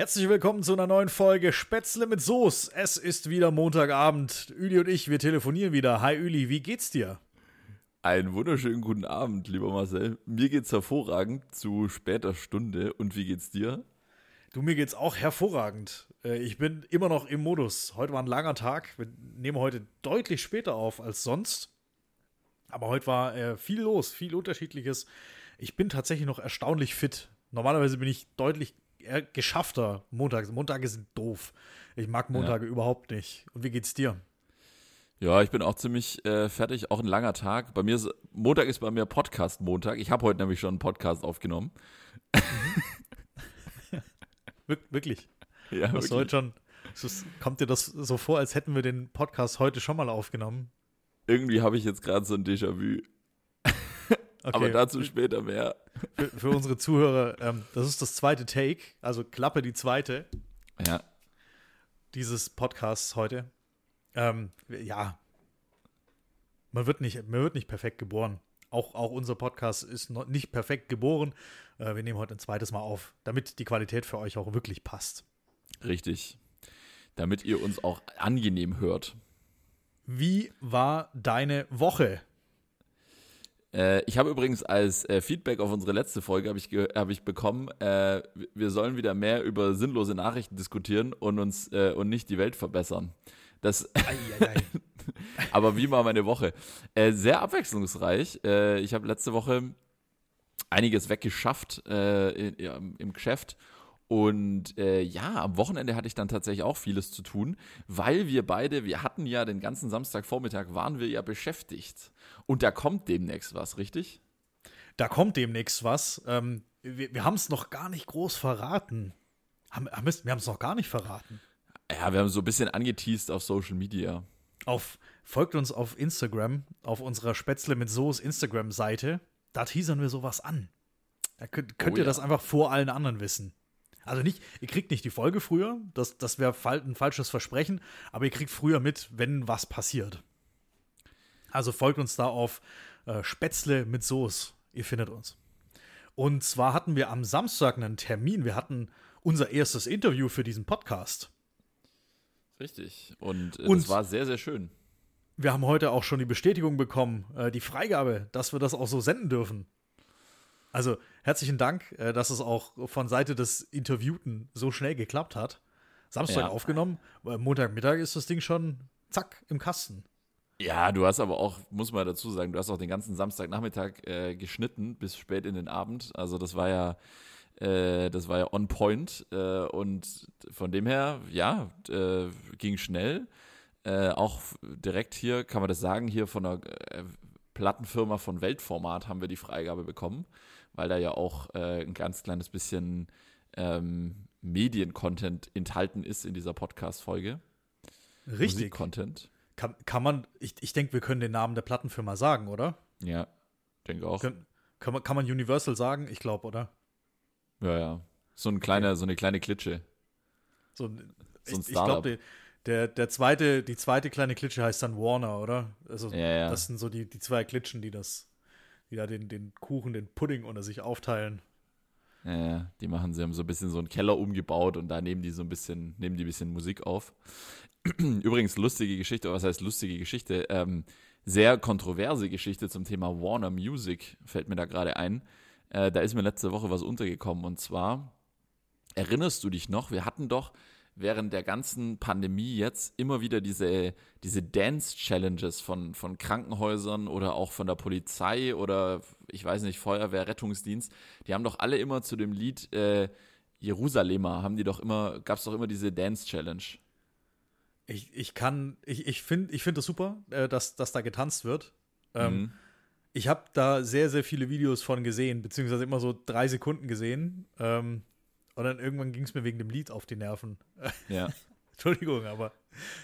Herzlich willkommen zu einer neuen Folge Spätzle mit Soße. Es ist wieder Montagabend. Üli und ich, wir telefonieren wieder. Hi Üli, wie geht's dir? Einen wunderschönen guten Abend, lieber Marcel. Mir geht's hervorragend zu später Stunde. Und wie geht's dir? Du, mir geht's auch hervorragend. Äh, ich bin immer noch im Modus. Heute war ein langer Tag. Wir nehmen heute deutlich später auf als sonst. Aber heute war äh, viel los, viel Unterschiedliches. Ich bin tatsächlich noch erstaunlich fit. Normalerweise bin ich deutlich geschaffter Montag. Montage sind doof. Ich mag Montage ja. überhaupt nicht. Und wie geht's dir? Ja, ich bin auch ziemlich äh, fertig. Auch ein langer Tag. Bei mir ist Montag ist bei mir Podcast Montag. Ich habe heute nämlich schon einen Podcast aufgenommen. wirklich? Ja, Was wirklich. schon? Kommt dir das so vor, als hätten wir den Podcast heute schon mal aufgenommen? Irgendwie habe ich jetzt gerade so ein Déjà-vu. Okay. Aber dazu später mehr. Für, für unsere Zuhörer, ähm, das ist das zweite Take, also Klappe die zweite. Ja. Dieses Podcasts heute. Ähm, ja. Man wird, nicht, man wird nicht perfekt geboren. Auch, auch unser Podcast ist noch nicht perfekt geboren. Äh, wir nehmen heute ein zweites Mal auf, damit die Qualität für euch auch wirklich passt. Richtig. Damit ihr uns auch angenehm hört. Wie war deine Woche? Äh, ich habe übrigens als äh, Feedback auf unsere letzte Folge habe ich, hab ich bekommen, äh, wir sollen wieder mehr über sinnlose Nachrichten diskutieren und uns äh, und nicht die Welt verbessern. Das aber wie war meine Woche? Äh, sehr abwechslungsreich. Äh, ich habe letzte Woche einiges weggeschafft in, im Geschäft und äh, ja, am Wochenende hatte ich dann tatsächlich auch vieles zu tun, weil wir beide, wir hatten ja den ganzen Samstagvormittag, waren wir ja beschäftigt. Und da kommt demnächst was, richtig? Da kommt demnächst was. Ähm, wir wir haben es noch gar nicht groß verraten. Haben, haben wir haben es noch gar nicht verraten. Ja, wir haben so ein bisschen angeteased auf Social Media. Auf, folgt uns auf Instagram, auf unserer Spätzle mit Soße Instagram-Seite. Da teasern wir sowas an. Da könnt, könnt oh, ihr ja. das einfach vor allen anderen wissen. Also nicht, ihr kriegt nicht die Folge früher, das, das wäre ein falsches Versprechen, aber ihr kriegt früher mit, wenn was passiert. Also folgt uns da auf äh, Spätzle mit Soße. Ihr findet uns. Und zwar hatten wir am Samstag einen Termin. Wir hatten unser erstes Interview für diesen Podcast. Richtig. Und, äh, Und das war sehr, sehr schön. Wir haben heute auch schon die Bestätigung bekommen, äh, die Freigabe, dass wir das auch so senden dürfen. Also herzlichen Dank, äh, dass es auch von Seite des Interviewten so schnell geklappt hat. Samstag ja. aufgenommen, Montagmittag ist das Ding schon zack im Kasten. Ja, du hast aber auch, muss man dazu sagen, du hast auch den ganzen Samstagnachmittag äh, geschnitten bis spät in den Abend. Also das war ja, äh, das war ja on point äh, und von dem her, ja, äh, ging schnell. Äh, auch direkt hier, kann man das sagen, hier von der äh, Plattenfirma von Weltformat haben wir die Freigabe bekommen weil da ja auch äh, ein ganz kleines bisschen ähm, Medien-Content enthalten ist in dieser Podcast-Folge. Richtig. Content. Kann, kann man, ich, ich denke, wir können den Namen der Plattenfirma sagen, oder? Ja, denke auch. Kann, kann, man, kann man Universal sagen? Ich glaube, oder? Ja, ja. So, ein kleiner, so eine kleine Klitsche. So, so ein ich, ich glaube, der, der zweite, die zweite kleine Klitsche heißt dann Warner, oder? Also, ja, ja. das sind so die, die zwei Klitschen, die das die da den, den Kuchen, den Pudding unter sich aufteilen. Ja, die machen, sie haben so ein bisschen so einen Keller umgebaut und da nehmen die so ein bisschen, nehmen die ein bisschen Musik auf. Übrigens, lustige Geschichte, was heißt lustige Geschichte? Ähm, sehr kontroverse Geschichte zum Thema Warner Music fällt mir da gerade ein. Äh, da ist mir letzte Woche was untergekommen und zwar, erinnerst du dich noch, wir hatten doch während der ganzen Pandemie jetzt immer wieder diese, diese Dance-Challenges von, von Krankenhäusern oder auch von der Polizei oder ich weiß nicht, Feuerwehr, Rettungsdienst, die haben doch alle immer zu dem Lied äh, Jerusalemer, haben die doch immer, gab es doch immer diese Dance-Challenge. Ich, ich kann, ich, ich finde ich find das super, äh, dass, dass da getanzt wird. Ähm, mhm. Ich habe da sehr, sehr viele Videos von gesehen, beziehungsweise immer so drei Sekunden gesehen. Ähm, und dann irgendwann ging es mir wegen dem Lied auf die Nerven. Ja. Entschuldigung, aber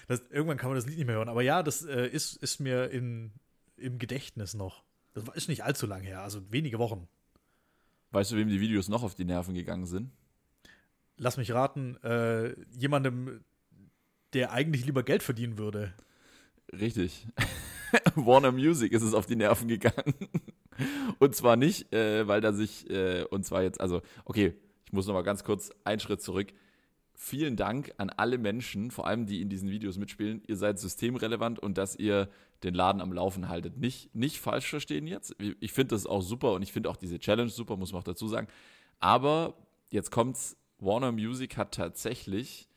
das, irgendwann kann man das Lied nicht mehr hören. Aber ja, das äh, ist, ist mir in, im Gedächtnis noch. Das ist nicht allzu lang her, also wenige Wochen. Weißt du, wem die Videos noch auf die Nerven gegangen sind? Lass mich raten, äh, jemandem, der eigentlich lieber Geld verdienen würde. Richtig. Warner Music ist es auf die Nerven gegangen. und zwar nicht, äh, weil da sich, äh, und zwar jetzt, also, okay, ich muss noch mal ganz kurz einen Schritt zurück. vielen Dank an alle Menschen, vor allem die in diesen Videos mitspielen. Ihr seid systemrelevant und dass ihr den Laden am Laufen haltet. Nicht, nicht falsch verstehen jetzt. Ich finde das auch super und ich finde auch diese Challenge super, muss man auch dazu sagen. Aber jetzt kommt's. Warner Music hat tatsächlich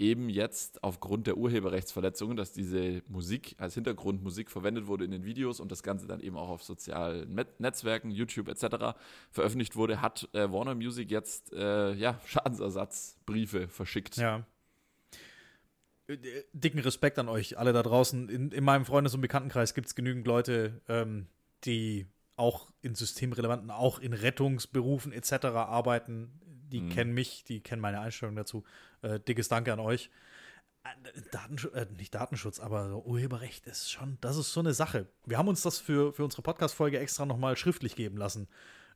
eben jetzt aufgrund der Urheberrechtsverletzungen, dass diese Musik als Hintergrundmusik verwendet wurde in den Videos und das Ganze dann eben auch auf sozialen Netzwerken, YouTube etc. veröffentlicht wurde, hat äh, Warner Music jetzt äh, ja, Schadensersatzbriefe verschickt. Ja. Äh, dicken Respekt an euch alle da draußen. In, in meinem Freundes- und Bekanntenkreis gibt es genügend Leute, ähm, die auch in systemrelevanten, auch in Rettungsberufen etc. arbeiten, die mhm. kennen mich, die kennen meine Einstellung dazu. Äh, dickes Danke an euch. Äh, Datenschutz, äh, nicht Datenschutz, aber Urheberrecht ist schon, das ist so eine Sache. Wir haben uns das für, für unsere Podcast-Folge extra nochmal schriftlich geben lassen,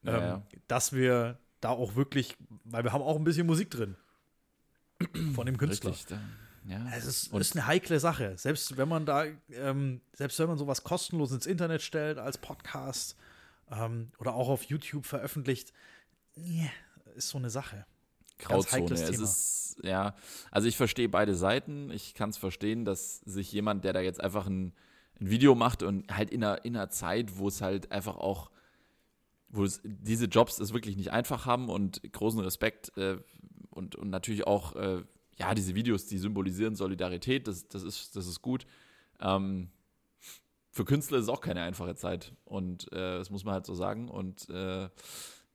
ähm, ja. dass wir da auch wirklich, weil wir haben auch ein bisschen Musik drin von dem Künstler. Richtig, ja. Es ist, ist, eine heikle Sache. Selbst wenn man da, ähm, selbst wenn man sowas kostenlos ins Internet stellt als Podcast ähm, oder auch auf YouTube veröffentlicht, yeah, ist so eine Sache. Grauzone. Es ist, ja, also ich verstehe beide Seiten. Ich kann es verstehen, dass sich jemand, der da jetzt einfach ein, ein Video macht und halt in einer, in einer Zeit, wo es halt einfach auch, wo es diese Jobs es wirklich nicht einfach haben und großen Respekt äh, und, und natürlich auch, äh, ja, diese Videos, die symbolisieren Solidarität, das, das, ist, das ist gut. Ähm, für Künstler ist es auch keine einfache Zeit und äh, das muss man halt so sagen und äh,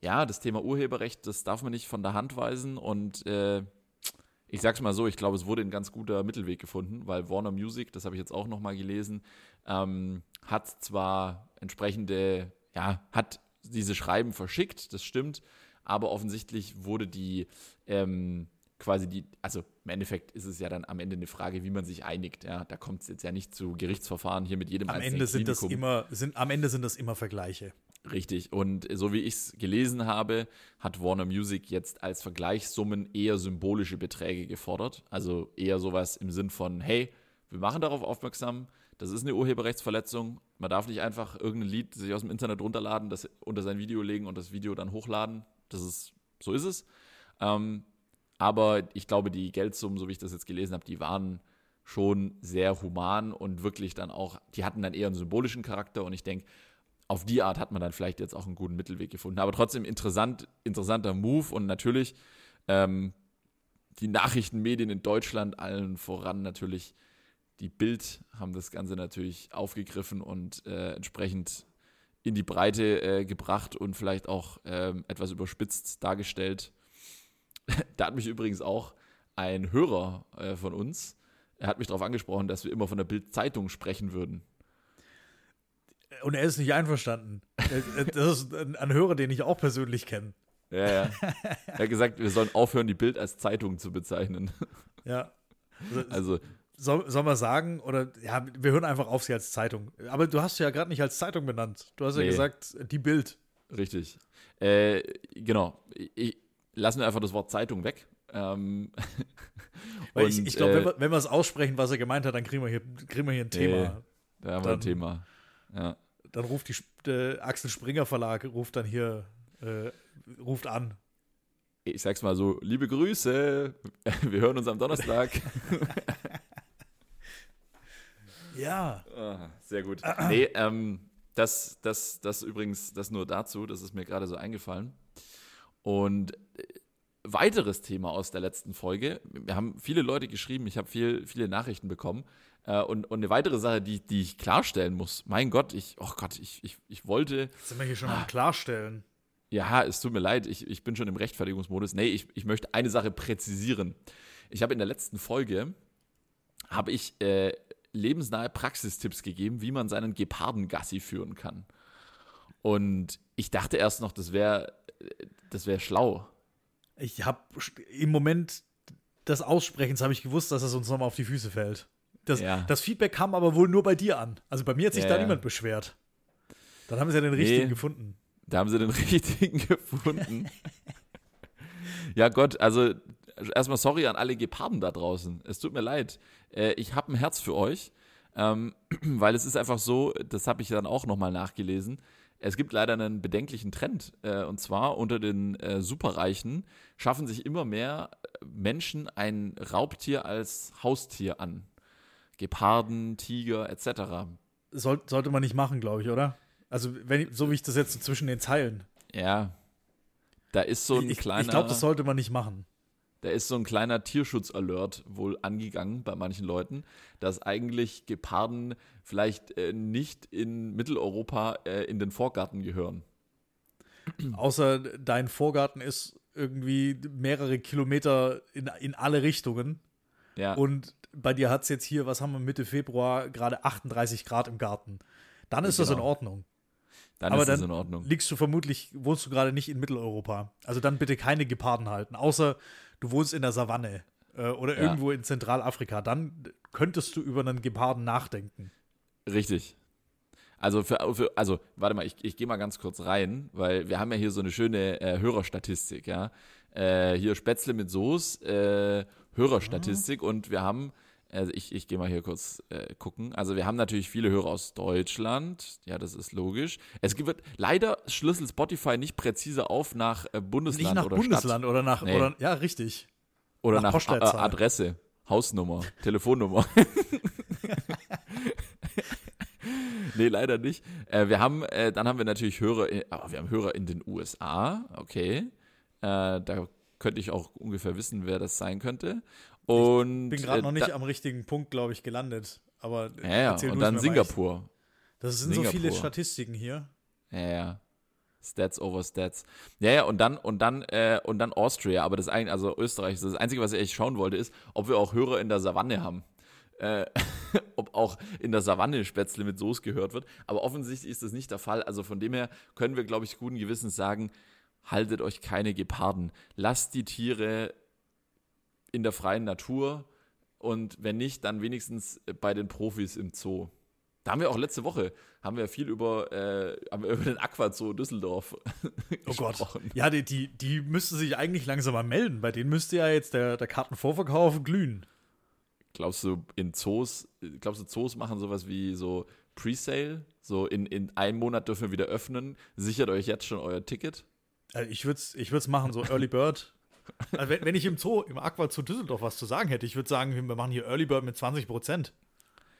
ja, das Thema Urheberrecht, das darf man nicht von der Hand weisen und äh, ich sag's mal so, ich glaube, es wurde ein ganz guter Mittelweg gefunden, weil Warner Music, das habe ich jetzt auch nochmal gelesen, ähm, hat zwar entsprechende, ja, hat diese Schreiben verschickt, das stimmt, aber offensichtlich wurde die ähm, quasi die, also im Endeffekt ist es ja dann am Ende eine Frage, wie man sich einigt. Ja, da kommt es jetzt ja nicht zu Gerichtsverfahren hier mit jedem am Ende sind Klinikum. das immer sind am Ende sind das immer Vergleiche. Richtig. Und so wie ich es gelesen habe, hat Warner Music jetzt als Vergleichssummen eher symbolische Beträge gefordert. Also eher sowas im Sinn von, hey, wir machen darauf aufmerksam, das ist eine Urheberrechtsverletzung. Man darf nicht einfach irgendein Lied sich aus dem Internet runterladen, das unter sein Video legen und das Video dann hochladen. Das ist, so ist es. Ähm, aber ich glaube, die Geldsummen, so wie ich das jetzt gelesen habe, die waren schon sehr human und wirklich dann auch, die hatten dann eher einen symbolischen Charakter und ich denke, auf die Art hat man dann vielleicht jetzt auch einen guten Mittelweg gefunden. Aber trotzdem interessant, interessanter Move und natürlich ähm, die Nachrichtenmedien in Deutschland, allen voran natürlich die Bild, haben das Ganze natürlich aufgegriffen und äh, entsprechend in die Breite äh, gebracht und vielleicht auch ähm, etwas überspitzt dargestellt. da hat mich übrigens auch ein Hörer äh, von uns, er hat mich darauf angesprochen, dass wir immer von der Bild-Zeitung sprechen würden und er ist nicht einverstanden. Das ist ein Hörer, den ich auch persönlich kenne. Ja, ja. Er hat gesagt, wir sollen aufhören, die Bild als Zeitung zu bezeichnen. Ja. Also, also soll, soll man sagen, oder ja, wir hören einfach auf sie als Zeitung. Aber du hast sie ja gerade nicht als Zeitung benannt. Du hast nee. ja gesagt, die Bild. Richtig. Äh, genau. Ich, lassen wir einfach das Wort Zeitung weg. Ähm, und, ich, ich glaube, äh, wenn wir es aussprechen, was er gemeint hat, dann kriegen wir hier, kriegen wir hier ein Thema. Äh, da haben wir ein Thema. Ja. Dann ruft die äh, Axel Springer Verlag, ruft dann hier, äh, ruft an. Ich sag's mal so, liebe Grüße, wir hören uns am Donnerstag. ja. Ah, sehr gut. nee, ähm, das, das, das übrigens, das nur dazu, das ist mir gerade so eingefallen. Und äh, weiteres Thema aus der letzten Folge. Wir haben viele Leute geschrieben, ich habe viel, viele Nachrichten bekommen. Äh, und, und eine weitere Sache, die, die ich klarstellen muss. Mein Gott, ich, oh Gott, ich, ich, ich wollte. sind wir hier schon ah, am Klarstellen? Ja, es tut mir leid, ich, ich bin schon im Rechtfertigungsmodus. Nee, ich, ich möchte eine Sache präzisieren. Ich habe in der letzten Folge, habe ich äh, lebensnahe Praxistipps gegeben, wie man seinen Gepardengassi führen kann. Und ich dachte erst noch, das wäre das wär schlau. Ich habe im Moment des Aussprechens habe ich gewusst, dass es uns nochmal auf die Füße fällt. Das, ja. das, Feedback kam aber wohl nur bei dir an. Also bei mir hat sich ja, da niemand beschwert. Dann haben sie ja den richtigen nee, gefunden. Da haben sie den richtigen gefunden. ja, Gott, also erstmal sorry an alle Geparden da draußen. Es tut mir leid. Äh, ich habe ein Herz für euch, ähm, weil es ist einfach so, das habe ich dann auch nochmal nachgelesen. es gibt leider einen bedenklichen Trend. Äh, und zwar unter den äh, Superreichen schaffen sich immer mehr Menschen ein Raubtier als Haustier an. Geparden, Tiger etc. Soll, sollte man nicht machen, glaube ich, oder? Also, wenn, so wie ich das jetzt so zwischen den Zeilen. Ja. Da ist so ein ich, kleiner. Ich glaube, das sollte man nicht machen. Da ist so ein kleiner Tierschutz-Alert wohl angegangen bei manchen Leuten, dass eigentlich Geparden vielleicht äh, nicht in Mitteleuropa äh, in den Vorgarten gehören. Außer dein Vorgarten ist irgendwie mehrere Kilometer in, in alle Richtungen. Ja. Und bei dir hat es jetzt hier, was haben wir Mitte Februar, gerade 38 Grad im Garten. Dann ist das in Genau. Ordnung. dann Aber ist dann das in Ordnung. liegst du vermutlich, wohnst du gerade nicht in Mitteleuropa. Also dann bitte keine Geparden halten. Außer du wohnst in der Savanne äh, oder Ja. irgendwo in Zentralafrika. Dann könntest du über einen Geparden nachdenken. Richtig. Also für, für also warte mal, ich, ich gehe mal ganz kurz rein, weil wir haben ja hier so eine schöne äh, Hörerstatistik, ja. Äh, hier Spätzle mit Soße, äh, Hörerstatistik und wir haben, also ich, ich gehe mal hier kurz äh, gucken. Also wir haben natürlich viele Hörer aus Deutschland, ja, das ist logisch. Es gibt leider schlüssel Spotify nicht präzise auf nach äh, Bundesland Nicht nach oder Bundesland Stadt oder nach, Nee. oder, ja, richtig. oder nach nach, äh. Adresse, Hausnummer, Telefonnummer. nee, leider nicht. Äh, wir haben, äh, dann haben wir natürlich Hörer, in, ah, wir haben Hörer in den USA, okay. Äh, da könnte ich auch ungefähr wissen, wer das sein könnte. Und Bin gerade äh, noch nicht da, am richtigen Punkt, glaube ich, gelandet. Aber ja, ja, und dann. Singapur. Das sind so viele Singapur. Statistiken hier. Ja, ja. Stats over Stats. Ja, ja, und dann, und dann, äh, und dann Austria, aber das eigentlich, also Österreich, das Einzige, was ich echt schauen wollte, ist, ob wir auch Hörer in der Savanne haben. Äh, ob auch in der Savanne Spätzle mit Soße gehört wird. Aber offensichtlich ist das nicht der Fall. Also von dem her können wir, glaube ich, guten Gewissens sagen, haltet euch keine Geparden. Lasst die Tiere in der freien Natur und wenn nicht, dann wenigstens bei den Profis im Zoo. Da haben wir auch letzte Woche, haben wir viel über, äh, wir über den Aquazoo Düsseldorf Oh Gott. gesprochen. Ja, die, die, die müsste sich eigentlich langsam mal melden. Bei denen müsste ja jetzt der, der Kartenvorverkauf glühen. Glaubst du, in Zoos, glaubst du, Zoos machen sowas wie so Presale? So in, in einem Monat dürfen wir wieder öffnen. Sichert euch jetzt schon euer Ticket? Also ich würde es ich würd's machen, so Early Bird. Also wenn, wenn ich im Zoo, im Aqua zu Düsseldorf was zu sagen hätte, ich würde sagen, wir machen hier Early Bird mit 20%.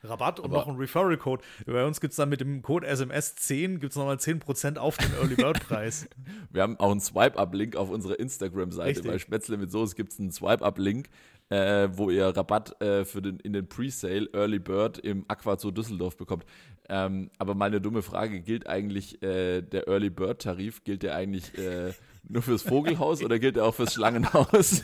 Rabatt und Aber- noch ein Referral-Code. Bei uns gibt es dann mit dem Code SMS10 gibt es nochmal 10% auf den Early Bird-Preis. Wir haben auch einen Swipe-Up-Link auf unserer Instagram-Seite. Bei Spätzle mit Soße gibt es einen Swipe-Up-Link, äh, wo ihr Rabatt äh, für den, in den Presale Early Bird im Aquazoo Düsseldorf bekommt. Ähm, aber mal eine dumme Frage, gilt eigentlich äh, der Early Bird-Tarif, gilt der eigentlich äh, nur fürs Vogelhaus oder gilt der auch fürs Schlangenhaus?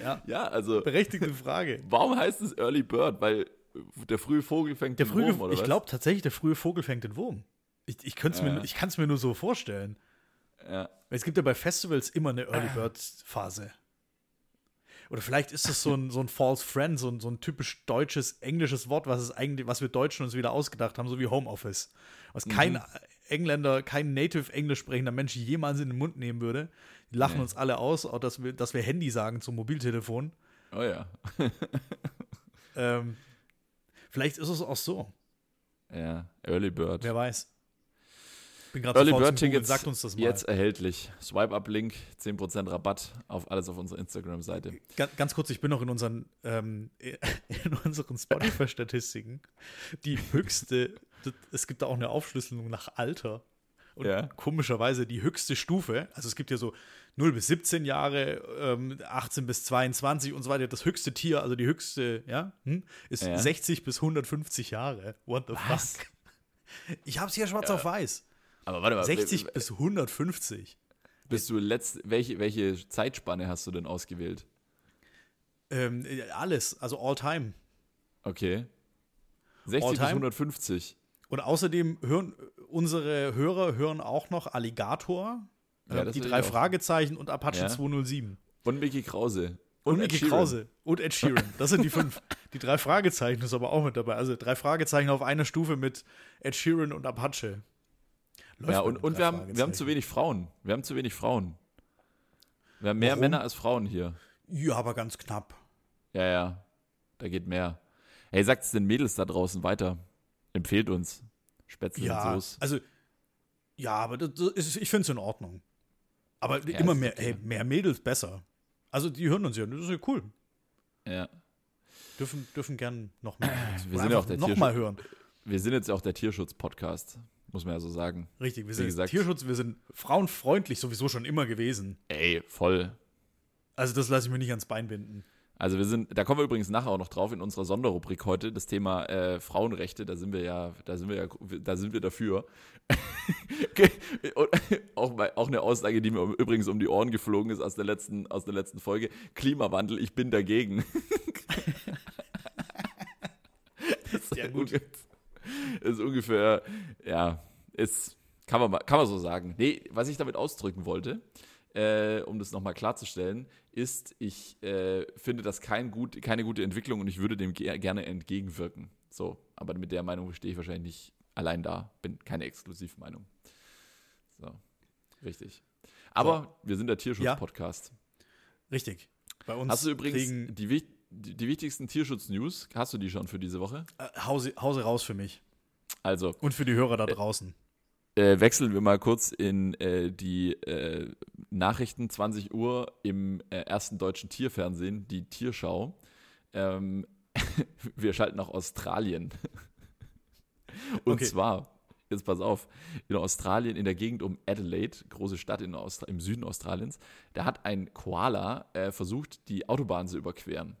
ja, ja, also berechtigte Frage. warum heißt es Early Bird? Weil der frühe Vogel fängt Der den frühe, Wurm, oder ich glaube tatsächlich, der frühe Vogel fängt den Wurm. Ich, ich, mir, ich kann es mir nur so vorstellen. Ja. Es gibt ja bei Festivals immer eine Early Bird Phase. Oder vielleicht ist es so ein, so ein False Friend, so ein, so ein typisch deutsches, englisches Wort, was es eigentlich, was wir Deutschen uns wieder ausgedacht haben, so wie Homeoffice. Was kein Engländer, kein native Englisch sprechender Mensch jemals in den Mund nehmen würde. Die lachen Nee. uns alle aus, auch dass wir, dass wir Handy sagen zum Mobiltelefon. Oh ja. Ähm, vielleicht ist es auch so. Ja, Early Bird. Wer weiß. Bin gerade Early Bird. Tickets Sagt uns das mal. jetzt erhältlich. Swipe-Up-Link, 10% Rabatt auf alles auf unserer Instagram-Seite. Ganz, ganz kurz, ich bin noch in unseren, ähm, in unseren Spotify-Statistiken die höchste, es gibt da auch eine Aufschlüsselung nach Alter. Und Ja. komischerweise die höchste Stufe, also es gibt ja so 0 bis 17 Jahre, ähm, 18 bis 22 und so weiter. Das höchste Tier, also die höchste, ja, hm, ist Ja. 60 bis 150 Jahre. What the Was? fuck? Ich hab's hier schwarz auf weiß. Aber warte mal, 60 w- w- bis 150. bist du letzt, welche, welche Zeitspanne hast du denn ausgewählt? Ähm, alles, also all time. Okay. 60 bis All-time? 150. Und außerdem hören unsere Hörer hören auch noch Alligator, Ja, äh, die drei. Fragezeichen und Apache Ja. 207. Und Mickey Krause. Und, Ed Mickey. Krause und Ed Sheeran. Das sind die fünf. die drei Fragezeichen ist aber auch mit dabei. Also drei Fragezeichen auf einer Stufe mit Ed Sheeran und Apache. Läuft Ja, und, und wir, haben, wir haben zu wenig Frauen. Wir haben zu wenig Frauen. Wir haben mehr Warum? Männer als Frauen hier. Ja, aber ganz knapp. Ja, ja. Da geht mehr. Hey, sagt es den Mädels da draußen weiter. Empfehlt uns. Spätzle Ja, und Soße. also, ja, aber das, ist, ich finde es in Ordnung. Aber Ja, immer mehr, okay. ey, mehr Mädels besser. Also, die hören uns ja, das ist ja cool. Ja. Dürfen, dürfen gern noch mehr. Wir sind ja auch der noch mal hören. Wir sind jetzt auch der Tierschutz-Podcast, muss man ja so sagen. Richtig, wir Wie sind gesagt- Tierschutz, wir sind frauenfreundlich sowieso schon immer gewesen. Ey, voll. Also, das lasse ich mir nicht ans Bein binden. Also wir sind, da kommen wir übrigens nachher auch noch drauf in unserer Sonderrubrik heute, das Thema äh, Frauenrechte, da sind wir ja, da sind wir ja, da sind wir dafür. Und auch, mal- auch eine Aussage, die mir übrigens um die Ohren geflogen ist aus der letzten, aus der letzten Folge. Klimawandel, ich bin dagegen. das ist Ja, gut. Ist ungefähr, ja, ist, kann man, mal- kann man so sagen. Nee, was ich damit ausdrücken wollte, äh, um das nochmal klarzustellen, ist, ich äh, finde das kein gut, keine gute Entwicklung und ich würde dem ge gerne entgegenwirken. So, aber mit der Meinung stehe ich wahrscheinlich nicht allein da. Bin keine Exklusivmeinung. So, richtig. Aber wir sind der Tierschutz-Podcast. Richtig. Bei uns Hast du übrigens die, die, die wichtigsten Tierschutz-News, hast du die schon für diese Woche? äh, Hause, Hause raus für mich. Also, Und für die Hörer da draußen. äh, wechseln wir mal kurz in äh, die äh, Nachrichten 20 Uhr im äh, ersten deutschen Tierfernsehen, die Tierschau. Ähm, wir schalten nach Australien. Und Okay. zwar, jetzt pass auf, in Australien, in der Gegend um Adelaide, große Stadt in Austra im Süden Australiens, da hat ein Koala äh, versucht, die Autobahn zu überqueren.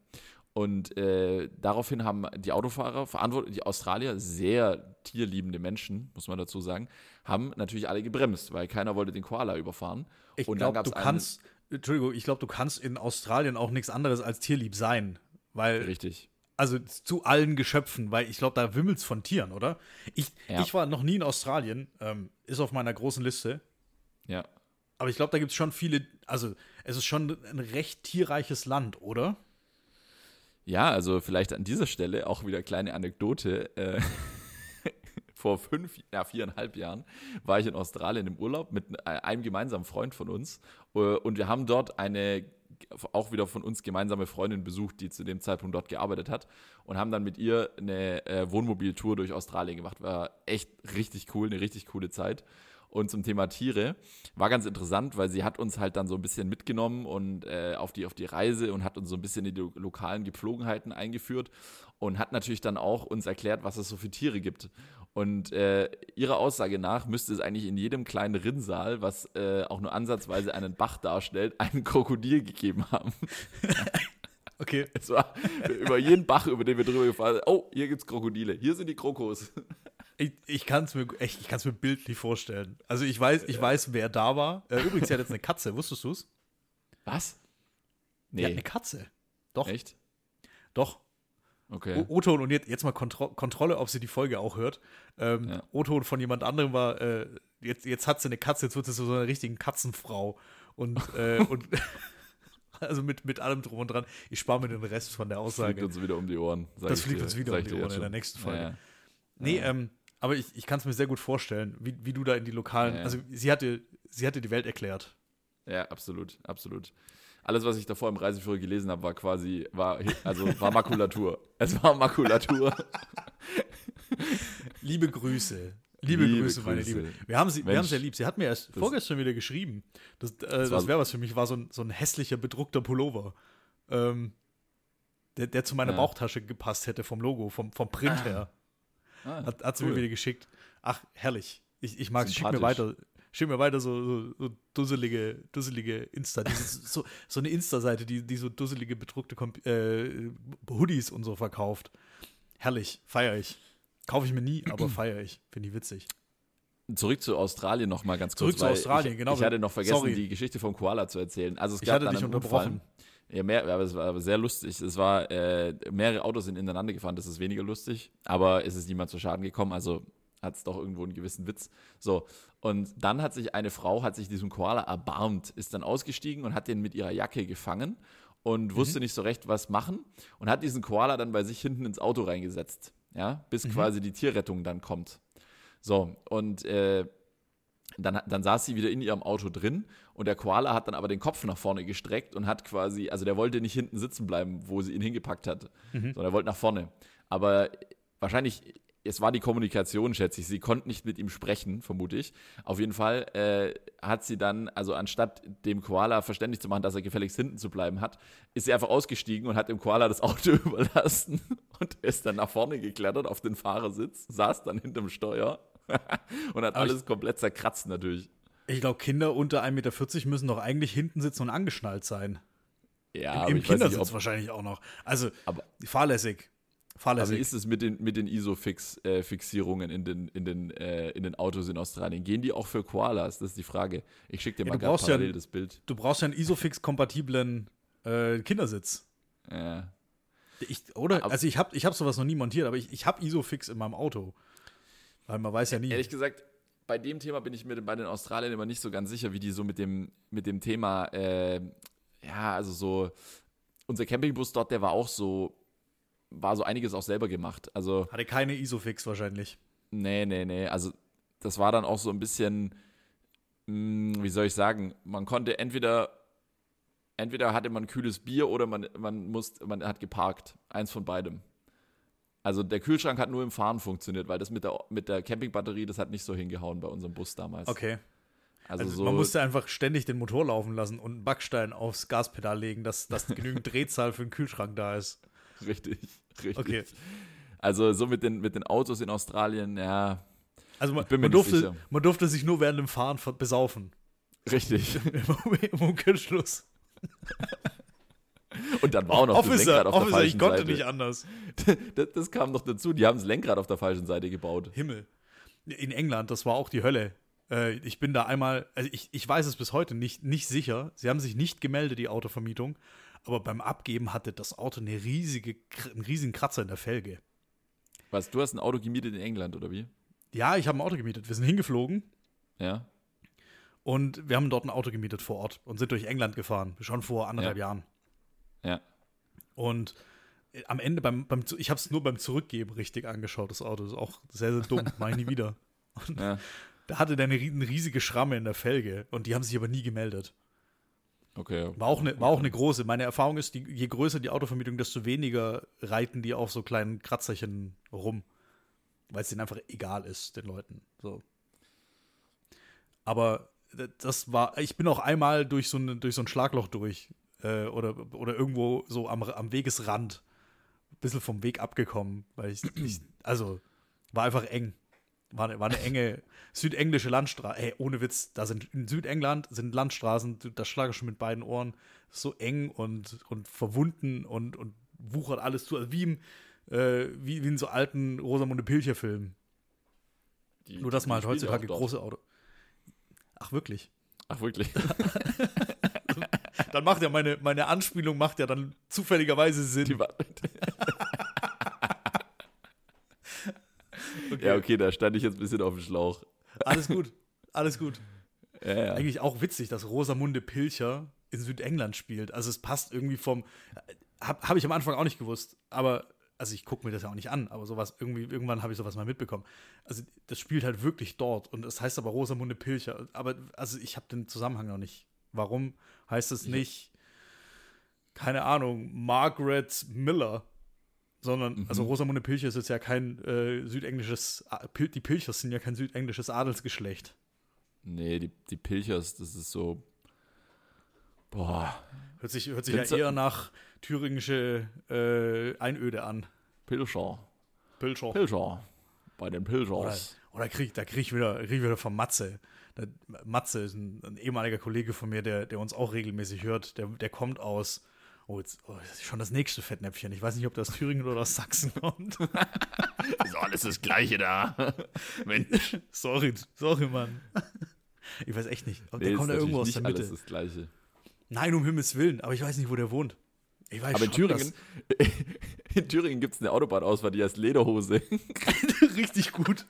Und äh, daraufhin haben die Autofahrer, verantwort die Australier, sehr tierliebende Menschen, muss man dazu sagen, haben natürlich alle gebremst, weil keiner wollte den Koala überfahren. Ich Und dann glaube, du kannst, Entschuldigung, ich glaube, du kannst in Australien auch nichts anderes als tierlieb sein. Weil, Richtig. Also zu allen Geschöpfen, weil ich glaube, da wimmelt's von Tieren, oder? Ich, Ja. ich war noch nie in Australien, ähm, ist auf meiner großen Liste. Ja. Aber ich glaube, da gibt es schon viele, also es ist schon ein recht tierreiches Land, oder? Ja, also vielleicht an dieser Stelle auch wieder kleine Anekdote. Äh, vor fünf, ja, viereinhalb Jahren war ich in Australien im Urlaub mit äh, einem gemeinsamen Freund von uns. Äh, Und wir haben dort eine auch wieder von uns gemeinsame Freundin besucht, die zu dem Zeitpunkt dort gearbeitet hat und haben dann mit ihr eine äh, Wohnmobiltour durch Australien gemacht. War echt richtig cool, eine richtig coole Zeit. Und zum Thema Tiere war ganz interessant, weil sie hat uns halt dann so ein bisschen mitgenommen und äh, auf, die, auf die Reise und hat uns so ein bisschen in die lo- lokalen Gepflogenheiten eingeführt und hat natürlich dann auch uns erklärt, was es so für Tiere gibt. Und äh, ihrer Aussage nach müsste es eigentlich in jedem kleinen Rinnsal, was äh, auch nur ansatzweise einen Bach darstellt, einen Krokodil gegeben haben. Okay. Es war über jeden Bach, über den wir drüber gefahren sind. Oh, hier gibt's Krokodile. Hier sind die Krokos. Ich, ich kann es mir echt, ich kann es mir bildlich vorstellen. Also ich weiß, ich weiß, wer da war. Äh, übrigens, sie hat jetzt eine Katze, wusstest du es? Was? Die hat Nee, eine Katze. Doch, echt? doch. Okay. O-Ton und jetzt, jetzt mal Kontro Kontrolle, ob sie die Folge auch hört. Ähm, Ja. O-Ton von jemand anderem war, äh, jetzt, jetzt hat sie eine Katze, jetzt wird sie so eine richtige Katzenfrau. Und, äh, und also mit, mit allem drum und dran. Ich spare mir den Rest von der fliegt Aussage. uns wieder um die Ohren. Das ich fliegt uns wieder um die Ohren jetzt in der nächsten Folge. Ja, ja. Nee, ähm, aber ich, ich kann es mir sehr gut vorstellen, wie, wie du da in die lokalen, Ja, also sie hatte, sie hatte die Welt erklärt. Ja, absolut, absolut. Alles, was ich davor im Reiseführer gelesen habe, war quasi, war, also war Makulatur. es war Makulatur. Liebe Grüße. Liebe, Liebe Grüße, meine Grüße. Liebe. Wir haben sie, wir Mensch, haben sie ja lieb. Sie hat mir erst das- vorgestern wieder geschrieben. Das, äh, das, so- wäre was für mich, war so ein, so ein hässlicher, bedruckter Pullover. Ähm, der, der zu meiner Ja. Bauchtasche gepasst hätte vom Logo, vom, vom Print her. Ah, Hat, hat sie cool. mir wieder geschickt. Ach, herrlich. Ich, ich mag es. Schick mir weiter. Schick mir weiter so, so, so dusselige, dusselige Insta. So, so eine Insta-Seite, die, die so dusselige, bedruckte Komp äh, Hoodies und so verkauft. Herrlich. Feier ich. Kaufe ich mir nie, aber feier ich. Finde ich witzig. Zurück zu Australien noch mal ganz kurz. Zurück zu Australien, ich, genau. Ich hatte noch vergessen, Sorry. die Geschichte vom Koala zu erzählen. Also es Ich gab hatte dann dich unterbrochen. Unfall. Ja, mehr, aber es war aber sehr lustig. Es war, äh, mehrere Autos sind ineinander gefahren, das ist weniger lustig, aber es ist niemand zu Schaden gekommen, also hat es doch irgendwo einen gewissen Witz. So, und dann hat sich eine Frau, hat sich diesem Koala erbarmt, ist dann ausgestiegen und hat den mit ihrer Jacke gefangen und wusste nicht so recht, was machen und hat diesen Koala dann bei sich hinten ins Auto reingesetzt, ja, bis quasi die Tierrettung dann kommt. So, und äh, Dann, dann saß sie wieder in ihrem Auto drin und der Koala hat dann aber den Kopf nach vorne gestreckt und hat quasi, also der wollte nicht hinten sitzen bleiben, wo sie ihn hingepackt hat, sondern er wollte nach vorne. Aber wahrscheinlich, es war die Kommunikation, schätze ich. Sie konnte nicht mit ihm sprechen, vermute ich. Auf jeden Fall äh, hat sie dann, also anstatt dem Koala verständlich zu machen, dass er gefälligst hinten zu bleiben hat, ist sie einfach ausgestiegen und hat dem Koala das Auto überlassen und ist dann nach vorne geklettert auf den Fahrersitz, saß dann hinterm Steuer und hat Aber alles komplett zerkratzt natürlich. Ich glaube, Kinder unter 1,40 Meter müssen doch eigentlich hinten sitzen und angeschnallt sein. Ja, Im, im nicht, Kindersitz wahrscheinlich auch noch. Also aber, fahrlässig. aber Fahrlässig. wie ist es mit den, mit den ISO-Fixierungen in, den, in, den, äh, in den Autos in Australien? Gehen die auch für Koalas? Das ist die Frage. Ich schicke dir Ja, mal gerade brauchst ja- parallel das Bild. du brauchst ja einen Isofix-kompatiblen äh, Kindersitz. Ja. Ich, oder? Aber- also ich habe ich hab sowas noch nie montiert, aber ich, ich habe Isofix in meinem Auto. Weil man weiß ja nie. Ehrlich gesagt, bei dem Thema bin ich mir bei den Australiern immer nicht so ganz sicher, wie die so mit dem, mit dem Thema, äh, ja, also so, unser Campingbus dort, der war auch so, war so einiges auch selber gemacht. Also, Hatte keine Isofix wahrscheinlich. nee, nee, nee, also das war dann auch so ein bisschen, mh, wie soll ich sagen, man konnte entweder, entweder hatte man kühles Bier oder man, man, musste, man hat geparkt. Eins von beidem. Also der Kühlschrank hat nur im Fahren funktioniert, weil das mit der, mit der Campingbatterie, das hat nicht so hingehauen bei unserem Bus damals. Okay. Also, Also so, man musste einfach ständig den Motor laufen lassen und einen Backstein aufs Gaspedal legen, dass, dass genügend Drehzahl für den Kühlschrank da ist. richtig, richtig. Okay. Also so mit den, mit den Autos in Australien, ja, Also man, man, durfte, man durfte sich nur während dem Fahren besaufen. richtig. Im, Im Umkehrschluss. Und dann war auch noch das Officer, Lenkrad auf der Officer, ich falschen konnte Seite. nicht anders. Das, das kam noch dazu, die haben das Lenkrad auf der falschen Seite gebaut. Himmel. In England, das war auch die Hölle. Äh, ich bin da einmal, also ich, ich weiß es bis heute nicht, nicht sicher. Sie haben sich nicht gemeldet, die Autovermietung. Aber beim Abgeben hatte das Auto eine riesige, einen riesigen Kratzer in der Felge. Was, du hast ein Auto gemietet in England, oder wie? Ja, ich habe ein Auto gemietet. Wir sind hingeflogen Ja. und wir haben dort ein Auto gemietet vor Ort und sind durch England gefahren. Schon vor anderthalb Ja. Jahren. Ja. Und äh, am Ende, beim, beim, ich habe es nur beim Zurückgeben richtig angeschaut, das Auto. ist auch sehr, sehr dumm. Mach ich nie wieder. Und Ja. da hatte der eine, eine riesige Schramme in der Felge und die haben sich aber nie gemeldet. Okay. War auch eine, war auch eine große. Meine Erfahrung ist, die, je größer die Autovermietung, desto weniger reiten die auf so kleinen Kratzerchen rum. Weil es denen einfach egal ist, den Leuten. So. Aber d- das war, ich bin auch einmal durch so, ein, durch so ein Schlagloch durch. Äh, oder, oder irgendwo so am, am Wegesrand. Ein bisschen vom Weg abgekommen. Weil ich, ich also, war einfach eng. War eine, war eine enge südenglische Landstraße. Ey, ohne Witz, da sind in Südengland sind Landstraßen, da schlage ich schon mit beiden Ohren, so eng und, und verwunden und, und wuchert alles zu. Also wie, im, äh, wie, wie in so alten Rosamunde Pilcher-Filmen. Nur, dass man halt heutzutage große Auto. Ach, wirklich? Ach, wirklich? Dann macht ja meine, meine Anspielung macht ja dann zufälligerweise Sinn. Okay. ja, okay, da stand ich jetzt ein bisschen auf dem Schlauch. Alles gut. Alles gut. Ja, ja. Eigentlich auch witzig, dass Rosamunde Pilcher in Südengland spielt. Also es passt irgendwie vom. Habe hab ich am Anfang auch nicht gewusst, aber. Also ich gucke mir das ja auch nicht an, aber sowas, irgendwie, irgendwann habe ich sowas mal mitbekommen. Also das spielt halt wirklich dort und es heißt aber Rosamunde Pilcher. Aber also ich habe den Zusammenhang noch nicht. Warum heißt es nicht, keine Ahnung, Margaret Miller? Sondern, also Rosamunde Pilcher ist jetzt ja kein äh, südenglisches, die Pilchers sind ja kein südenglisches Adelsgeschlecht. Nee, die, die Pilchers, das ist so. Boah, Hört sich, hört sich ja eher nach thüringische äh, Einöde an. Pilcher. Pilcher. Pilcher. Bei den Oder, Pilchers. oder krieg, da krieg ich wieder, krieg ich wieder von Matze. Der, Matze ist ein, ein ehemaliger Kollege von mir, der, der uns auch regelmäßig hört. Der, der kommt aus. Oh, jetzt oh, das ist schon das nächste Fettnäpfchen. Ich weiß nicht, ob der aus Thüringen oder aus Sachsen kommt. Ist alles das Gleiche da. Mensch. sorry, sorry, Mann. Ich weiß echt nicht. Nee, der ist kommt ja irgendwo aus der Mitte. alles das Gleiche. Nein, um Himmels Willen. Aber ich weiß nicht, wo der wohnt. Ich weiß Aber in Thüringen, in Thüringen gibt es eine Autobahnausfahrt, die heißt Lederhose. richtig gut.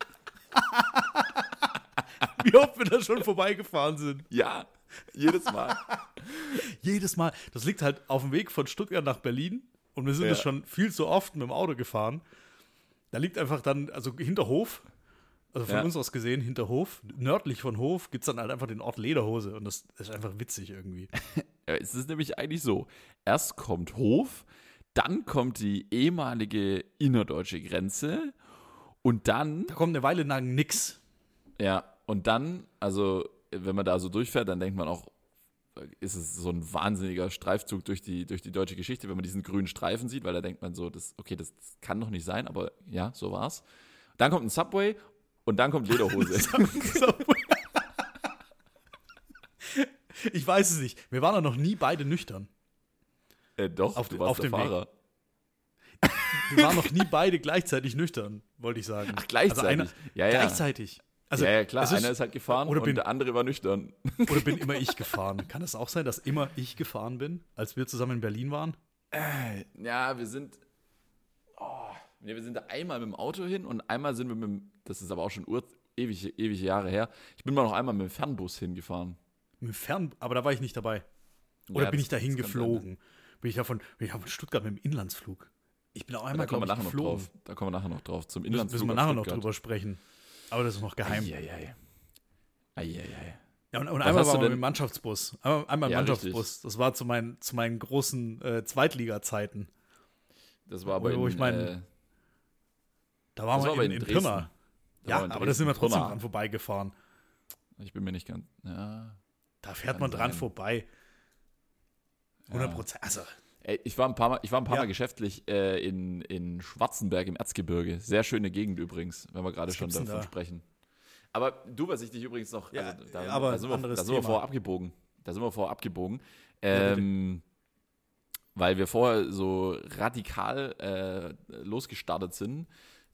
Wie oft wir da schon vorbeigefahren sind. ja, jedes Mal. Jedes Mal. Das liegt halt auf dem Weg von Stuttgart nach Berlin und wir sind Ja. das schon viel zu oft mit dem Auto gefahren. Da liegt einfach dann, also Hinterhof, Also von Ja. uns aus gesehen, hinter Hof, nördlich von Hof, gibt es dann halt einfach den Ort Lederhose. Und das ist einfach witzig irgendwie. Ja, es ist nämlich eigentlich so. Erst kommt Hof, dann kommt die ehemalige innerdeutsche Grenze und dann, Da kommt eine Weile lang nix. ja, und dann, also wenn man da so durchfährt, dann denkt man auch, ist es so ein wahnsinniger Streifzug durch die, durch die deutsche Geschichte, wenn man diesen grünen Streifen sieht, weil da denkt man so, das, okay, das kann doch nicht sein, aber ja, so war's. Dann kommt ein Subway und dann kommt Lederhose. ich weiß es nicht. Wir waren doch noch nie beide nüchtern. äh, doch, Auf du warst auf der dem Weg. Fahrer. Wir waren noch nie beide gleichzeitig nüchtern, wollte ich sagen. Ach, gleichzeitig. Also einer, ja, ja. Gleichzeitig. Also, ja, ja, klar. ist- Einer ist halt gefahren oder und bin- der andere war nüchtern. Oder bin immer ich gefahren? Kann es auch sein, dass immer ich gefahren bin, als wir zusammen in Berlin waren? Ja, wir sind. Oh, nee, wir sind da einmal mit dem Auto hin und einmal sind wir mit dem. Das ist aber auch schon ur, ewige, ewige Jahre her. Ich bin mal noch einmal mit dem Fernbus hingefahren. Mit dem Fern, aber da war ich nicht dabei. Oder Ja, bin das- ich dahin das kann sein, geflogen? Bin ich ja von, bin ich ja von Stuttgart mit dem Inlandsflug? Ich bin auch Da einmal, kommen wir nachher noch geflogen. drauf. Da kommen wir nachher noch drauf. Zum Inlandsflug müssen wir nachher noch drüber sprechen. Aber das ist noch geheim. Eieiei. Eieiei. Ja, und, und einmal wir denn- mit dem Mannschaftsbus. Einmal, einmal im Ja, Mannschaftsbus. Das war zu meinen, zu meinen großen äh, Zweitliga-Zeiten. Das war aber Wo in, ich mein- äh, Da waren wir war in, in in. Pirna. da Ja, war aber da sind wir trotzdem Pirna. dran vorbeigefahren. Ich bin mir nicht ganz. Ja. Da fährt man dran sein. vorbei. 100 Prozent. Also, ich war ein paar Mal, ich war ein paar Ja. Mal geschäftlich äh, in, in Schwarzenberg im Erzgebirge. Sehr schöne Gegend übrigens, wenn wir gerade schon davon da? sprechen. Aber du, was ich dich übrigens noch, Ja, also da, aber da sind wir, da sind wir vorher abgebogen. Da sind wir vorher abgebogen. Ähm, weil wir vorher so radikal äh, losgestartet sind.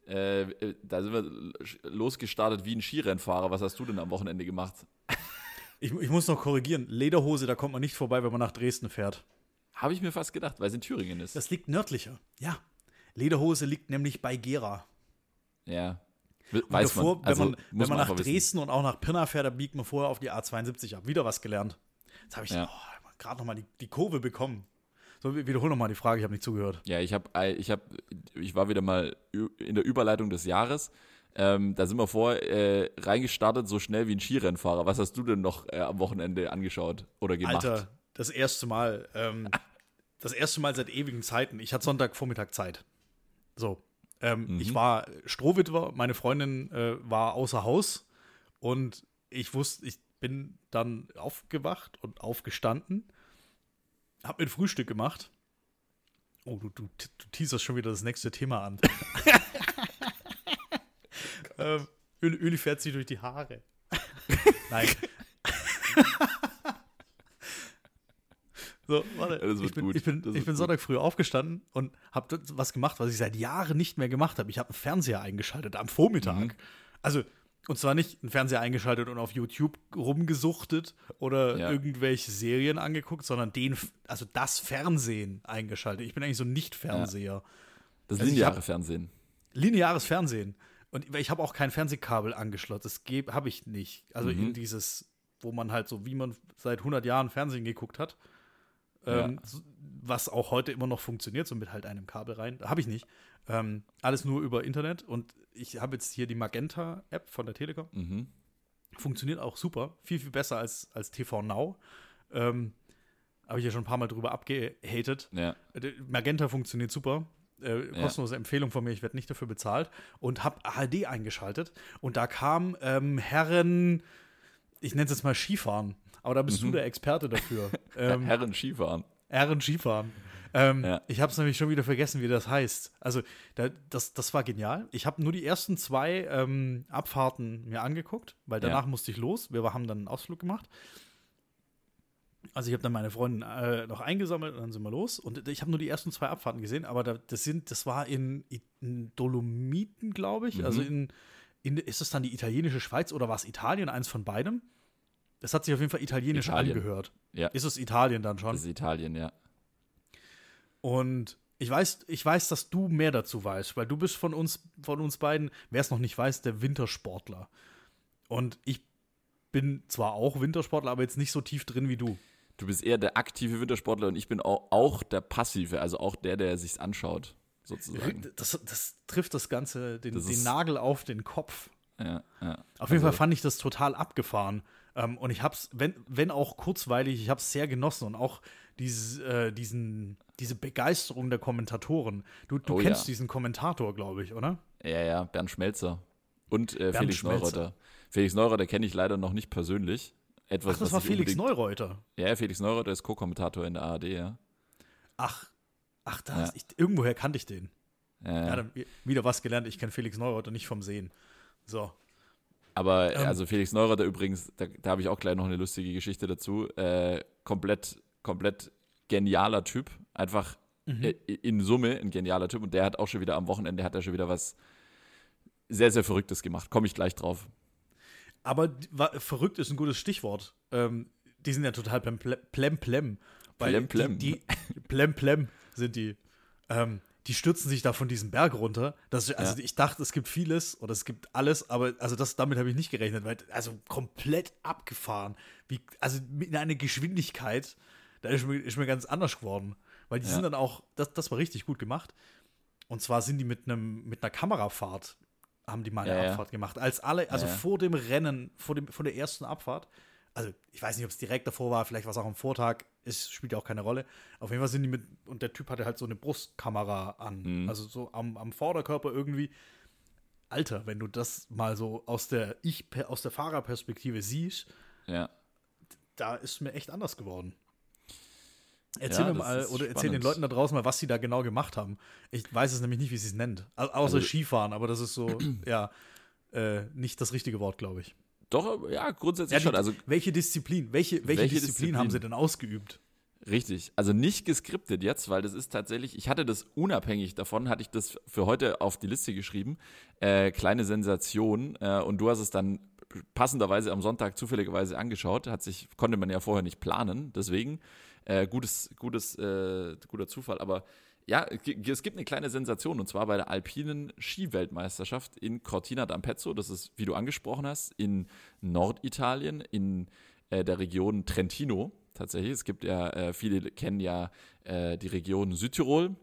Äh, da sind wir losgestartet wie ein Skirennfahrer. Was hast du denn am Wochenende gemacht? ich, ich muss noch korrigieren. Lederhose, da kommt man nicht vorbei, wenn man nach Dresden fährt. Habe ich mir fast gedacht, weil es in Thüringen ist. Das liegt nördlicher. Ja. Lederhose liegt nämlich bei Gera. ja. Weiß bevor, man. Also, wenn man, wenn man nach einfach wissen. Dresden und auch nach Pirna fährt, da biegt man vorher auf die A72 ab. Wieder was gelernt. Jetzt habe ich Ja. oh, gerade noch mal die, die Kurve bekommen. So, wi- wiederhol noch mal die Frage, ich habe nicht zugehört. Ja, ich habe, ich habe, ich war wieder mal in der Überleitung des Jahres. Ähm, da sind wir vor äh, reingestartet, so schnell wie ein Skirennfahrer. Was hast du denn noch äh, am Wochenende angeschaut oder gemacht? Alter, das erste Mal. Ähm, das erste Mal seit ewigen Zeiten. Ich hatte Sonntagvormittag Zeit. So. Ähm, Mhm. Ich war Strohwitwer, meine Freundin äh, war außer Haus und ich wusste, ich bin dann aufgewacht und aufgestanden, hab mir ein Frühstück gemacht. Oh, du, du, du teaserst schon wieder das nächste Thema an. ähm, Öli, Öli fährt sich durch die Haare. Nein. So, warte. Das wird ich bin, gut. ich bin, Das ich bin gut. Sonntag früh aufgestanden und habe was gemacht, was ich seit Jahren nicht mehr gemacht habe. Ich habe einen Fernseher eingeschaltet am Vormittag. Mhm. Also, und zwar nicht einen Fernseher eingeschaltet und auf YouTube rumgesuchtet oder Ja. irgendwelche Serien angeguckt, sondern den, also das Fernsehen eingeschaltet. Ich bin eigentlich so ein Nicht-Fernseher. Das Also lineare Fernsehen. Lineares Fernsehen. Und ich habe auch kein Fernsehkabel angeschlossen. Das habe ich nicht. Also Mhm. in dieses, wo man halt so, wie man seit 100 Jahren Fernsehen geguckt hat, Ja. Ähm, so- was auch heute immer noch funktioniert, so mit halt einem Kabel rein. Habe ich nicht. Ähm, alles nur über Internet. Und ich habe jetzt hier die Magenta-App von der Telekom. Mhm. Funktioniert auch super. Viel, viel besser als, als TV Now. Ähm, habe ich ja schon ein paar Mal drüber abgehatet. Ja. Äh, Magenta funktioniert super. Äh, Ja. kostenlose Empfehlung von mir, ich werde nicht dafür bezahlt. Und habe ARD eingeschaltet. Und da kam ähm, Herren, ich nenne es jetzt mal Skifahren. Aber da bist Mhm. du der Experte dafür. ähm, Herren Skifahren. Herren Skifahren. Ähm, Ja. Ich habe es nämlich schon wieder vergessen, wie das heißt. Also, da, das, das war genial. Ich habe nur die ersten zwei ähm, Abfahrten mir angeguckt, weil danach musste ich los. Wir haben dann einen Ausflug gemacht. Also ich habe dann meine Freundin äh, noch eingesammelt und dann sind wir los. Und ich habe nur die ersten zwei Abfahrten gesehen, aber da, das sind, das war in, in Dolomiten, glaube ich. Mhm. Also in, in, ist das dann die italienische Schweiz oder war es Italien? Eins von beidem? Das hat sich auf jeden Fall italienisch Italien. angehört. Ja. Ist es Italien dann schon? Das ist Italien, ja. Und ich weiß, ich weiß, dass du mehr dazu weißt, weil du bist von uns, von uns beiden, wer es noch nicht weiß, der Wintersportler. Und ich bin zwar auch Wintersportler, aber jetzt nicht so tief drin wie du. Du bist eher der aktive Wintersportler und ich bin auch, auch der passive, also auch der, der sich's anschaut, sozusagen. Das, das trifft das Ganze, den, Das den Nagel auf den Kopf. Ja, ja. Auf jeden also, Fall fand ich das total abgefahren. Ähm, und ich hab's, wenn, wenn auch kurzweilig, ich hab's sehr genossen und auch dieses, äh, diesen, diese Begeisterung der Kommentatoren. Du, du oh, kennst ja. diesen Kommentator, glaube ich, oder? Ja, ja, Bernd Schmelzer. Und äh, Felix Schmelzer. Neureuter. Felix Neureuter kenne ich leider noch nicht persönlich. Etwas, Ach, das war Felix Neureuter. Ja, Felix Neureuter ist Co-Kommentator in der ARD, ja. Ach, ach, das, ja. ich, irgendwoher kannte ich den. Ja, ja. wieder was gelernt. Ich kenne Felix Neureuter nicht vom Sehen. So. Aber ähm, also Felix Neureuter übrigens, da, da habe ich auch gleich noch eine lustige Geschichte dazu. Äh, komplett, komplett genialer Typ. Einfach mhm. äh, in Summe ein genialer Typ. Und der hat auch schon wieder am Wochenende hat er schon wieder was sehr, sehr Verrücktes gemacht. Komme ich gleich drauf. Aber verrückt ist ein gutes Stichwort. Ähm, die sind ja total plem plem. plem. Plem plem. Die, die, plem plem sind die. Ähm, die stürzen sich da von diesem Berg runter. Das, also ja. ich dachte, es gibt vieles oder es gibt alles, aber also das, damit habe ich nicht gerechnet, weil also komplett abgefahren. Wie, also in einer Geschwindigkeit, da ist mir, ist mir ganz anders geworden. Weil die ja. sind dann auch, das, das war richtig gut gemacht. Und zwar sind die mit einem mit einer Kamerafahrt haben die mal eine ja, Abfahrt gemacht. Als alle, also vor dem Rennen, vor dem vor der ersten Abfahrt, also ich weiß nicht, ob es direkt davor war, vielleicht war es auch am Vortag, es spielt ja auch keine Rolle. Auf jeden Fall sind die mit, und der Typ hatte halt so eine Brustkamera an, mhm. also so am, am Vorderkörper irgendwie. Alter, wenn du das mal so aus der ich aus der Fahrerperspektive siehst, ja. da ist mir echt anders geworden. Erzähl ja, mir mal oder spannend. erzähl den Leuten da draußen mal, was sie da genau gemacht haben. Ich weiß es nämlich nicht, wie sie es nennt. Außer also, Skifahren, aber das ist so, ja, äh, nicht das richtige Wort, glaube ich. Doch, ja, grundsätzlich ja, schon. Also, welche Disziplin? Welche, welche, welche Disziplin, Disziplin, haben sie denn ausgeübt? Richtig, also nicht geskriptet jetzt, weil das ist tatsächlich, ich hatte das unabhängig davon, hatte ich das für heute auf die Liste geschrieben, äh, kleine Sensation. Äh, und du hast es dann passenderweise am Sonntag zufälligerweise angeschaut, hat sich, konnte man ja vorher nicht planen, deswegen äh, gutes, gutes, äh, guter Zufall, aber ja, es gibt eine kleine Sensation und zwar bei der alpinen Skiweltmeisterschaft in Cortina d'Ampezzo. Das ist, wie du angesprochen hast, in Norditalien, in äh, der Region Trentino tatsächlich. Es gibt ja, äh, viele kennen ja äh, die Region Südtirol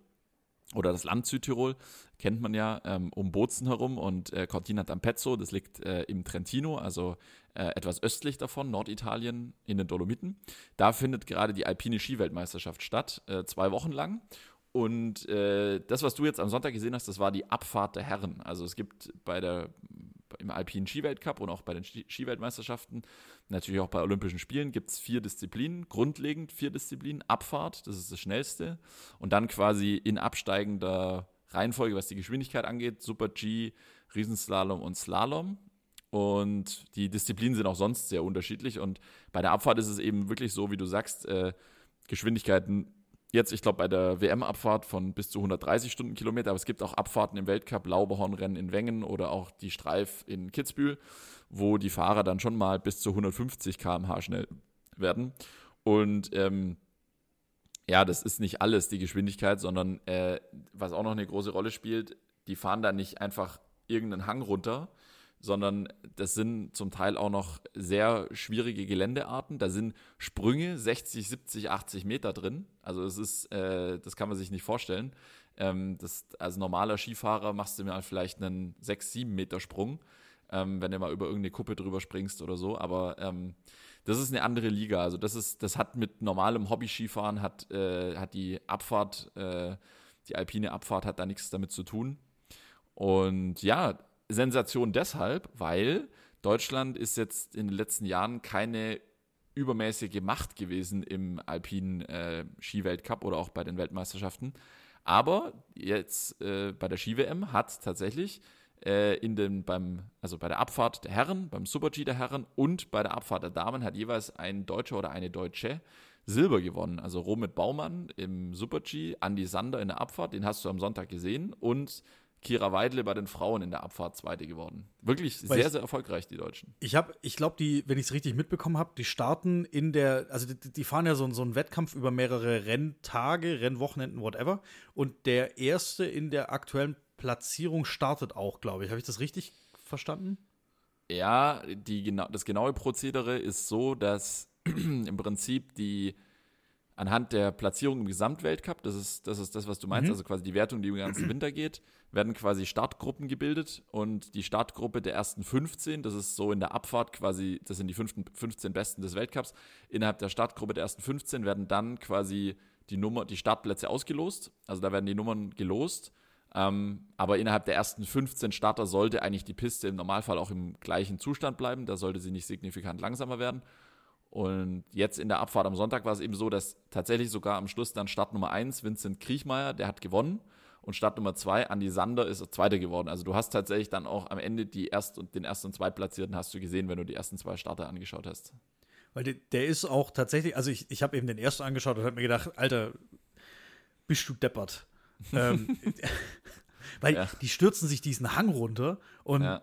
oder das Land Südtirol, kennt man ja ähm, um Bozen herum und äh, Cortina d'Ampezzo, das liegt äh, im Trentino, also äh, etwas östlich davon, Norditalien in den Dolomiten. Da findet gerade die alpine Skiweltmeisterschaft statt, zwei Wochen lang. Und äh, das, was du jetzt am Sonntag gesehen hast, das war die Abfahrt der Herren. Also es gibt bei der im alpinen Skiweltcup und auch bei den Skiweltmeisterschaften, natürlich auch bei Olympischen Spielen, gibt es vier Disziplinen, grundlegend vier Disziplinen. Abfahrt, das ist das schnellste. Und dann quasi in absteigender Reihenfolge, was die Geschwindigkeit angeht, Super G, Riesenslalom und Slalom. Und die Disziplinen sind auch sonst sehr unterschiedlich. Und bei der Abfahrt ist es eben wirklich so, wie du sagst, äh, Geschwindigkeiten jetzt, ich glaube, bei der WM-Abfahrt von bis zu 130 Stundenkilometer, aber es gibt auch Abfahrten im Weltcup, Lauberhornrennen in Wengen oder auch die Streif in Kitzbühel, wo die Fahrer dann schon mal bis zu 150 km/h schnell werden. Und ähm, ja, das ist nicht alles die Geschwindigkeit, sondern äh, was auch noch eine große Rolle spielt, die fahren da nicht einfach irgendeinen Hang runter, sondern das sind zum Teil auch noch sehr schwierige Geländearten. Da sind Sprünge 60, 70, 80 Meter drin. Also es ist, äh, das kann man sich nicht vorstellen. Ähm, das, als normaler Skifahrer machst du mal vielleicht einen 6, 7 Meter Sprung, ähm, wenn du mal über irgendeine Kuppe drüber springst oder so. Aber ähm, das ist eine andere Liga. Also das ist, das hat mit normalem Hobby-Skifahren hat, äh, hat die Abfahrt, äh, die alpine Abfahrt hat da nichts damit zu tun. Und ja, Sensation deshalb, weil Deutschland ist jetzt in den letzten Jahren keine übermäßige Macht gewesen im alpinen äh, Skiweltcup oder auch bei den Weltmeisterschaften. Aber jetzt äh, bei der Ski-WM hat tatsächlich äh, in den, beim, also bei der Abfahrt der Herren, beim Super-G der Herren und bei der Abfahrt der Damen hat jeweils ein Deutscher oder eine Deutsche Silber gewonnen. Also Romit Baumann im Super-G, Andy Sander in der Abfahrt, den hast du am Sonntag gesehen und Kira Weidle bei den Frauen in der Abfahrt Zweite geworden. Wirklich Weil sehr, ich, sehr erfolgreich, die Deutschen. Ich habe, ich glaube, die, wenn ich es richtig mitbekommen habe, die starten in der, also die, die fahren ja so, so einen Wettkampf über mehrere Renntage, Rennwochenenden, whatever. Und der erste in der aktuellen Platzierung startet auch, glaube ich. Habe ich das richtig verstanden? Ja, die, das genaue Prozedere ist so, dass im Prinzip die anhand der Platzierung im Gesamtweltcup, das ist, das ist das, was du meinst, mhm. also quasi die Wertung, die über den ganzen Winter geht, werden quasi Startgruppen gebildet und die Startgruppe der ersten 15, das ist so in der Abfahrt quasi, das sind die 15 Besten des Weltcups, innerhalb der Startgruppe der ersten 15 werden dann quasi die Nummer, die Startplätze ausgelost, also da werden die Nummern gelost, ähm, aber innerhalb der ersten 15 Starter sollte eigentlich die Piste im Normalfall auch im gleichen Zustand bleiben, da sollte sie nicht signifikant langsamer werden und jetzt in der Abfahrt am Sonntag war es eben so, dass tatsächlich sogar am Schluss dann Start Nummer 1, Vincent Kriechmeier, der hat gewonnen. Und Start Nummer 2, Andi Sander, ist Zweiter geworden. Also du hast tatsächlich dann auch am Ende die Erst- und den Ersten und Zweitplatzierten hast du gesehen, wenn du die ersten zwei Starter angeschaut hast. Weil der, der ist auch tatsächlich, also ich, ich habe eben den ersten angeschaut und habe mir gedacht, Alter, bist du deppert. ähm, weil ja. die stürzen sich diesen Hang runter und ja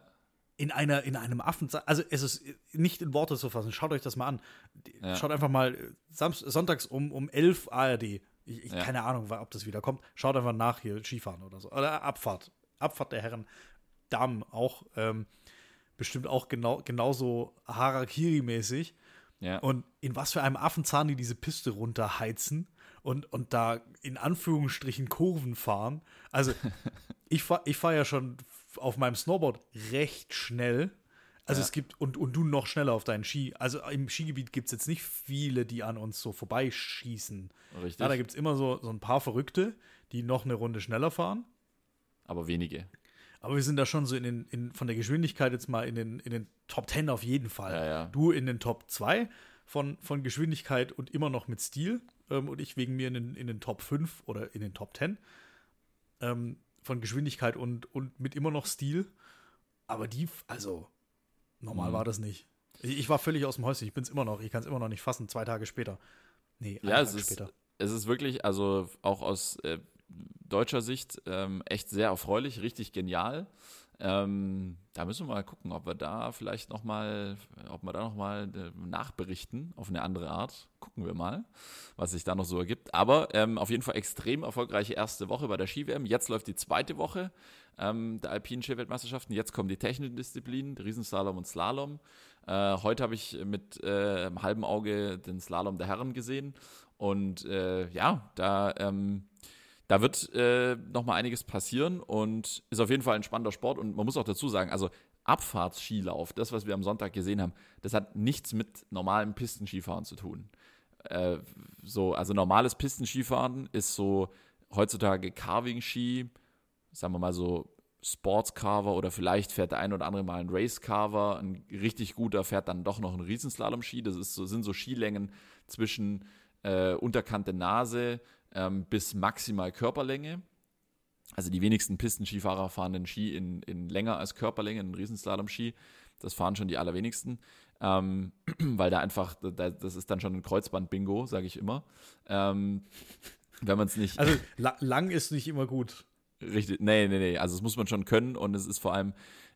in einer in einem Affen also es ist nicht in Worte zu fassen. Schaut euch das mal an. Ja. Schaut einfach mal Samst sonntags um um 11 ARD. Ich, ich ja. keine Ahnung, ob das wieder kommt. Schaut einfach nach hier Skifahren oder so oder Abfahrt. Abfahrt der Herren Damen auch ähm, bestimmt auch genau genauso Harakiri-mäßig. Ja. Und in was für einem Affenzahn die diese Piste runterheizen und, und da in Anführungsstrichen Kurven fahren. Also ich fahre ich fahr ja schon auf meinem Snowboard recht schnell. Also ja. es gibt, und, und du noch schneller auf deinen Ski. Also im Skigebiet gibt es jetzt nicht viele, die an uns so vorbeischießen. Richtig. Ja, da gibt es immer so, so ein paar Verrückte, die noch eine Runde schneller fahren. Aber wenige. Aber wir sind da schon so in den, in, von der Geschwindigkeit jetzt mal in den, in den Top 10 auf jeden Fall. Ja, ja. Du in den Top 2 von, von Geschwindigkeit und immer noch mit Stil. Ähm, und ich wegen mir in den, in den Top 5 oder in den Top 10. Ähm, von Geschwindigkeit und, und mit immer noch Stil. Aber die, also, normal mhm. war das nicht. Ich, ich, war völlig aus dem Häuschen. Ich bin es immer noch. Ich kann es immer noch nicht fassen, zwei Tage später. Nee, ja, es ist, später. es ist wirklich, also auch aus äh, deutscher Sicht, ähm, echt sehr erfreulich, richtig genial. Ähm, da müssen wir mal gucken, ob wir da vielleicht noch mal, ob wir da noch mal äh, nachberichten auf eine andere Art. Gucken wir mal, was sich da noch so ergibt. Aber ähm, auf jeden Fall extrem erfolgreiche erste Woche bei der Ski-WM. Jetzt läuft die zweite Woche ähm, der alpinen Ski-Weltmeisterschaften. Jetzt kommen die technischen Disziplinen, Riesenslalom und Slalom. Äh, heute habe ich mit äh, halben Auge den Slalom der Herren gesehen. Und äh, ja, da ähm, da wird äh, noch mal einiges passieren und ist auf jeden Fall ein spannender Sport. Und man muss auch dazu sagen, also Abfahrtsskilauf, das, was wir am Sonntag gesehen haben, das hat nichts mit normalem Pistenskifahren zu tun. Äh, so, also normales Pistenskifahren ist so heutzutage Carving-Ski, sagen wir mal so Sportscarver oder vielleicht fährt der ein oder andere mal ein Race-Carver. Ein richtig guter fährt dann doch noch einen Riesenslalom-Ski. Das ist so, sind so Skilängen zwischen äh, Unterkante Nase, ähm, bis maximal Körperlänge. Also die wenigsten Pistenskifahrer fahren den Ski in, in länger als Körperlänge, einen Riesenslalom-Ski. Das fahren schon die allerwenigsten, ähm, weil da einfach, da, das ist dann schon ein Kreuzband-Bingo, sage ich immer. Ähm, wenn man es nicht. Also la lang ist nicht immer gut. Richtig, nee, nee, nee. Also das muss man schon können und es ist vor allem,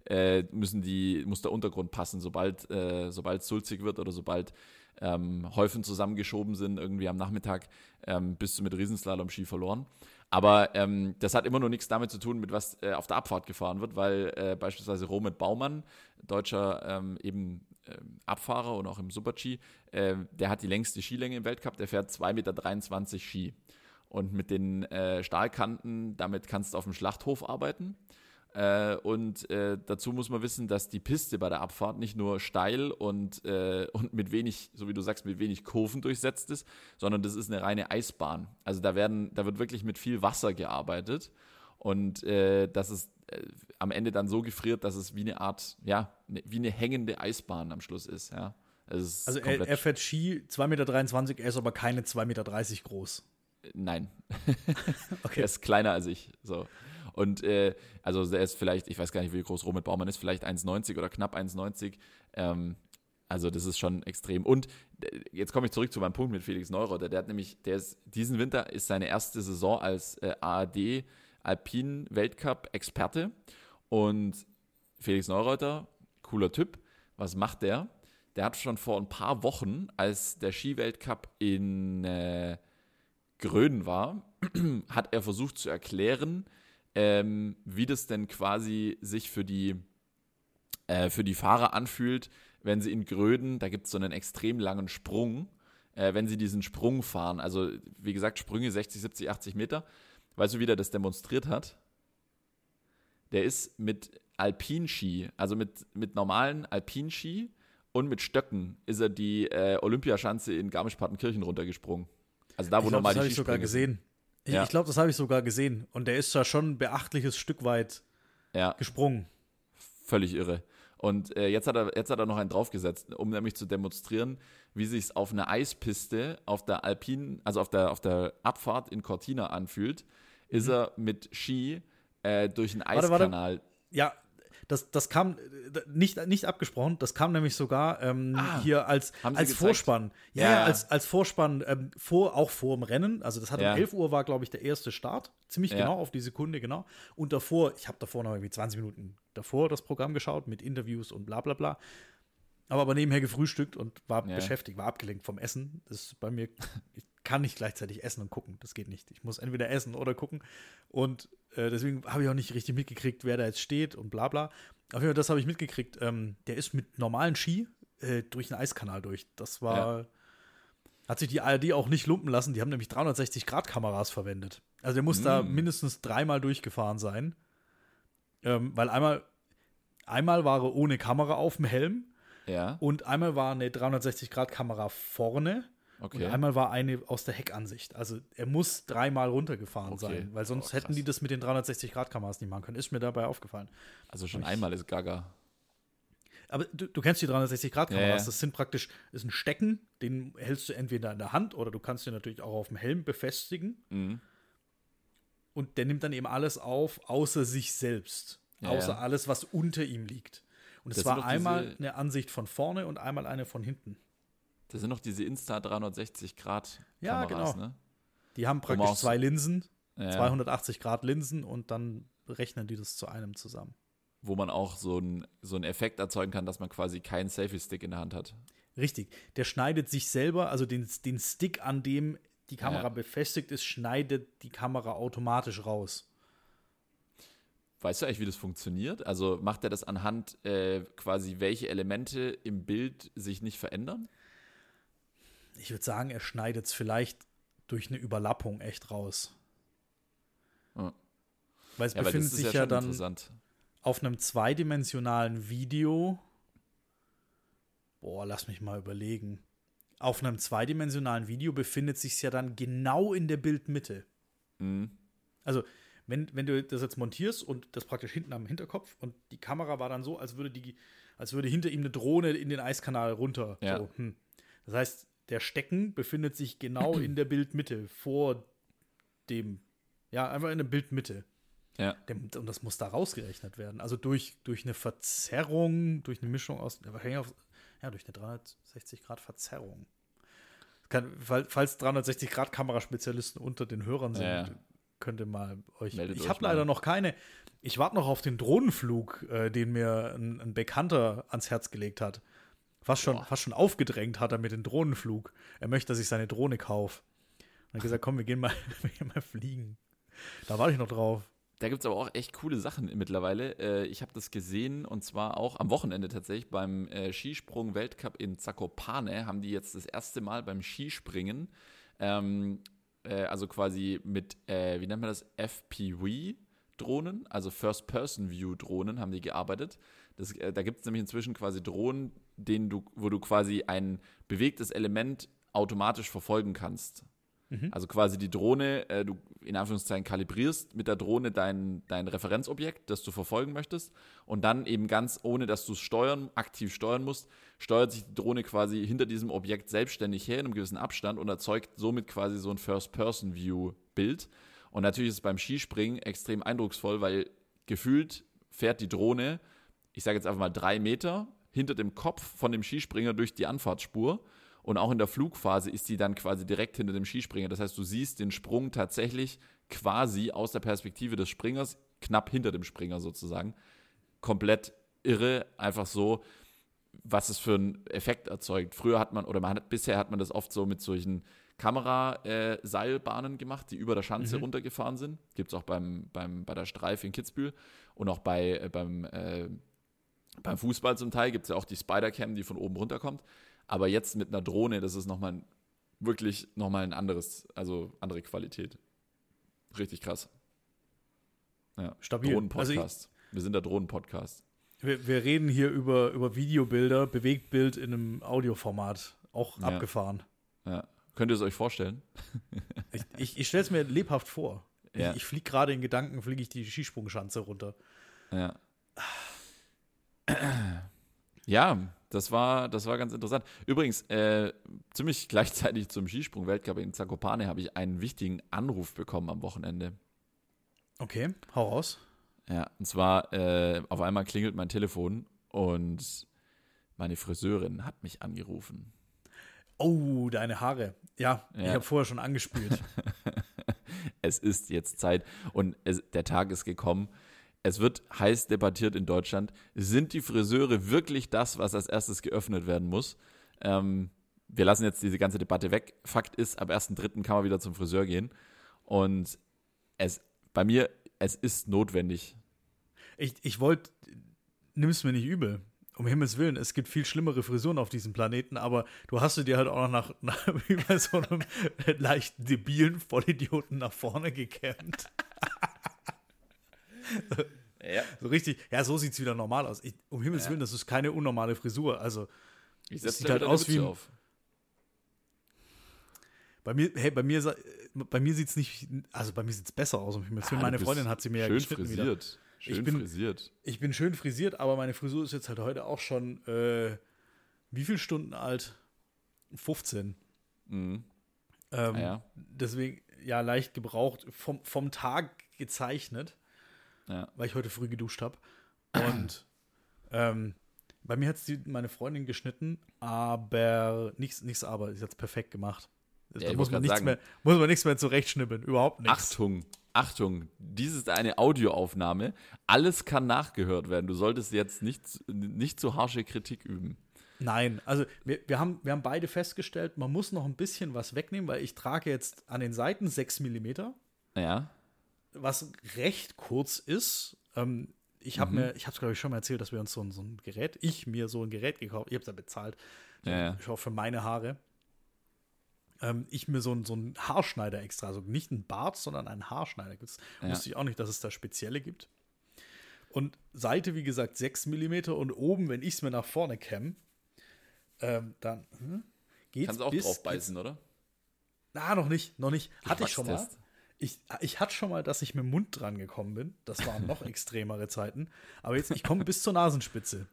äh, müssen die, muss der Untergrund passen, sobald, äh, sobald es sulzig wird oder sobald ähm, Häufen zusammengeschoben sind, irgendwie am Nachmittag, ähm, bist du mit Riesenslalom-Ski verloren. Aber ähm, das hat immer noch nichts damit zu tun, mit was äh, auf der Abfahrt gefahren wird, weil äh, beispielsweise Romet Baumann, deutscher ähm, eben äh, Abfahrer und auch im Super-G, äh, der hat die längste Skilänge im Weltcup, der fährt 2,23 Meter Ski. Und mit den äh, Stahlkanten, damit kannst du auf dem Schlachthof arbeiten. Äh, und äh, dazu muss man wissen, dass die Piste bei der Abfahrt nicht nur steil und, äh, und mit wenig, so wie du sagst, mit wenig Kurven durchsetzt ist, sondern das ist eine reine Eisbahn. Also da werden, da wird wirklich mit viel Wasser gearbeitet. Und äh, das ist äh, am Ende dann so gefriert, dass es wie eine Art, ja, ne, wie eine hängende Eisbahn am Schluss ist, ja. Ist also er, er, fährt Ski 2,23 Meter, er ist aber keine 2,30 Meter groß. Nein. okay. Er ist kleiner als ich. So. Und äh, also der ist vielleicht, ich weiß gar nicht, wie groß Robert Baumann ist, vielleicht 1,90 oder knapp 1,90. Ähm, also das ist schon extrem. Und äh, jetzt komme ich zurück zu meinem Punkt mit Felix Neureuther. Der hat nämlich, der ist, diesen Winter ist seine erste Saison als äh, ARD Alpin Weltcup Experte. Und Felix Neureuther, cooler Typ. Was macht der? Der hat schon vor ein paar Wochen, als der Skiweltcup in äh, Gröden war, hat er versucht zu erklären, ähm, wie das denn quasi sich für die, äh, für die Fahrer anfühlt, wenn sie in Gröden, da gibt es so einen extrem langen Sprung, äh, wenn sie diesen Sprung fahren. Also, wie gesagt, Sprünge 60, 70, 80 Meter. Weißt du, wie der das demonstriert hat? Der ist mit Alpinski, also mit, mit normalen Alpinski und mit Stöcken ist er die äh, Olympiaschanze in Garmisch-Partenkirchen runtergesprungen. Also da, wo ich glaub, normal das habe die ich sogar gesehen. Ich, Ja. ich glaube, das habe ich sogar gesehen. Und der ist da schon ein beachtliches Stück weit. Ja, gesprungen. völlig irre. Und äh, jetzt, hat er, jetzt hat er noch einen draufgesetzt, um nämlich zu demonstrieren, wie sich auf einer Eispiste auf der Alpin, also auf der, auf der Abfahrt in Cortina anfühlt, ist er mit Ski äh, durch einen Mhm. Warte, warte. Eiskanal. Ja, das, das kam äh, nicht, nicht abgesprochen, das kam nämlich sogar ähm, Ah, hier als, als? Vorspann. Ja, Ja, als, als Vorspann, ähm, vor, auch vor dem Rennen. Also das hat Ja. um 11 Uhr war, glaube ich, der erste Start. Ziemlich Ja. genau, auf die Sekunde genau. Und davor, ich habe davor noch irgendwie 20 Minuten davor das Programm geschaut mit Interviews und bla bla bla. Aber, aber nebenher gefrühstückt und war beschäftigt, war abgelenkt vom Essen. Das ist bei mir, ich kann nicht gleichzeitig essen und gucken. Das geht nicht. Ich muss entweder essen oder gucken. Und äh, deswegen habe ich auch nicht richtig mitgekriegt, wer da jetzt steht und bla bla. Auf jeden Fall, das habe ich mitgekriegt. Ähm, der ist mit normalen Ski äh, durch den Eiskanal durch. Das war. Hat sich die ARD auch nicht lumpen lassen. Die haben nämlich 360-Grad-Kameras verwendet. Also der muss da Mm. mindestens dreimal durchgefahren sein. Ähm, weil einmal, einmal war er ohne Kamera auf dem Helm Ja, und einmal war eine 360-Grad-Kamera vorne und okay. einmal war eine aus der Heckansicht. Also er muss dreimal runtergefahren Okay. sein, weil sonst Oh, hätten die das mit den 360-Grad-Kameras nicht machen können. Ist mir dabei aufgefallen. Also schon einmal ist Gaga. Aber du, du kennst die 360-Grad-Kameras. Ja, ja. Das sind praktisch, ist ein Stecken, den hältst du entweder in der Hand oder du kannst den natürlich auch auf dem Helm befestigen. Mhm. Und der nimmt dann eben alles auf, außer sich selbst. Ja, außer alles, was unter ihm liegt. Und es war einmal eine Ansicht von vorne und einmal eine von hinten. Das sind noch diese Insta 360 Grad Ja, Kameras, genau. ne? Die haben praktisch so- zwei Linsen, Ja, 280 Grad Linsen und dann rechnen die das zu einem zusammen. Wo man auch so einen so einen Effekt erzeugen kann, dass man quasi keinen Selfie-Stick in der Hand hat. Richtig. Der schneidet sich selber, also den, den Stick, an dem die Kamera Ja. befestigt ist, schneidet die Kamera automatisch raus. Weißt du eigentlich, wie das funktioniert? Also macht er das anhand äh, quasi, welche Elemente im Bild sich nicht verändern? Ich würde sagen, er schneidet es vielleicht durch eine Überlappung echt raus. Ja. Weil es Ja, befindet sich ja ja, dann auf einem zweidimensionalen Video. Boah, lass mich mal überlegen. Auf einem zweidimensionalen Video befindet sich ja dann genau in der Bildmitte. Mhm. Also, wenn, wenn du das jetzt montierst und das praktisch hinten am Hinterkopf und die Kamera war dann so, als würde die, als würde hinter ihm eine Drohne in den Eiskanal runter. Ja. So, hm. Das heißt, der Stecken befindet sich genau in der Bildmitte vor dem, ja, einfach in der Bildmitte. Ja. Dem, und das muss da rausgerechnet werden. Also durch, durch eine Verzerrung, durch eine Mischung aus, ja, wahrscheinlich auf, ja, durch eine 360 Grad Verzerrung. Kann, fall- falls 360 Grad Kameraspezialisten unter den Hörern sind, Ja, ja. könnt ihr mal euch. Meldet ich habe leider noch keine. Ich warte noch auf den Drohnenflug, äh, den mir ein, ein Bekannter ans Herz gelegt hat. Fast schon, Boah. fast schon aufgedrängt hat er mit dem Drohnenflug. Er möchte, dass ich seine Drohne kaufe. Und hat gesagt, komm, wir gehen mal, wir gehen mal fliegen. Da warte ich noch drauf. Da gibt es aber auch echt coole Sachen mittlerweile. Äh, ich habe das gesehen und zwar auch am Wochenende tatsächlich beim äh, Skisprung-Weltcup in Zakopane haben die jetzt das erste Mal beim Skispringen, ähm, äh, also quasi mit, äh, wie nennt man das, FPV-Drohnen, also First-Person-View-Drohnen haben die gearbeitet. Das, äh, da gibt es nämlich inzwischen quasi Drohnen, denen du, wo du quasi ein bewegtes Element automatisch verfolgen kannst. Also quasi die Drohne, äh, du in Anführungszeichen kalibrierst mit der Drohne dein, dein Referenzobjekt, das du verfolgen möchtest. Und dann eben ganz, ohne dass du es steuern, aktiv steuern musst, steuert sich die Drohne quasi hinter diesem Objekt selbstständig her in einem gewissen Abstand und erzeugt somit quasi so ein First-Person-View-Bild. Und natürlich ist es beim Skispringen extrem eindrucksvoll, weil gefühlt fährt die Drohne, ich sage jetzt einfach mal drei Meter, hinter dem Kopf von dem Skispringer durch die Anfahrtsspur. Und auch in der Flugphase ist die dann quasi direkt hinter dem Skispringer. Das heißt, du siehst den Sprung tatsächlich quasi aus der Perspektive des Springers, knapp hinter dem Springer sozusagen. Komplett irre, einfach so, was es für einen Effekt erzeugt. Früher hat man, oder man hat, bisher hat man das oft so mit solchen Kameraseilbahnen gemacht, die über der Schanze runtergefahren sind. Gibt es auch beim, beim, bei der Streif in Kitzbühel und auch bei, äh, beim, äh, beim Fußball zum Teil gibt es ja auch die Spider-Cam, die von oben runterkommt. Aber jetzt mit einer Drohne, das ist nochmal wirklich nochmal ein anderes, also andere Qualität. Richtig krass. Ja. Stabil. Drohnen-Podcast. Also wir sind der Drohnen-Podcast. Wir, wir, reden hier über, über Videobilder, Bewegtbild in einem Audioformat. Auch ja. abgefahren. Ja. Könnt ihr es euch vorstellen? ich ich, ich stelle es mir lebhaft vor. Ja. Ich, ich fliege gerade in Gedanken, fliege ich die Skisprungschanze runter. Ja. Ja, das war, das war ganz interessant. Übrigens, äh, ziemlich gleichzeitig zum Skisprung-Weltcup in Zakopane habe ich einen wichtigen Anruf bekommen am Wochenende. Okay, hau raus. Ja, und zwar, äh, auf einmal klingelt mein Telefon und meine Friseurin hat mich angerufen. Oh, deine Haare. Ja, ja. ich habe vorher schon angespült. es ist jetzt Zeit und es, der Tag ist gekommen. Es wird heiß debattiert in Deutschland. Sind die Friseure wirklich das, was als erstes geöffnet werden muss? Ähm, wir lassen jetzt diese ganze Debatte weg. Fakt ist, ab 1.3. kann man wieder zum Friseur gehen. Und es, bei mir, es ist notwendig. Ich, ich wollte, nimm es mir nicht übel. Um Himmels Willen, es gibt viel schlimmere Frisuren auf diesem Planeten, aber du hast du dir halt auch noch nach, nach wie bei so einem leicht debilen Vollidioten nach vorne gekämmt. Ja. So richtig, ja, so sieht es wieder normal aus. Ich, um Himmels ja. Willen, das ist keine unnormale Frisur. Also, ich sieht halt aus wie. Auf. Bei mir, hey, bei mir, bei mir sieht es nicht, also bei mir sieht es besser aus. Um Himmels Willen, ah, meine Freundin hat sie mir ja geschnitten frisiert. wieder. Schön ich bin, frisiert. Ich bin schön frisiert, aber meine Frisur ist jetzt halt heute auch schon, äh, wie viele Stunden alt? 15. Mhm. Ähm, ah, ja. Deswegen, ja, leicht gebraucht, vom, vom Tag gezeichnet ja. weil ich heute früh geduscht habe. Und ähm, bei mir hat es meine Freundin geschnitten, aber nichts, nichts aber, sie hat es perfekt gemacht. Ja, da muss man, nichts sagen, mehr, muss man nichts mehr zurechtschnibbeln, überhaupt nichts. Achtung, Achtung, dies ist eine Audioaufnahme. Alles kann nachgehört werden. Du solltest jetzt nicht, nicht zu harsche Kritik üben. Nein, also wir, wir, haben, wir haben beide festgestellt, man muss noch ein bisschen was wegnehmen, weil ich trage jetzt an den Seiten 6 mm. Ja was recht kurz ist. Ähm, ich habe mhm. mir, ich habe es glaube ich schon mal erzählt, dass wir uns so ein, so ein Gerät, ich mir so ein Gerät gekauft, ich habe es ja bezahlt, ja, ich auch für meine Haare. Ähm, ich mir so ein, so ein Haarschneider extra, also nicht ein Bart, sondern ein Haarschneider. Das ja. wusste ich auch nicht, dass es da spezielle gibt. Und Seite, wie gesagt, 6 mm und oben, wenn ich es mir nach vorne kämme, ähm, dann hm, geht's Kannst du auch bis, drauf beißen, oder? Na, noch nicht, noch nicht. Hatte ich schon mal. Ich, ich hatte schon mal, dass ich mit dem Mund dran gekommen bin. Das waren noch extremere Zeiten. Aber jetzt, ich komme bis zur Nasenspitze.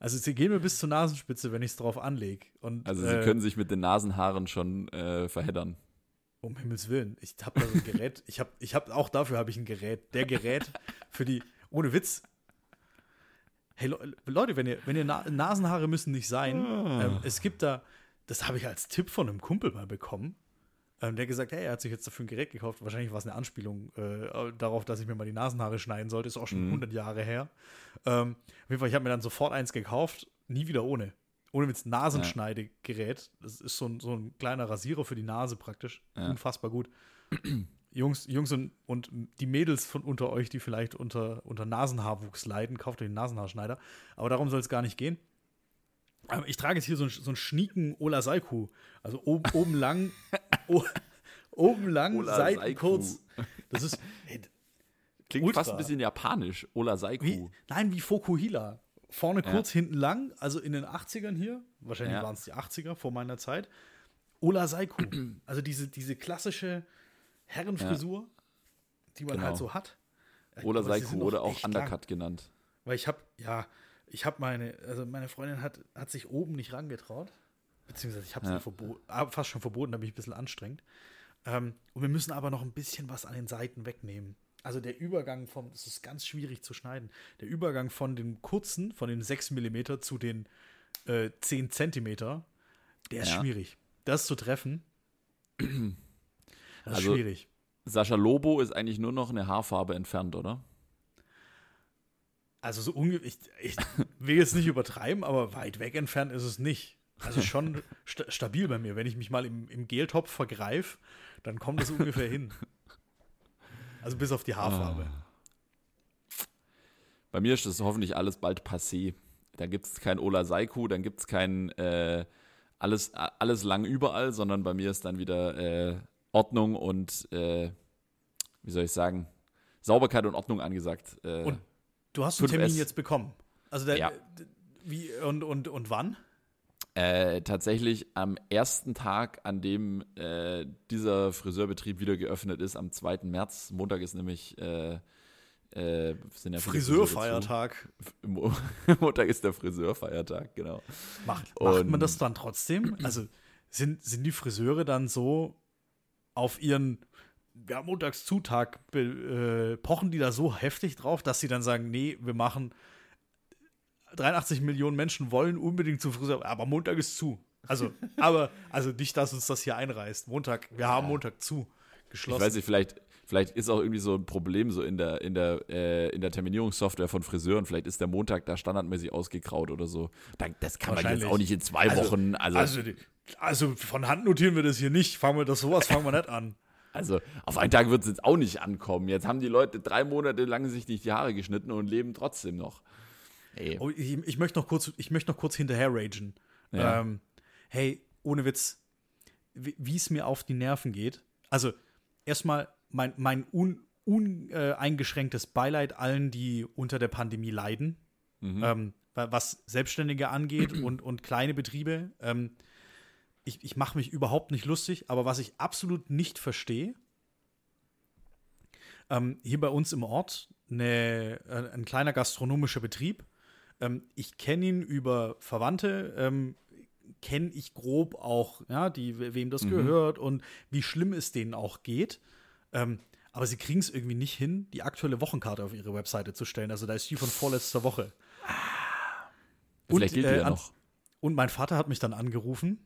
Also sie gehen mir bis zur Nasenspitze, wenn ich es drauf anlege. Also sie äh, können sich mit den Nasenhaaren schon äh, verheddern. Um Himmels Willen. Ich habe da so ein Gerät. ich habe ich hab, auch dafür habe ich ein Gerät. Der Gerät für die, ohne Witz. Hey Leute, wenn ihr, wenn ihr Na Nasenhaare müssen nicht sein. Ah. Ähm, es gibt da, das habe ich als Tipp von einem Kumpel mal bekommen. Ähm, der gesagt, hey, er hat sich jetzt dafür ein Gerät gekauft. Wahrscheinlich war es eine Anspielung äh, darauf, dass ich mir mal die Nasenhaare schneiden sollte. Ist auch schon mhm. 100 Jahre her. Ähm, auf jeden Fall, ich habe mir dann sofort eins gekauft. Nie wieder ohne. Ohne mit Nasenschneidegerät. Das ist so ein, so ein kleiner Rasierer für die Nase praktisch. Ja. Unfassbar gut. Jungs, Jungs und, und die Mädels von unter euch, die vielleicht unter, unter Nasenhaarwuchs leiden, kauft euch den Nasenhaarschneider. Aber darum soll es gar nicht gehen. Ich trage jetzt hier so, ein, so einen schnieken Ola Saiku. Also oben, oben lang, oben lang, Ola Seiten Saiku. kurz. Das ist. Hey, Klingt ultra. fast ein bisschen japanisch. Ola Saiku. Wie, nein, wie Fokuhila. Vorne kurz, ja. hinten lang. Also in den 80ern hier. Wahrscheinlich ja. waren es die 80er vor meiner Zeit. Ola Saiku. also diese, diese klassische Herrenfrisur, ja. die man halt genau. halt so hat. Ola Saiku oder auch Undercut lang. genannt. Weil ich habe, ja, ich habe meine, also meine Freundin hat, hat sich oben nicht rangetraut. Beziehungsweise ich habe es ja. ah, fast schon verboten, da bin ich ein bisschen anstrengend. Ähm, und wir müssen aber noch ein bisschen was an den Seiten wegnehmen. Also der Übergang von, das ist ganz schwierig zu schneiden, der Übergang von den kurzen, von den 6 mm zu den äh, 10 cm, der ist ja. schwierig. Das zu treffen, das ist also, schwierig. Sascha Lobo ist eigentlich nur noch eine Haarfarbe entfernt, oder? Also so ungefähr, ich, ich will jetzt nicht übertreiben, aber weit weg entfernt ist es nicht. Also schon sta stabil bei mir. Wenn ich mich mal im, im Geltopf vergreife, dann kommt es ungefähr hin. Also bis auf die Haarfarbe. Oh. Bei mir ist das hoffentlich alles bald passé. Da gibt es kein Ola Saiku, dann gibt es kein äh, alles, alles lang überall, sondern bei mir ist dann wieder äh, Ordnung und, äh, wie soll ich sagen, Sauberkeit und Ordnung angesagt. Äh, Und Du hast einen 5S. Termin jetzt bekommen. Also der, Ja. wie und, und, und wann? Äh, tatsächlich am ersten Tag, an dem äh, dieser Friseurbetrieb wieder geöffnet ist, am 2. März. Montag ist nämlich äh, äh, sind ja Friseurfeiertag. Montag ist der Friseurfeiertag, genau. Macht, macht man das dann trotzdem? Also sind, sind die Friseure dann so auf ihren ja, Montagszutag äh, pochen die da so heftig drauf, dass sie dann sagen, nee, wir machen 83 Millionen Menschen wollen unbedingt zum Friseur, aber Montag ist zu. Also, aber, also nicht, dass uns das hier einreißt. Montag, wir haben Montag zu. Ich Geschlossen. weiß nicht, vielleicht, vielleicht ist auch irgendwie so ein Problem so in der, in der, äh, in der Terminierungssoftware von Friseuren. Vielleicht ist der Montag da standardmäßig ausgegraut oder so. Da, das kann man jetzt auch nicht in zwei Also- Wochen. Also, Also, also von Hand notieren wir das hier nicht. Fangen wir das sowas fangen wir nicht an. Also auf einen Tag wird es jetzt auch nicht ankommen. Jetzt haben die Leute drei Monate lang sich nicht die Haare geschnitten und leben trotzdem noch. Ey, Oh, ich, ich möchte noch kurz, ich möchte noch kurz hinterher ragen. Ja. Ähm, hey, ohne Witz, wie es mir auf die Nerven geht. Also erstmal mein, mein un, uneingeschränktes Beileid allen, die unter der Pandemie leiden, ähm, wa- was Selbstständige angeht und, und kleine Betriebe. Ähm, ich ich mache mich überhaupt nicht lustig, aber was ich absolut nicht verstehe, ähm, hier bei uns im Ort eine, äh, ein kleiner gastronomischer Betrieb. Ähm, ich kenne ihn über Verwandte, ähm, kenne ich grob auch, ja, die, we- wem das gehört und wie schlimm es denen auch geht. Ähm, aber sie kriegen es irgendwie nicht hin, die aktuelle Wochenkarte auf ihre Webseite zu stellen. Also da ist die von vorletzter Woche. vielleicht gilt die äh, ja noch. Und mein Vater hat mich dann angerufen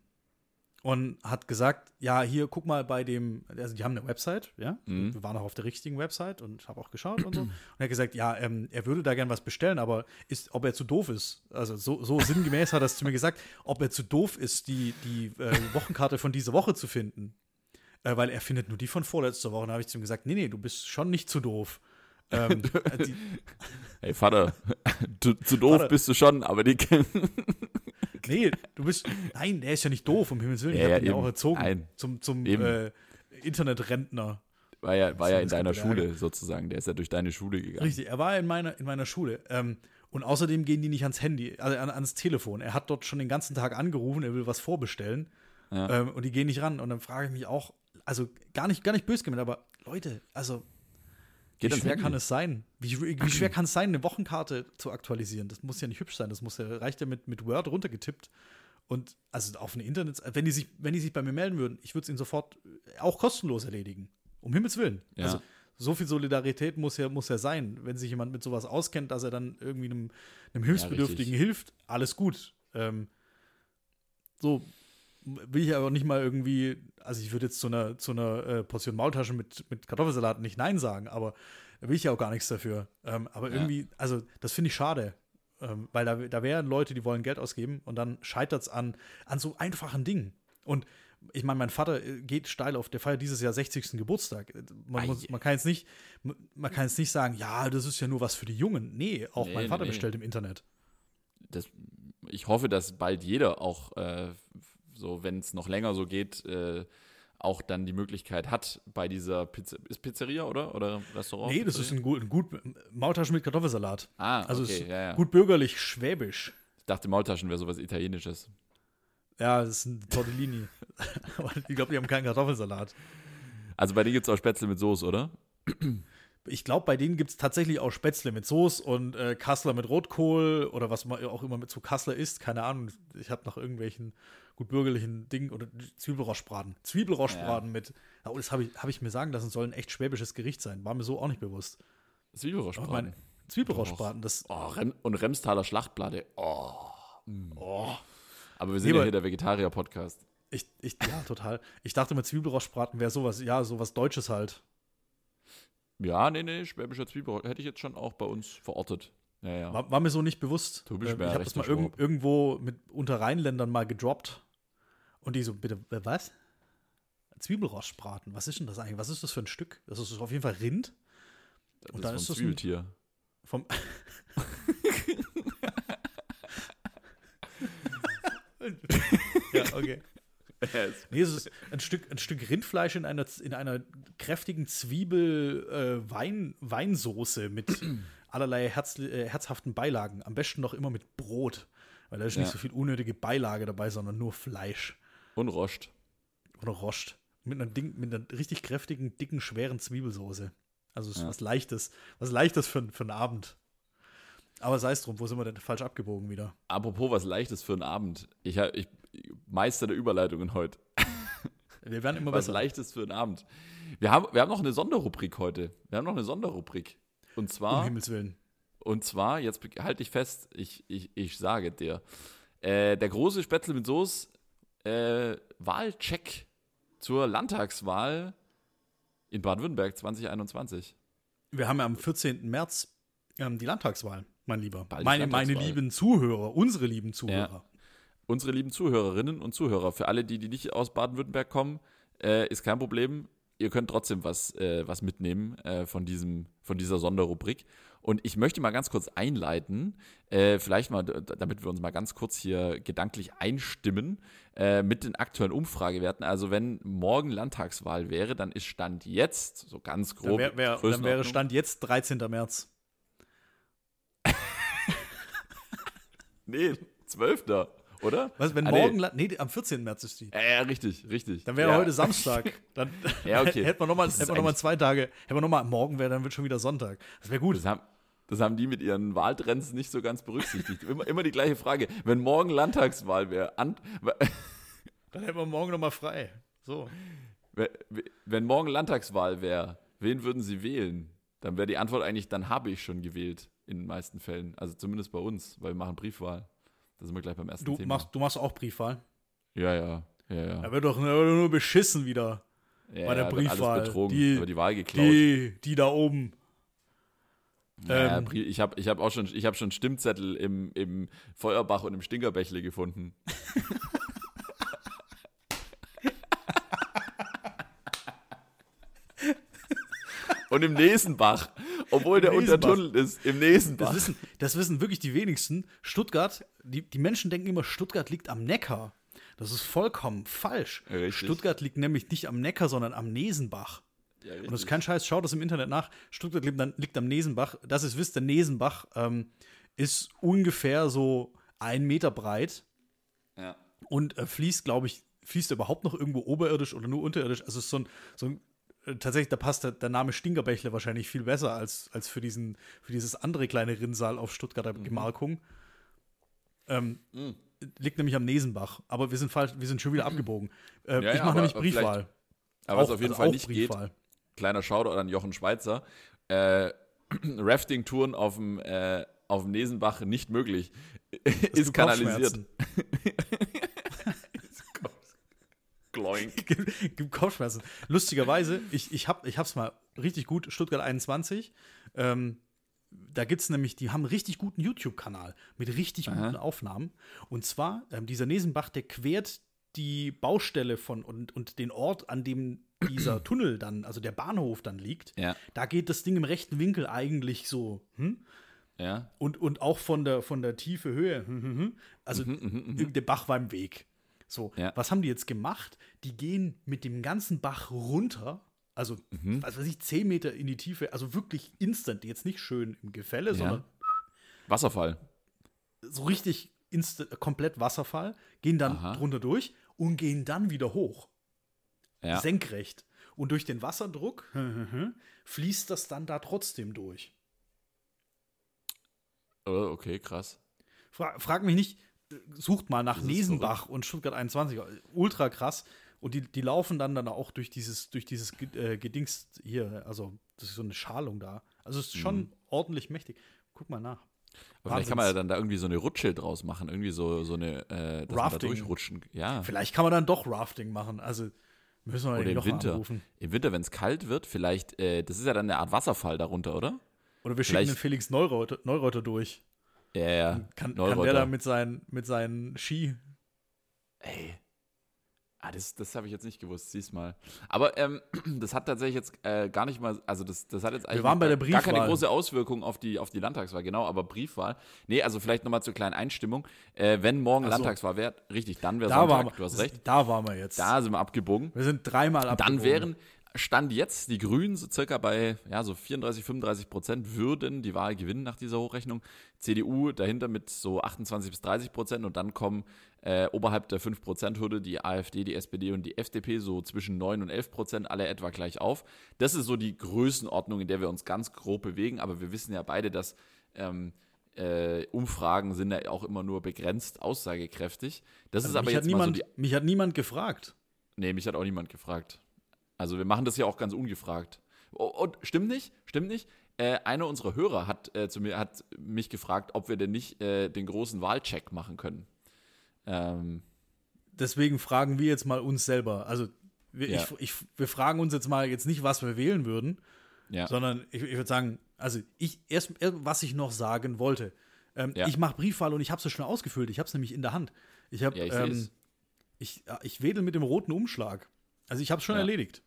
und hat gesagt, ja, hier guck mal bei dem, also die haben eine Website, ja, Mhm. wir waren auch auf der richtigen Website und habe auch geschaut und so. Und er hat gesagt, ja, ähm, er würde da gern was bestellen, aber ist, ob er zu doof ist, also so, so sinngemäß hat er es zu mir gesagt, ob er zu doof ist, die, die äh, Wochenkarte von dieser Woche zu finden. Äh, weil er findet nur die von vorletzter Woche. Und da habe ich zu ihm gesagt, nee, nee, du bist schon nicht zu doof. ähm, äh, die, Hey Vater, zu, zu doof Vater. bist du schon, aber die Nee, du bist. Nein, der ist ja nicht doof, um Himmels Willen. Ja, ich ja, habe ihn ja auch erzogen. Nein. Zum, zum äh, Internetrentner. war ja, war ja in deiner gibt Ärger. Schule sozusagen. Der ist ja durch deine Schule gegangen. Richtig, er war in meiner, in meiner Schule. Ähm, und außerdem gehen die nicht ans Handy, also an, ans Telefon. Er hat dort schon den ganzen Tag angerufen, er will was vorbestellen. Ja. Ähm, und die gehen nicht ran. Und dann frage ich mich auch, also gar nicht, gar nicht böse gemeint, aber Leute, also Geht wie schwer kann es sein? Wie, wie schwer kann es sein, eine Wochenkarte zu aktualisieren? Das muss ja nicht hübsch sein, das muss ja, reicht ja mit, mit Word runtergetippt. Und also auf eine Internet, wenn die sich, wenn die sich bei mir melden würden, ich würde es ihnen sofort äh, auch kostenlos erledigen. Um Himmels Willen. Ja. Also so viel Solidarität muss ja, muss ja sein. Wenn sich jemand mit sowas auskennt, dass er dann irgendwie einem, einem Hilfsbedürftigen richtig. hilft, alles gut. Ähm, so will ich aber nicht mal irgendwie, also ich würde jetzt zu einer, zu einer äh, Portion Maultaschen mit, mit Kartoffelsalat nicht Nein sagen, aber da will ich ja auch gar nichts dafür. Ähm, aber Ja. irgendwie, also das finde ich schade. Ähm, weil da, da wären Leute, die wollen Geld ausgeben und dann scheitert es an, an so einfachen Dingen. Und ich meine, mein Vater äh, geht steil auf, der feiert dieses Jahr 60. Geburtstag. Äh, Man, muss, man kann jetzt nicht, man kann jetzt nicht sagen, ja, das ist ja nur was für die Jungen. Nee, auch Nee, mein Vater nee. bestellt im Internet. das, ich hoffe, dass bald jeder auch, äh, so wenn es noch länger so geht, äh, auch dann die Möglichkeit hat, bei dieser Pizza, ist Pizzeria oder? Oder Restaurant? Nee, das ist Pizzeria? ein gut, ein gut Maultaschen mit Kartoffelsalat. Ah, Also okay, ist ja, ja. gut bürgerlich schwäbisch. Ich dachte, Maultaschen wäre sowas Italienisches. Ja, das ist ein Tortellini. Aber ich glaube, die haben keinen Kartoffelsalat. Also bei dir gibt es auch Spätzle mit Soße, oder? Ich glaube, bei denen gibt es tatsächlich auch Spätzle mit Soße und äh, Kassler mit Rotkohl oder was man auch immer mit so Kassler isst. Keine Ahnung. Ich habe nach irgendwelchen gut bürgerlichen Dingen oder Zwiebelroschbraten. Zwiebelroschbraten mit. Oh, das habe ich, hab ich mir sagen lassen, soll ein echt schwäbisches Gericht sein. War mir so auch nicht bewusst. Zwiebelroschbraten. Zwiebelroschbraten, das. Oh, Rem und Remstaler Schlachtplatte. Oh. Oh. Aber wir sind Nee, ja hier der Vegetarier-Podcast. Ich, ich, ja, total. Ich dachte mit Zwiebelroschbraten wäre sowas, ja, sowas Deutsches halt. Ja, nee, nee, schwäbischer Zwiebel hätte ich jetzt schon auch bei uns verortet. Ja, ja. War, war mir so nicht bewusst. Mir ich habe das mal irg irgendwo mit unter Rheinländern mal gedroppt. Und die so, bitte, äh, was? Zwiebelrostbraten, was ist denn das eigentlich? Was ist das für ein Stück? Das ist auf jeden Fall Rind. Das und ist ist vom das ein- Zwiebeltier. Vom ja, okay. Nee, es ist ein Stück, ein Stück Rindfleisch in einer, in einer kräftigen Zwiebel-Weinsoße äh, mit allerlei herz, äh, herzhaften Beilagen. Am besten noch immer mit Brot, weil da ist ja. nicht so viel unnötige Beilage dabei, sondern nur Fleisch. Und Rost. Oder Rost. Mit einer, Ding, mit einer richtig kräftigen, dicken, schweren Zwiebelsoße. Also es ist ja. was Leichtes. Was Leichtes für, für einen Abend. Aber sei es drum, wo sind wir denn falsch abgebogen wieder? Apropos was Leichtes für einen Abend. Ich, ich Meister der Überleitungen heute. Wir werden immer was besser. Leichtes für einen Abend. Wir haben, wir haben noch eine Sonderrubrik heute. Wir haben noch eine Sonderrubrik. Und zwar. Um Himmels Willen. Und zwar, jetzt halte ich fest, ich, ich, ich sage dir. Äh, der große Spätzle mit Soße äh, Wahlcheck zur Landtagswahl in Baden-Württemberg 2021. Wir haben ja am 14. März ähm, die Landtagswahl, mein Lieber. Meine, meine lieben Zuhörer, unsere lieben Zuhörer. Ja. Unsere lieben Zuhörerinnen und Zuhörer, für alle, die, die nicht aus Baden-Württemberg kommen, äh, ist kein Problem. Ihr könnt trotzdem was, äh, was mitnehmen äh, von, diesem, von dieser Sonderrubrik. Und ich möchte mal ganz kurz einleiten, äh, vielleicht mal, damit wir uns mal ganz kurz hier gedanklich einstimmen äh, mit den aktuellen Umfragewerten. Also wenn morgen Landtagswahl wäre, dann ist Stand jetzt, so ganz grob. Dann, wär, wär, dann wäre Stand jetzt 13. März. Nee, 12 oder? Was, wenn ah, morgen, nee. nee. am 14. März ist die. Ja, ja richtig, richtig. Dann wäre ja. heute Samstag. Dann ja, okay. hätte man nochmal noch zwei Tage, hätte man nochmal, morgen wäre, dann wird schon wieder Sonntag. Das wäre gut. Das haben, das haben die mit ihren Wahltrends nicht so ganz berücksichtigt. immer, immer die gleiche Frage. Wenn morgen Landtagswahl wäre, dann hätten wir morgen nochmal frei. So. Wenn morgen Landtagswahl wäre, wen würden Sie wählen? Dann wäre die Antwort eigentlich, dann habe ich schon gewählt, in den meisten Fällen. Also zumindest bei uns, weil wir machen Briefwahl. Da sind wir gleich beim ersten du Thema. Machst, du machst auch Briefwahl? Ja, ja. ja, ja. Da wird doch nur beschissen wieder. Ja, bei der ja, Briefwahl. Alles betrogen, die, aber die Wahl geklaut. Die, die da oben. Ja, ähm, ich habe ich hab auch schon, ich hab schon Stimmzettel im, im Feuerbach und im Stinkerbächle gefunden. und im Nesenbach. Obwohl der Nesenbach. untertunnelt ist, im Nesenbach. Das wissen, das wissen wirklich die wenigsten. Stuttgart, die, die Menschen denken immer, Stuttgart liegt am Neckar. Das ist vollkommen falsch. Richtig. Stuttgart liegt nämlich nicht am Neckar, sondern am Nesenbach. Ja, und das ist kein Scheiß, schaut das im Internet nach. Stuttgart liegt, liegt am Nesenbach. Das ist, wisst der Nesenbach ähm, ist ungefähr so ein Meter breit. Ja. Und äh, fließt, glaube ich, fließt er überhaupt noch irgendwo oberirdisch oder nur unterirdisch. Also es ist so ein, so ein tatsächlich, da passt der, der, Name Stinkerbächle wahrscheinlich viel besser als, als für, diesen, für dieses andere kleine Rinnsal auf Stuttgarter mhm. Gemarkung. Ähm, mhm. Liegt nämlich am Nesenbach, aber wir sind falsch, wir sind schon wieder abgebogen. Äh, ja, ich mache nämlich Briefwahl. Aber was auf jeden also Fall nicht Briefwahl. geht, kleiner Shoutout an Jochen Schweizer, äh, Rafting-Touren auf dem, äh, auf dem Nesenbach nicht möglich. ist kanalisiert. Gibt Kopfschmerzen. Lustigerweise, ich, ich, hab, ich hab's mal richtig gut, Stuttgart 21. Ähm, da gibt's nämlich, die haben einen richtig guten YouTube-Kanal mit richtig Aha. guten Aufnahmen. Und zwar, ähm, dieser Nesenbach, der quert die Baustelle von und, und den Ort, an dem dieser Tunnel dann, also der Bahnhof dann liegt. Ja. Da geht das Ding im rechten Winkel eigentlich so. Hm? Ja. Und, und auch von der, von der Tiefe Höhe. Hm, hm, hm. Also mhm, mhm, mhm. der Bach war im Weg. So, ja. was haben die jetzt gemacht? Die gehen mit dem ganzen Bach runter, also, mhm. was weiß ich, 10 Meter in die Tiefe, also wirklich instant, jetzt nicht schön im Gefälle, ja. sondern. Wasserfall. So richtig instant, komplett Wasserfall, gehen dann Aha. drunter durch und gehen dann wieder hoch. Ja. Senkrecht. Und durch den Wasserdruck fließt das dann da trotzdem durch. Oh, okay, krass. Fra frag mich nicht, sucht mal nach Nesenbach und Stuttgart 21. Ultra krass. Und die, die laufen dann dann auch durch dieses, durch dieses äh, Gedings hier, also das ist so eine Schalung da. Also es ist schon mhm. ordentlich mächtig. Guck mal nach. Aber vielleicht kann man ja dann da irgendwie so eine Rutsche draus machen, irgendwie so, so eine, äh, dass Rafting. man da durchrutschen. Ja. Vielleicht kann man dann doch Rafting machen. Also müssen wir oder im Winter. Anrufen. Im Winter, wenn es kalt wird, vielleicht, äh, das ist ja dann eine Art Wasserfall darunter, oder? Oder wir vielleicht, schicken den Felix Neureuter, Neureuter durch. Ja, ja. Kann, kann der da mit seinen, mit seinen Ski. Ey. Ah, das, das habe ich jetzt nicht gewusst, siehst mal. Aber ähm, das hat tatsächlich jetzt äh, gar nicht mal, also das, das hat jetzt eigentlich waren bei der gar keine große Auswirkung auf die, auf die Landtagswahl, genau, aber Briefwahl. Nee, also vielleicht nochmal zur kleinen Einstimmung. Äh, wenn morgen so. Landtagswahl wäre, richtig, dann wäre Sonntag, wir, du hast recht. Da waren wir jetzt. Da sind wir abgebogen. Wir sind dreimal abgebogen. Dann wären, Stand jetzt, die Grünen so circa bei ja, so 34, 35 Prozent würden die Wahl gewinnen nach dieser Hochrechnung. CDU dahinter mit so 28 bis 30 Prozent und dann kommen äh, oberhalb der 5 Prozent Hürde die AfD, die SPD und die FDP so zwischen 9 und 11 Prozent alle etwa gleich auf. Das ist so die Größenordnung, in der wir uns ganz grob bewegen, aber wir wissen ja beide, dass ähm, äh, Umfragen sind ja auch immer nur begrenzt aussagekräftig. Das also ist aber jetzt niemand, so die, Mich hat niemand gefragt. Nee, mich hat auch niemand gefragt. Also wir machen das ja auch ganz ungefragt. Oh, und stimmt nicht? Stimmt nicht? Äh, einer unserer Hörer hat äh, zu mir hat mich gefragt, ob wir denn nicht äh, den großen Wahlcheck machen können. Ähm, Deswegen fragen wir jetzt mal uns selber. Also wir, ja. ich, ich, wir fragen uns jetzt mal jetzt nicht, was wir wählen würden, ja. sondern ich, ich würde sagen, also ich erst, was ich noch sagen wollte. Ähm, ja. Ich mache Briefwahl und ich habe es schon ausgefüllt. Ich habe es nämlich in der Hand. Ich habe, ich, ähm, ich, ich wedel mit dem roten Umschlag. Also ich habe es schon erledigt.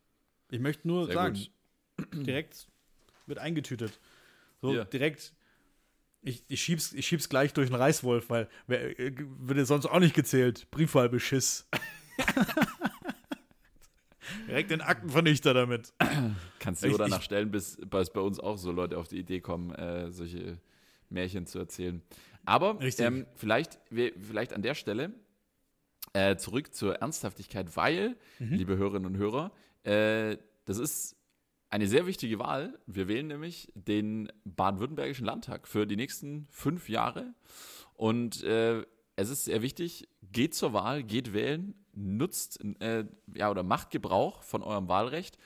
Ich möchte nur Sehr sagen, gut. direkt wird eingetütet. So ja. direkt. Ich, ich, schieb's, ich schieb's gleich durch den Reißwolf, weil wer, äh, würde sonst auch nicht gezählt. Briefwahlbeschiss. direkt den Aktenvernichter damit. Kannst du danach stellen, bis, bis bei uns auch so Leute auf die Idee kommen, äh, solche Märchen zu erzählen. Aber ähm, vielleicht, vielleicht an der Stelle äh, zurück zur Ernsthaftigkeit, weil, mhm. liebe Hörerinnen und Hörer, äh, das ist eine sehr wichtige Wahl. Wir wählen nämlich den baden-württembergischen Landtag für die nächsten fünf Jahre. Und äh, es ist sehr wichtig, geht zur Wahl, geht wählen, nutzt äh, ja, oder macht Gebrauch von eurem Wahlrecht.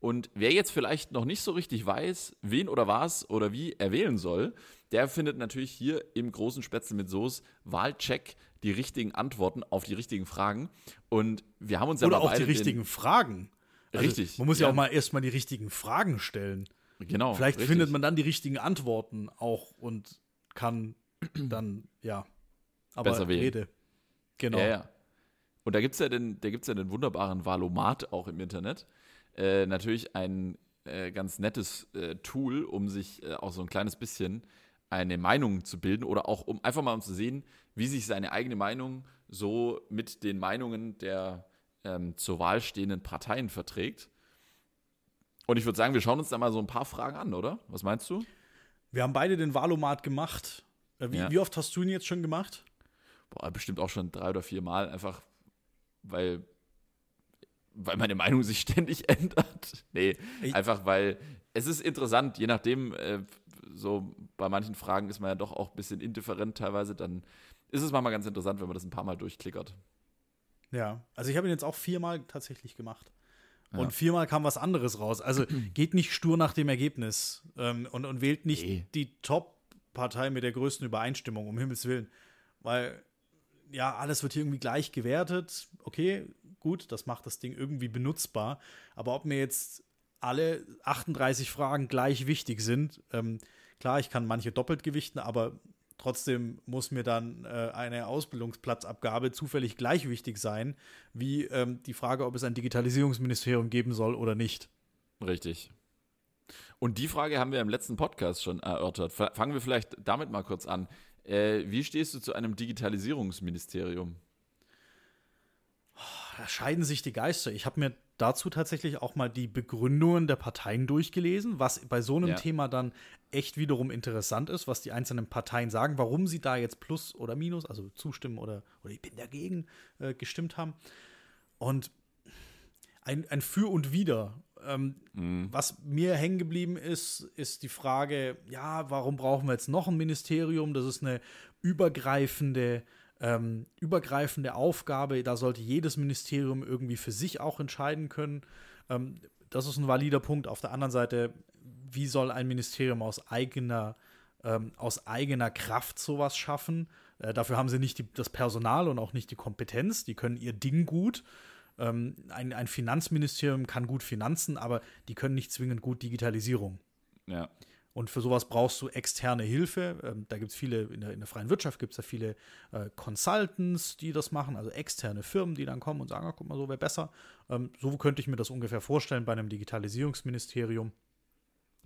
Und wer jetzt vielleicht noch nicht so richtig weiß, wen oder was oder wie er wählen soll, der findet natürlich hier im großen Spätzle mit Soße Wahlcheck die richtigen Antworten auf die richtigen Fragen. Und wir haben uns ja Oder auch die richtigen Fragen. Also Richtig. Man muss ja, ja auch mal erstmal die richtigen Fragen stellen. Genau. Vielleicht richtig. findet man dann die richtigen Antworten auch und kann dann, ja. Aber Besser wählen. Rede. Genau. Ja, ja. Und da gibt es ja, den, ja den wunderbaren Valomat auch im Internet. Äh, natürlich ein äh, ganz nettes äh, Tool, um sich äh, auch so ein kleines bisschen eine Meinung zu bilden oder auch um einfach mal um zu sehen, wie sich seine eigene Meinung so mit den Meinungen der ähm, zur Wahl stehenden Parteien verträgt. Und ich würde sagen, wir schauen uns da mal so ein paar Fragen an, oder? Was meinst du? Wir haben beide den Wahlomat gemacht. Äh, wie, ja. wie, oft hast du ihn jetzt schon gemacht? Boah, bestimmt auch schon drei oder vier Mal, einfach weil, weil meine Meinung sich ständig ändert. Nee, ich einfach weil es ist interessant, je nachdem, äh, so bei manchen Fragen ist man ja doch auch ein bisschen indifferent teilweise, dann ist es manchmal ganz interessant, wenn man das ein paar Mal durchklickert. Ja, also ich habe ihn jetzt auch viermal tatsächlich gemacht. Ja. Und viermal kam was anderes raus. Also geht nicht stur nach dem Ergebnis ähm, und, und wählt nicht nee. die Top-Partei mit der größten Übereinstimmung, um Himmels Willen. Weil, ja, alles wird hier irgendwie gleich gewertet. Okay, gut, das macht das Ding irgendwie benutzbar. Aber ob mir jetzt alle 38 Fragen gleich wichtig sind, ähm, klar, ich kann manche doppelt gewichten, aber Trotzdem muss mir dann äh, eine Ausbildungsplatzabgabe zufällig gleich wichtig sein, wie ähm, die Frage, ob es ein Digitalisierungsministerium geben soll oder nicht. Richtig. Und die Frage haben wir im letzten Podcast schon erörtert. Fangen wir vielleicht damit mal kurz an. Äh, wie stehst du zu einem Digitalisierungsministerium? Scheiden sich die Geister. Ich habe mir dazu tatsächlich auch mal die Begründungen der Parteien durchgelesen, was bei so einem ja. Thema dann echt wiederum interessant ist, was die einzelnen Parteien sagen, warum sie da jetzt Plus oder Minus, also zustimmen oder, oder ich bin dagegen äh, gestimmt haben. Und ein, ein Für und Wider. Ähm, mhm. Was mir hängen geblieben ist, ist die Frage, ja, warum brauchen wir jetzt noch ein Ministerium? Das ist eine übergreifende ähm, übergreifende Aufgabe. Da sollte jedes Ministerium irgendwie für sich auch entscheiden können. Ähm, das ist ein valider Punkt. Auf der anderen Seite, wie soll ein Ministerium aus eigener, ähm, aus eigener Kraft sowas schaffen? Äh, dafür haben sie nicht die, das Personal und auch nicht die Kompetenz. Die können ihr Ding gut. Ähm, ein, ein Finanzministerium kann gut Finanzen, aber die können nicht zwingend gut Digitalisierung. Ja. Und für sowas brauchst du externe Hilfe. Ähm, da gibt es viele, in der, in der, freien Wirtschaft gibt es da viele äh, Consultants, die das machen, also externe Firmen, die dann kommen und sagen, ah, guck mal, so wäre besser. Ähm, so könnte ich mir das ungefähr vorstellen bei einem Digitalisierungsministerium.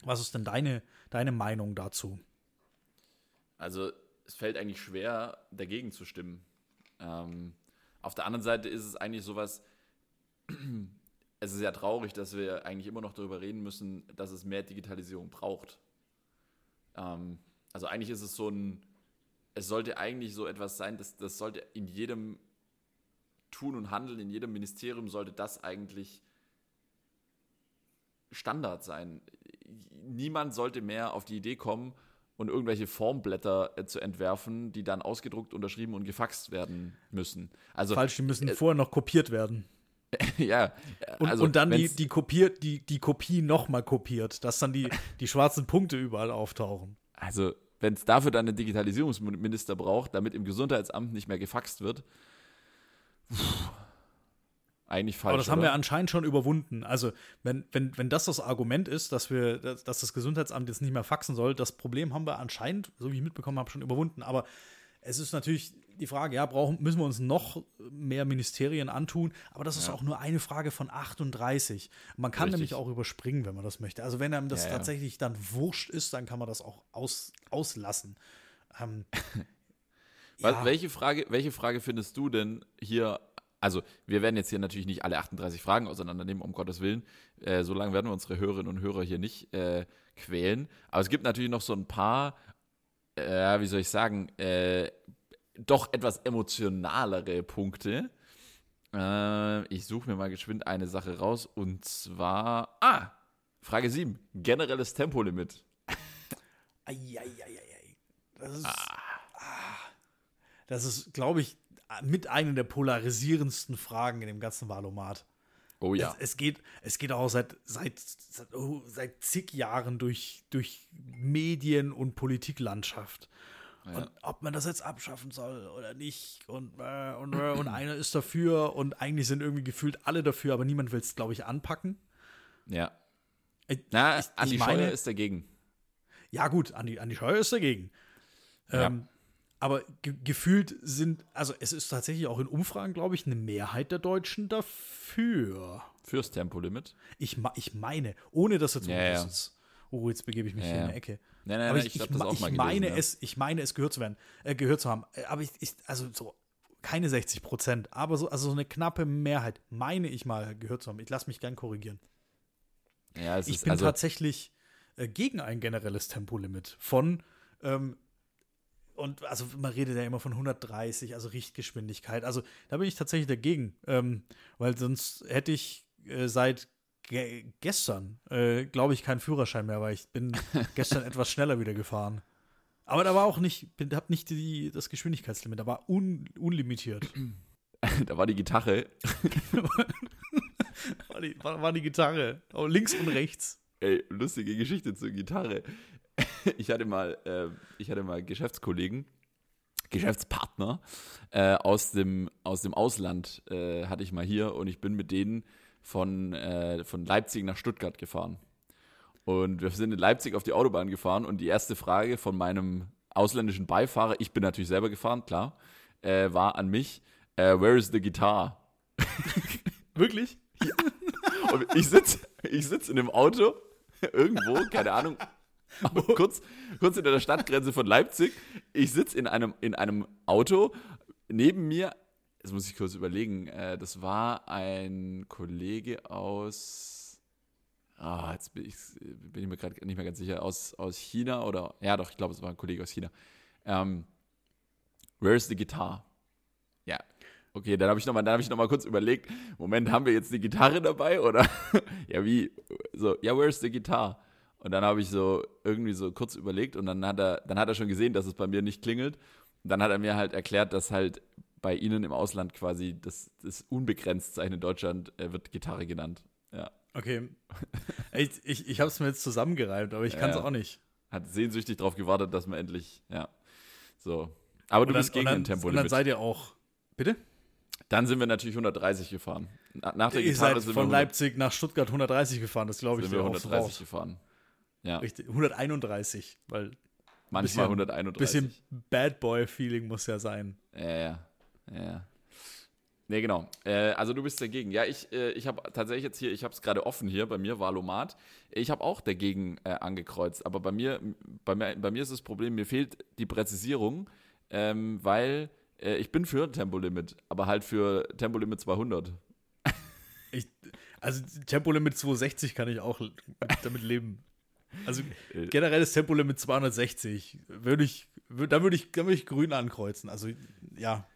Was ist denn deine, deine Meinung dazu? Also es fällt eigentlich schwer, dagegen zu stimmen. Ähm, auf der anderen Seite ist es eigentlich sowas, es ist ja traurig, dass wir eigentlich immer noch darüber reden müssen, dass es mehr Digitalisierung braucht. Ähm, also eigentlich ist es so ein, es sollte eigentlich so etwas sein, dass das sollte in jedem Tun und Handeln, in jedem Ministerium sollte das eigentlich Standard sein. Niemand sollte mehr auf die Idee kommen und irgendwelche Formblätter äh, zu entwerfen, die dann ausgedruckt, unterschrieben und gefaxt werden müssen. Also, Falsch, die müssen äh, vorher noch kopiert werden. ja. Und, also, und dann die, die, kopiert, die, die Kopie nochmal kopiert, dass dann die, die schwarzen Punkte überall auftauchen. Also, wenn es dafür dann einen Digitalisierungsminister braucht, damit im Gesundheitsamt nicht mehr gefaxt wird, pff, eigentlich falsch. Aber das oder? haben wir anscheinend schon überwunden. Also, wenn, wenn, wenn das das Argument ist, dass wir, dass, dass das Gesundheitsamt jetzt nicht mehr faxen soll, das Problem haben wir anscheinend, so wie ich mitbekommen habe, schon überwunden. Aber es ist natürlich die Frage, ja, brauchen, müssen wir uns noch mehr Ministerien antun? Aber das ist ja. auch nur eine Frage von 38. Man kann Richtig. nämlich auch überspringen, wenn man das möchte. Also wenn einem das ja, tatsächlich dann wurscht ist, dann kann man das auch aus, auslassen. Ähm, welche, Frage, welche Frage findest du denn hier also wir werden jetzt hier natürlich nicht alle 38 Fragen auseinandernehmen, um Gottes Willen. Äh, so lange werden wir unsere Hörerinnen und Hörer hier nicht äh, quälen. Aber es gibt natürlich noch so ein paar, äh, wie soll ich sagen, äh, doch etwas emotionalere Punkte. Äh, ich suche mir mal geschwind eine Sache raus und zwar, ah, Frage 7, generelles Tempolimit. Eieieiei. Das ist, ah. ah. das ist, glaube ich, mit einer der polarisierendsten Fragen in dem ganzen Wahlomat. Oh ja. Es, es, geht, es geht auch seit, seit, seit, oh, seit zig Jahren durch, durch Medien und Politiklandschaft. Ja. Und ob man das jetzt abschaffen soll oder nicht. Und, äh, und, äh, und einer ist dafür und eigentlich sind irgendwie gefühlt alle dafür, aber niemand will es, glaube ich, anpacken. Ja. Ich, Na, ich, Andi ich meine, Scheuer ist dagegen. Ja, gut, Andi, Andi Scheuer ist dagegen. Ja. Ähm, aber ge gefühlt sind, also es ist tatsächlich auch in Umfragen, glaube ich, eine Mehrheit der Deutschen dafür. Fürs Tempolimit? Ich, ich meine, ohne dass jetzt ja, ja. Oh, jetzt begebe ich mich ja, hier in eine Ecke. Nein, nein, aber ich, ich, ich, ich gelesen, meine es, ich meine es gehört zu werden, äh, gehört zu haben. Äh, aber ich, ich, also so keine 60 Prozent, aber so, also so eine knappe Mehrheit, meine ich mal gehört zu haben. Ich lasse mich gern korrigieren. Ja, ich bin also tatsächlich äh, gegen ein generelles Tempolimit von ähm, und also man redet ja immer von 130, also Richtgeschwindigkeit. Also da bin ich tatsächlich dagegen, ähm, weil sonst hätte ich äh, seit ge gestern, äh, glaube ich, keinen Führerschein mehr, weil ich bin gestern etwas schneller wieder gefahren. Aber da war auch nicht, bin, hab nicht die, das Geschwindigkeitslimit, da war un, unlimitiert. da war die Gitarre. war, die, war, war die Gitarre. Oh, links und rechts. Ey, lustige Geschichte zur Gitarre. ich hatte mal, äh, ich hatte mal Geschäftskollegen, Geschäftspartner äh, aus, dem, aus dem Ausland äh, hatte ich mal hier und ich bin mit denen von, äh, von Leipzig nach Stuttgart gefahren. Und wir sind in Leipzig auf die Autobahn gefahren und die erste Frage von meinem ausländischen Beifahrer, ich bin natürlich selber gefahren, klar, äh, war an mich, äh, where is the guitar? Wirklich? Ja. Und ich sitze ich sitz in dem Auto, irgendwo, keine Ahnung, kurz, kurz hinter der Stadtgrenze von Leipzig. Ich sitze in einem, in einem Auto. Neben mir, jetzt muss ich kurz überlegen, äh, das war ein Kollege aus. Ah, jetzt bin ich, bin ich mir gerade nicht mehr ganz sicher, aus, aus China oder. Ja, doch, ich glaube, es war ein Kollege aus China. Ähm, Where's the guitar? Ja, Okay, dann habe ich nochmal hab noch kurz überlegt, Moment, haben wir jetzt die Gitarre dabei oder? ja, wie? So, ja, where's the guitar? Und dann habe ich so irgendwie so kurz überlegt und dann hat er, dann hat er schon gesehen, dass es bei mir nicht klingelt. Und dann hat er mir halt erklärt, dass halt bei ihnen im Ausland quasi das, das Unbegrenztzeichen in Deutschland äh, wird Gitarre genannt. Ja. Okay. ich ich, ich habe es mir jetzt zusammengereimt, aber ich kann es ja, auch nicht. Hat sehnsüchtig darauf gewartet, dass man endlich, ja. So. Aber du dann, bist gegen dann, den Tempo. Und dann seid ihr auch. Bitte? Dann sind wir natürlich 130 gefahren. Nach der Gitarre sind von wir Leipzig nach Stuttgart 130 gefahren, das glaube ich. Sind wir 130 gefahren. Ja. Richtig, 131, weil Manchmal bisschen- 131. bisschen Bad Boy-Feeling muss ja sein. Ja, ja, ja. Nee, genau. Äh, also du bist dagegen. Ja, ich, äh, ich habe tatsächlich jetzt hier, ich habe es gerade offen hier, bei mir Valomat. Ich habe auch dagegen äh, angekreuzt, aber bei mir, bei, mir, bei mir ist das Problem, mir fehlt die Präzisierung, ähm, weil äh, ich bin für Tempolimit, aber halt für Tempolimit 200. Ich, also Tempolimit 260 kann ich auch damit leben. Also Äh. generelles Tempolimit 260 würde ich, würd, da würde ich, da würde ich grün ankreuzen. Also ja,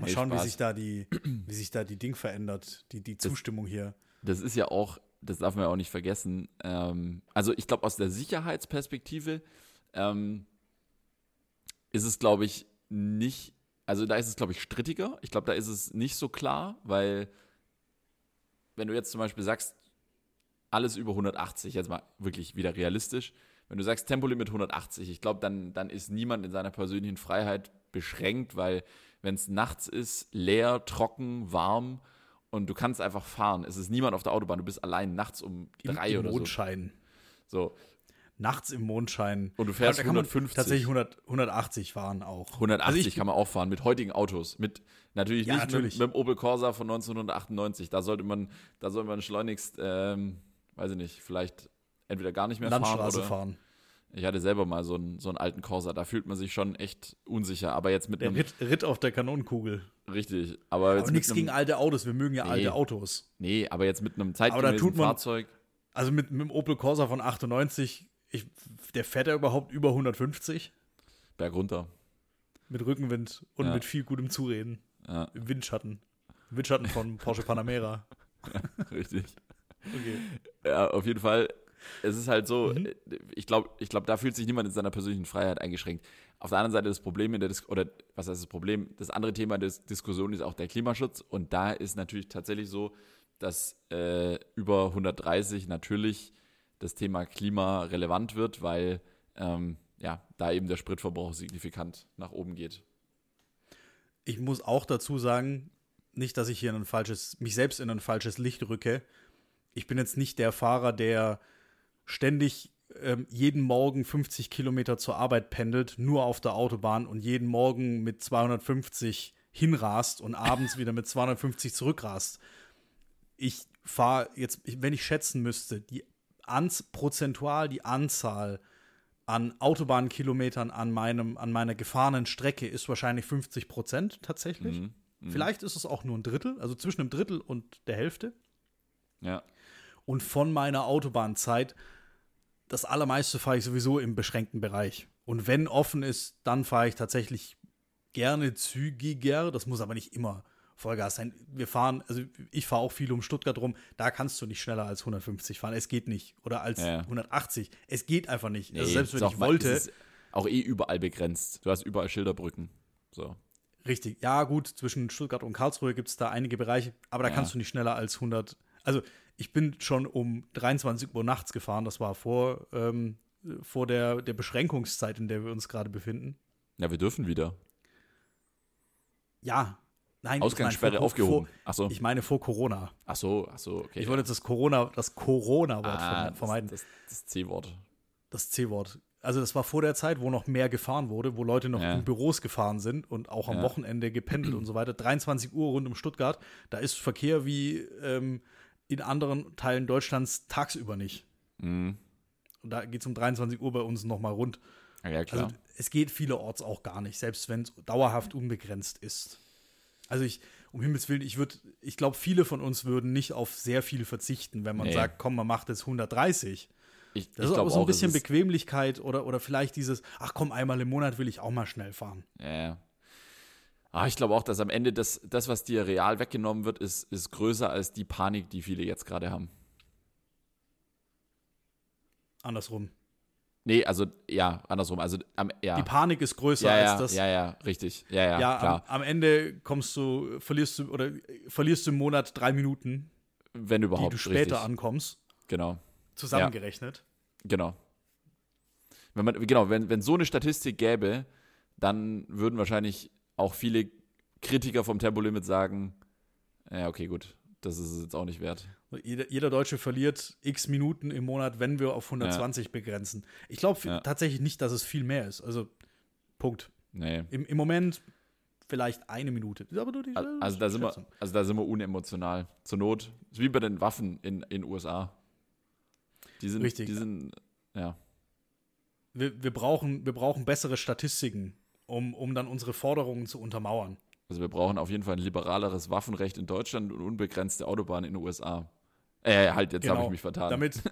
mal Nee, schauen, wie sich da die, wie sich da die Ding verändert, die, die Zustimmung hier. Das ist ja auch, das darf man ja auch nicht vergessen. Ähm, also ich glaube, aus der Sicherheitsperspektive ähm, ist es, glaube ich, nicht, also da ist es, glaube ich, strittiger. Ich glaube, da ist es nicht so klar, weil wenn du jetzt zum Beispiel sagst, alles über 180, jetzt mal wirklich wieder realistisch, wenn du sagst Tempolimit 180, ich glaube, dann, dann ist niemand in seiner persönlichen Freiheit beschränkt, weil wenn es nachts ist, leer, trocken, warm und du kannst einfach fahren, es ist niemand auf der Autobahn, du bist allein nachts um Im, drei im oder Mondschein. so. so. Nachts im Mondschein. Und du fährst man 150. tatsächlich 100, 180 fahren auch. 180 Also ich- kann man auch fahren mit heutigen Autos. Mit natürlich Ja, nicht natürlich. Mit, mit dem Opel Corsa von 1998. Da sollte man, da sollte man schleunigst, ähm, weiß ich nicht, vielleicht entweder gar nicht mehr fahren Landstraße oder. fahren. Ich hatte selber mal so einen, so einen alten Corsa. Da fühlt man sich schon echt unsicher. Aber jetzt mit Der einem Ritt, Ritt auf der Kanonenkugel. richtig. Aber jetzt Aber nichts einem, gegen alte Autos. Wir mögen ja Nee. alte Autos. nee, aber jetzt mit einem da zeitgemäßen tut man- Fahrzeug. Also mit, mit dem Opel Corsa von 98, ich, der fährt ja überhaupt über 150 Berg runter. mit Rückenwind und Ja. mit viel gutem Zureden. Ja, Im Windschatten. Windschatten von Porsche Panamera. richtig. Okay. Ja, auf jeden Fall. Es ist halt so, Mhm. äh, ich glaube, ich glaub, da fühlt sich niemand in seiner persönlichen Freiheit eingeschränkt. Auf der anderen Seite das Problem in der Dis oder was heißt das Problem? Das andere Thema der Dis- Diskussion ist auch der Klimaschutz und da ist natürlich tatsächlich so, dass äh, über 130 natürlich das Thema Klima relevant wird, weil ähm, ja, da eben der Spritverbrauch signifikant nach oben geht. Ich muss auch dazu sagen, nicht, dass ich hier in ein falsches, mich selbst in ein falsches Licht rücke. Ich bin jetzt nicht der Fahrer, der ständig ähm, jeden Morgen 50 Kilometer zur Arbeit pendelt, nur auf der Autobahn und jeden Morgen mit 250 hinrast und abends wieder mit 250 zurückrast. Ich fahre jetzt, wenn ich schätzen müsste, die ans, prozentual die Anzahl an Autobahnkilometern an, meinem, an meiner gefahrenen Strecke ist wahrscheinlich 50 Prozent tatsächlich. Mhm. Vielleicht ist es auch nur ein Drittel, also zwischen einem Drittel und der Hälfte. Ja, Und von meiner Autobahnzeit, das allermeiste fahre ich sowieso im beschränkten Bereich. Und wenn offen ist, dann fahre ich tatsächlich gerne zügiger. Das muss aber nicht immer Vollgas sein. Wir fahren, also ich fahre auch viel um Stuttgart rum. Da kannst du nicht schneller als 150 fahren. Es geht nicht. Oder als Ja, ja. 180. Es geht einfach nicht. also Nee, selbst wenn ich wollte. auch eh überall begrenzt. Du hast überall Schilderbrücken. So. Richtig, ja gut, zwischen Stuttgart und Karlsruhe gibt es da einige Bereiche, aber da Ja. kannst du nicht schneller als 100. Also ich bin schon um 23 Uhr nachts gefahren, das war vor, ähm, vor der, der Beschränkungszeit, in der wir uns gerade befinden. Ja, wir dürfen wieder. Ja, nein, Ausgangssperre meine, vor, aufgehoben. Vor, Ach so. ich meine vor Corona. Ach so, ach so, okay. Ich wollte jetzt das Corona, das Corona-Wort ah, verme- vermeiden, Das, das, das C-Wort. das C-Wort. Also das war vor der Zeit, wo noch mehr gefahren wurde, wo Leute noch Ja. in Büros gefahren sind und auch am Ja. Wochenende gependelt und so weiter. 23 Uhr rund um Stuttgart, da ist Verkehr wie ähm, in anderen Teilen Deutschlands tagsüber nicht. Mhm. Und da geht es um 23 Uhr bei uns nochmal rund. Ja, klar. Also es geht vielerorts auch gar nicht, selbst wenn es dauerhaft unbegrenzt ist. Also ich, um Himmels Willen, ich würde, ich glaube, viele von uns würden nicht auf sehr viel verzichten, wenn man Nee. sagt, komm, man macht jetzt 130. ich Das ich ist aber so ein bisschen Bequemlichkeit oder, oder vielleicht dieses, ach komm, einmal im Monat will ich auch mal schnell fahren. ja, ja. Ah, ich glaube auch, dass am Ende das, das, was dir real weggenommen wird, ist, ist größer als die Panik, die viele jetzt gerade haben. Andersrum. Nee, also, ja, andersrum. Also, am, ja. Die Panik ist größer ja, ja, als das. ja, ja, richtig. Ja, ja, Ja, klar. am, am Ende kommst du, verlierst du oder verlierst du im Monat drei Minuten, Wenn die überhaupt. du später richtig. ankommst, Genau. zusammengerechnet. Genau. Wenn man, genau, wenn, wenn so eine Statistik gäbe, dann würden wahrscheinlich auch viele Kritiker vom Tempolimit sagen, ja, okay, gut, das ist es jetzt auch nicht wert. Jeder, jeder Deutsche verliert x Minuten im Monat, wenn wir auf 120 ja. begrenzen. Ich glaube ja. tatsächlich nicht, dass es viel mehr ist. Also, Punkt. Nee. Im, Im Moment vielleicht eine Minute. Aber die, also, da sind wir, also da sind wir unemotional. Zur Not, ist wie bei den Waffen in den USA. Die sind, Richtig. Die sind, ja. Wir, wir, brauchen, wir brauchen bessere Statistiken, um, um dann unsere Forderungen zu untermauern. Also wir brauchen auf jeden Fall ein liberaleres Waffenrecht in Deutschland und unbegrenzte Autobahnen in den USA. Äh, halt, jetzt genau, habe ich mich vertan. Damit,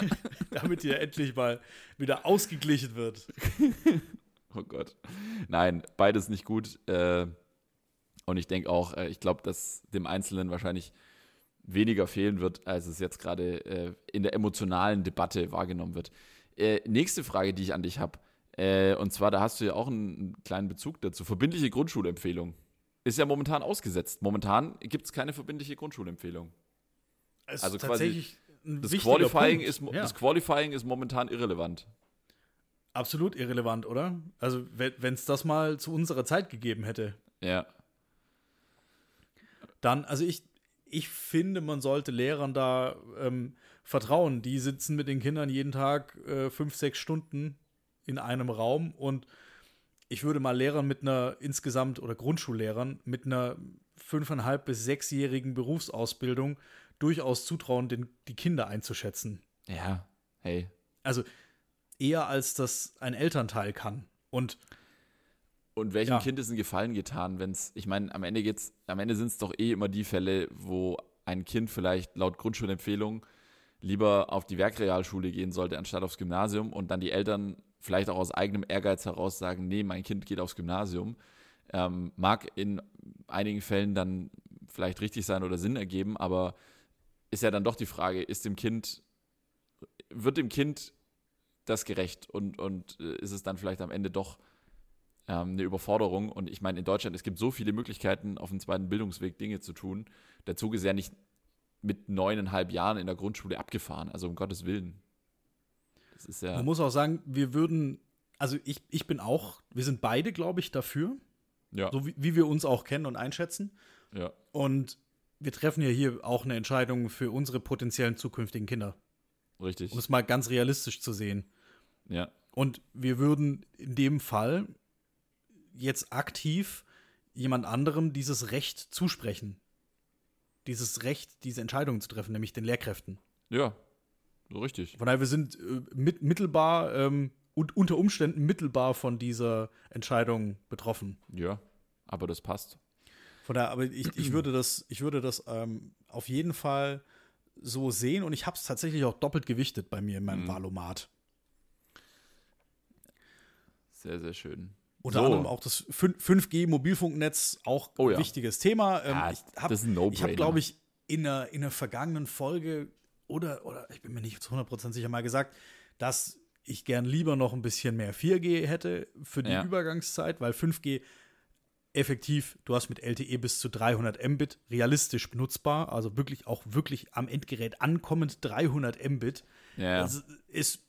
damit hier endlich mal wieder ausgeglichen wird. Oh Gott. Nein, beides nicht gut. Äh, und ich denke auch, äh, ich glaube, dass dem Einzelnen wahrscheinlich weniger fehlen wird, als es jetzt gerade äh, in der emotionalen Debatte wahrgenommen wird. nächste Frage, die ich an dich habe. Und zwar, da hast du ja auch einen, einen kleinen Bezug dazu. Verbindliche Grundschulempfehlung. Ist ja momentan ausgesetzt. Momentan gibt es keine verbindliche Grundschulempfehlung. Es also quasi das Qualifying, ist, ja. das Qualifying ist momentan irrelevant absolut irrelevant, oder? Also, wenn es das mal zu unserer Zeit gegeben hätte. Ja. Dann, also ich, ich finde, man sollte Lehrern da ähm, vertrauen. Die sitzen mit den Kindern jeden Tag äh, fünf, sechs Stunden in einem Raum und ich würde mal Lehrern mit einer insgesamt oder Grundschullehrern mit einer fünfeinhalb bis sechsjährigen Berufsausbildung durchaus zutrauen, den, die Kinder einzuschätzen. Ja, hey. Also eher als das ein Elternteil kann. Und und welchem ja. Kind ist ein Gefallen getan, wenn es, ich meine, am Ende geht's, am Ende sind es doch eh immer die Fälle, wo ein Kind vielleicht laut Grundschulempfehlung lieber auf die Werkrealschule gehen sollte, anstatt aufs Gymnasium und dann die Eltern vielleicht auch aus eigenem Ehrgeiz heraus sagen, nee, mein Kind geht aufs Gymnasium. Ähm, mag in einigen Fällen dann vielleicht richtig sein oder Sinn ergeben, aber ist ja dann doch die Frage, ist dem Kind, wird dem Kind das gerecht und, und äh, ist es dann vielleicht am Ende doch ähm, eine Überforderung. Und ich meine, in Deutschland, es gibt so viele Möglichkeiten, auf dem zweiten Bildungsweg Dinge zu tun. Der Zug ist ja nicht mit neuneinhalb Jahren in der Grundschule abgefahren, also um Gottes Willen. Ja. Man muss auch sagen, wir würden, also ich, ich bin auch, wir sind beide, glaube ich, dafür. Ja. So wie, wie wir uns auch kennen und einschätzen. Ja. Und wir treffen ja hier auch eine Entscheidung für unsere potenziellen zukünftigen Kinder. Richtig. Um es mal ganz realistisch zu sehen. Ja. Und wir würden in dem Fall jetzt aktiv jemand anderem dieses Recht zusprechen. Dieses Recht, diese Entscheidungen zu treffen, nämlich den Lehrkräften. Ja, richtig. Von daher, wir sind äh, mit, mittelbar ähm, und unter Umständen mittelbar von dieser Entscheidung betroffen. Ja, aber das passt. Von daher, aber ich, ich würde das, ich würde das ähm, auf jeden Fall so sehen und ich habe es tatsächlich auch doppelt gewichtet bei mir in meinem mhm. Sehr, sehr schön. Unter so. anderem auch das 5G-Mobilfunknetz, auch oh, ja. wichtiges Thema. Ähm, ja, ich hab, das ist ein No-Brainer. Ich habe, glaube ich, in einer, in einer vergangenen Folge oder, oder ich bin mir nicht zu 100% sicher mal gesagt, dass ich gern lieber noch ein bisschen mehr 4G hätte für die ja. Übergangszeit, weil 5G effektiv, du hast mit LTE bis zu 300 Mbit realistisch benutzbar, also wirklich auch wirklich am Endgerät ankommend 300 Mbit. Ja. Das ist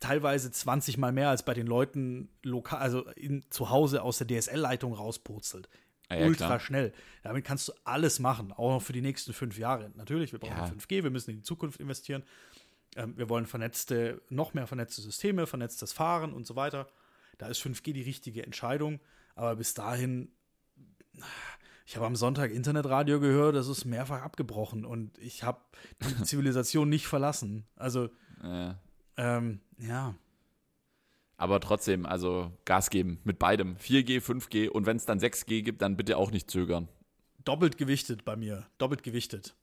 teilweise 20 mal mehr als bei den Leuten lokal, also in, zu Hause aus der DSL-Leitung rauspurzelt. Ah, ja, Ultra klar. schnell. Damit kannst du alles machen, auch noch für die nächsten fünf Jahre. Natürlich, wir brauchen ja. 5G, wir müssen in die Zukunft investieren. Ähm, wir wollen vernetzte, noch mehr vernetzte Systeme, vernetztes Fahren und so weiter. Da ist 5G die richtige Entscheidung. Aber bis dahin ich habe am Sonntag Internetradio gehört, das ist mehrfach abgebrochen und ich habe die Zivilisation nicht verlassen. Also, ja. Ähm, ja. Aber trotzdem, also Gas geben mit beidem. 4G, 5G und wenn es dann 6G gibt, dann bitte auch nicht zögern. Doppelt gewichtet bei mir. Doppelt gewichtet.